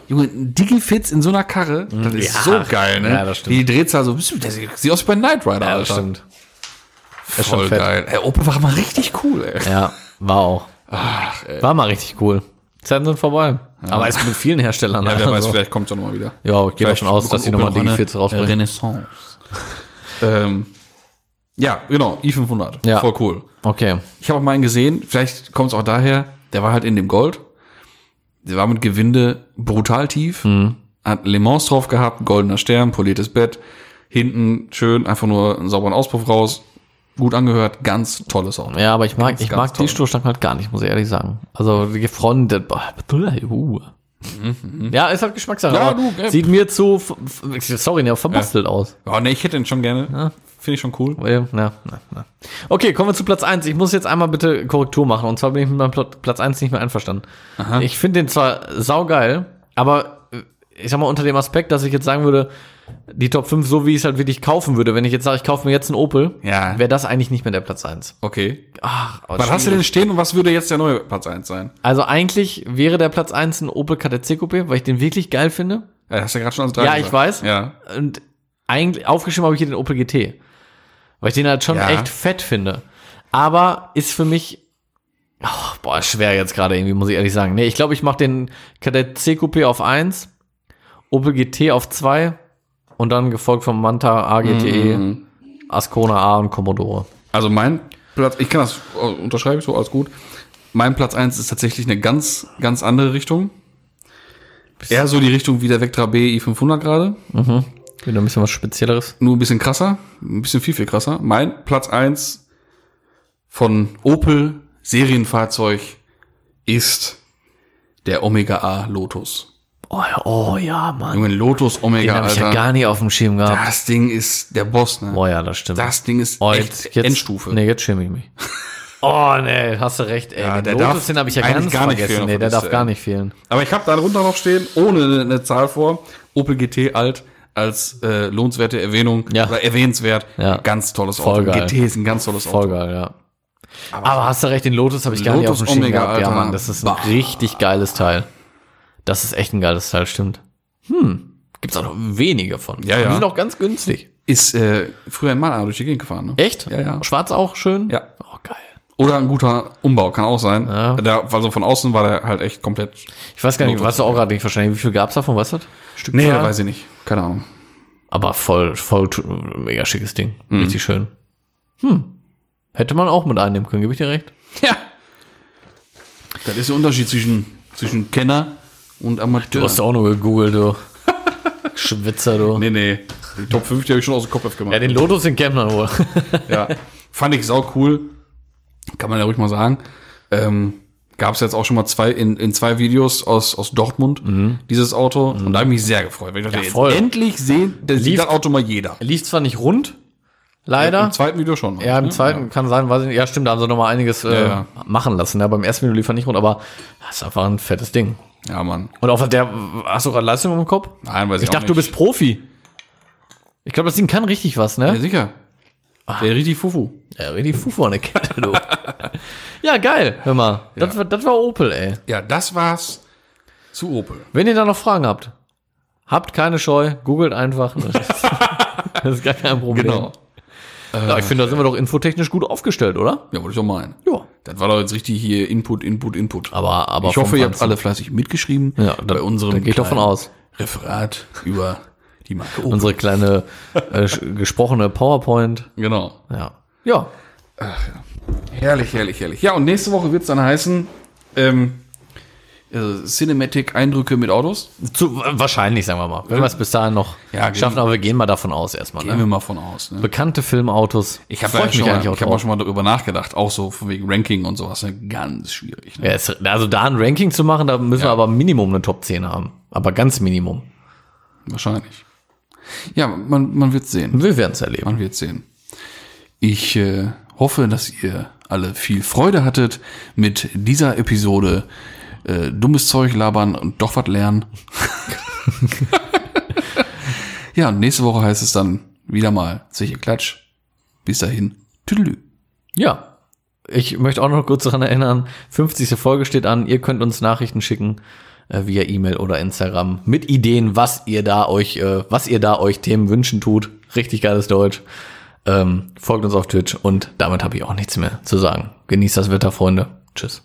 Junge, ein Digifits in so einer Karre, das ist Ja. so geil, ne? Ja, das stimmt. Die Drehzahl so, das sieht aus wie bei Knight Rider, ja, Alter. das stimmt. ist Voll geil. Ey, Opel war mal richtig cool, ey. Ja, war auch. Ach, ey. War mal richtig cool. Zeiten sind vorbei. Aber ist mit vielen Herstellern. Ja, wer weiß, also. vielleicht kommt es ja nochmal wieder. Ja, ich gehe davon aus, dass bekommt nochmal Opel noch DG40 eine rausbringen. Renaissance. ähm, ja, genau, i500. Ja. Voll cool. Okay. Ich habe auch mal einen gesehen, vielleicht kommt es auch daher, der war halt in dem Gold. Der war mit Gewinde brutal tief. Mhm. Hat Le Mans drauf gehabt, goldener Stern, poliertes Bett. Hinten schön, einfach nur einen sauberen Auspuff raus. Gut angehört, ganz tolles Auto. Ja, aber ich mag, Ganz, ich ganz mag die. Stoßstangen halt gar nicht, muss ich ehrlich sagen. Also boah, uh. Ja, ist halt Geschmackssache. Ja, du, äh, sieht mir zu, sorry, ne, verbastelt aus. Ja, nee, ich hätte den schon gerne. Finde ich schon cool. Weil, na, na. Okay, kommen wir zu Platz 1. Ich muss jetzt einmal bitte Korrektur machen. Und zwar bin ich mit meinem Platz 1 nicht mehr einverstanden. Ich finde den zwar saugeil, aber äh, ich sag mal unter dem Aspekt, dass ich jetzt sagen würde, die Top 5, so wie ich es halt wirklich kaufen würde, wenn ich jetzt sage, ich kaufe mir jetzt einen Opel, Ja. wäre das eigentlich nicht mehr der Platz 1. Okay. Ach, Was hast du schwierig. denn stehen und was würde jetzt der neue Platz 1 sein? Also eigentlich wäre der Platz 1 ein Opel KTC Coupé, weil ich den wirklich geil finde. Ja, hast du ja gerade schon als drei Ja, gesagt. ich weiß. Ja. Und eigentlich aufgeschrieben habe ich hier den Opel GT. Weil ich den halt schon Ja. echt fett finde. Aber ist für mich, oh, boah, schwer jetzt gerade irgendwie, muss ich ehrlich sagen. Nee, ich glaube, ich mache den KTC Coupé auf 1, Opel GT auf 2 und dann gefolgt vom Manta A GTE, Mhm. Ascona A und Commodore. Also mein Platz, ich kann das äh, unterschreibe ich so, alles gut. Mein Platz 1 ist tatsächlich eine ganz, ganz andere Richtung. Eher so die Richtung wie der Vectra B i500 gerade. Wieder ein bisschen was Spezielleres. Nur ein bisschen krasser. Ein bisschen viel, viel krasser. Mein Platz 1 von Opel Serienfahrzeug ist der Omega A Lotus. Oh, ja, oh ja, Mann. Junge, Lotus Den Omega, habe ich ja gar nicht auf dem Schirm gehabt. das Ding ist der Boss, ne? Oh ja, das stimmt. Das Ding ist Oh, echt Endstufe. Nee, jetzt schäme ich mich. Oh, nee, hast du recht, ey. Ja, den der Lotus, darf den habe ich ja ganz gar nicht vergessen. fehlen nee, der darf Liste, gar nicht fehlen. Aber ich habe da drunter noch stehen, ohne eine, eine Zahl vor, Opel GT alt als äh, lohnenswerte Erwähnung Ja. oder erwähnenswert. Ja. Ganz tolles Voll Auto. geil. GT ist ein ganz tolles Voll Auto. geil, ja. Aber, hast du recht, den Lotus habe ich gar nicht auf Lotus dem Schirm gehabt. Ja, Alter. Mann, das ist ein Bah. richtig geiles Teil. Das ist echt ein geiles Teil, stimmt. Hm, gibt's auch noch wenige von. Ja, ja. Die sind auch ganz günstig. Ist äh, früher ein Mann durch die Gegend gefahren. Ne? Echt? Ja, ja. Schwarz auch schön? Ja. Oh, geil. Oder ein guter Umbau, kann auch sein. Ja. Der, also von außen war der halt echt komplett. Ich weiß gar nicht, weißt du auch gerade nicht wahrscheinlich, wie viel gab's davon, weißt du? Stück Nee, weiß ich nicht. Keine Ahnung. Aber voll, voll mega schickes Ding. Mhm. Richtig schön. Hm. Hätte man auch mit einnehmen können, gebe ich dir recht. Ja. Das ist der Unterschied zwischen, zwischen Kenner und Amateur. Du hast auch nur gegoogelt, du. Schwitzer, du. nee, nee. Die Top 5, die habe ich schon aus dem Kopf gemacht. Ja, den Lotus, den kennt man wohl. Ja, fand ich sau cool. Kann man ja ruhig mal sagen. Ähm, Gab es jetzt auch schon mal zwei in, in zwei Videos aus, aus Dortmund, dieses Auto. Und da habe ich mich sehr gefreut. Weil ich dachte, Ja, voll. endlich sehen, das sieht Lief- das Auto mal jeder. Lief zwar nicht rund, leider. Im zweiten Video schon. Ja, im ne? zweiten kann sein, weiß ich nicht. Ja, stimmt, da haben sie noch mal einiges äh, Ja, ja. machen lassen. Ja, beim ersten Video lief er nicht rund, aber das ist einfach ein fettes Ding. Ja, Mann. Und auf der, hast du gerade Leistung im Kopf? Nein, weiß ich, Ich dachte, du bist Profi. Ich glaube, das Ding kann richtig was, Ja, ne? sicher. Der richtig Fufu. Ja, richtig Fufu an der Kette, du. ja, geil. Hör mal. Das, war, das war Opel, ey. Ja, das war's zu Opel. Wenn ihr da noch Fragen habt, habt keine Scheu, googelt einfach. Das ist, das ist gar kein Problem. Genau. Ja, ich finde, da sind wir doch infotechnisch gut aufgestellt, oder? Ja, wollte ich auch meinen. Ja. Das war doch jetzt richtig hier Input, Input, Input. Aber, aber ich hoffe, ihr habt alle fleißig mitgeschrieben. Ja, bei da- unserem da ich davon aus. Referat über die Marke Opel. Unsere kleine äh, gesprochene PowerPoint. Genau. Ja. Ja. Herrlich, herrlich, herrlich. Ja, und nächste Woche wird's dann heißen, ähm, also Cinematic-Eindrücke mit Autos. Zu, wahrscheinlich, sagen wir mal. Wenn wir es bis dahin noch Ja, schaffen, aber wir gehen mal davon aus erstmal. Gehen Ne? wir mal von aus. Ne? Bekannte Filmautos. Ich habe da schon, mal- ich auch hab auch schon mal darüber nachgedacht, auch so von wegen Ranking und sowas. Ne? Ganz schwierig. Ne? Ja, es, also da ein Ranking zu machen, da müssen wir aber Minimum eine Top 10 haben. Aber ganz Minimum. Wahrscheinlich. Ja, man, man wird sehen. Wir werden es erleben. Man wird sehen. Ich äh, hoffe, dass ihr alle viel Freude hattet mit dieser Episode. Äh, dummes Zeug labern und doch was lernen. ja, und nächste Woche heißt es dann wieder mal Zeche Klatsch. Bis dahin. Tüdelü. Ja. Ich möchte auch noch kurz daran erinnern, 50. Folge steht an. Ihr könnt uns Nachrichten schicken äh, via E-Mail oder Instagram mit Ideen, was ihr da euch, äh, was ihr da euch Themen wünschen tut. Richtig geiles Deutsch. Ähm, folgt uns auf Twitch und damit habe ich auch nichts mehr zu sagen. Genießt das Wetter, Freunde. Tschüss.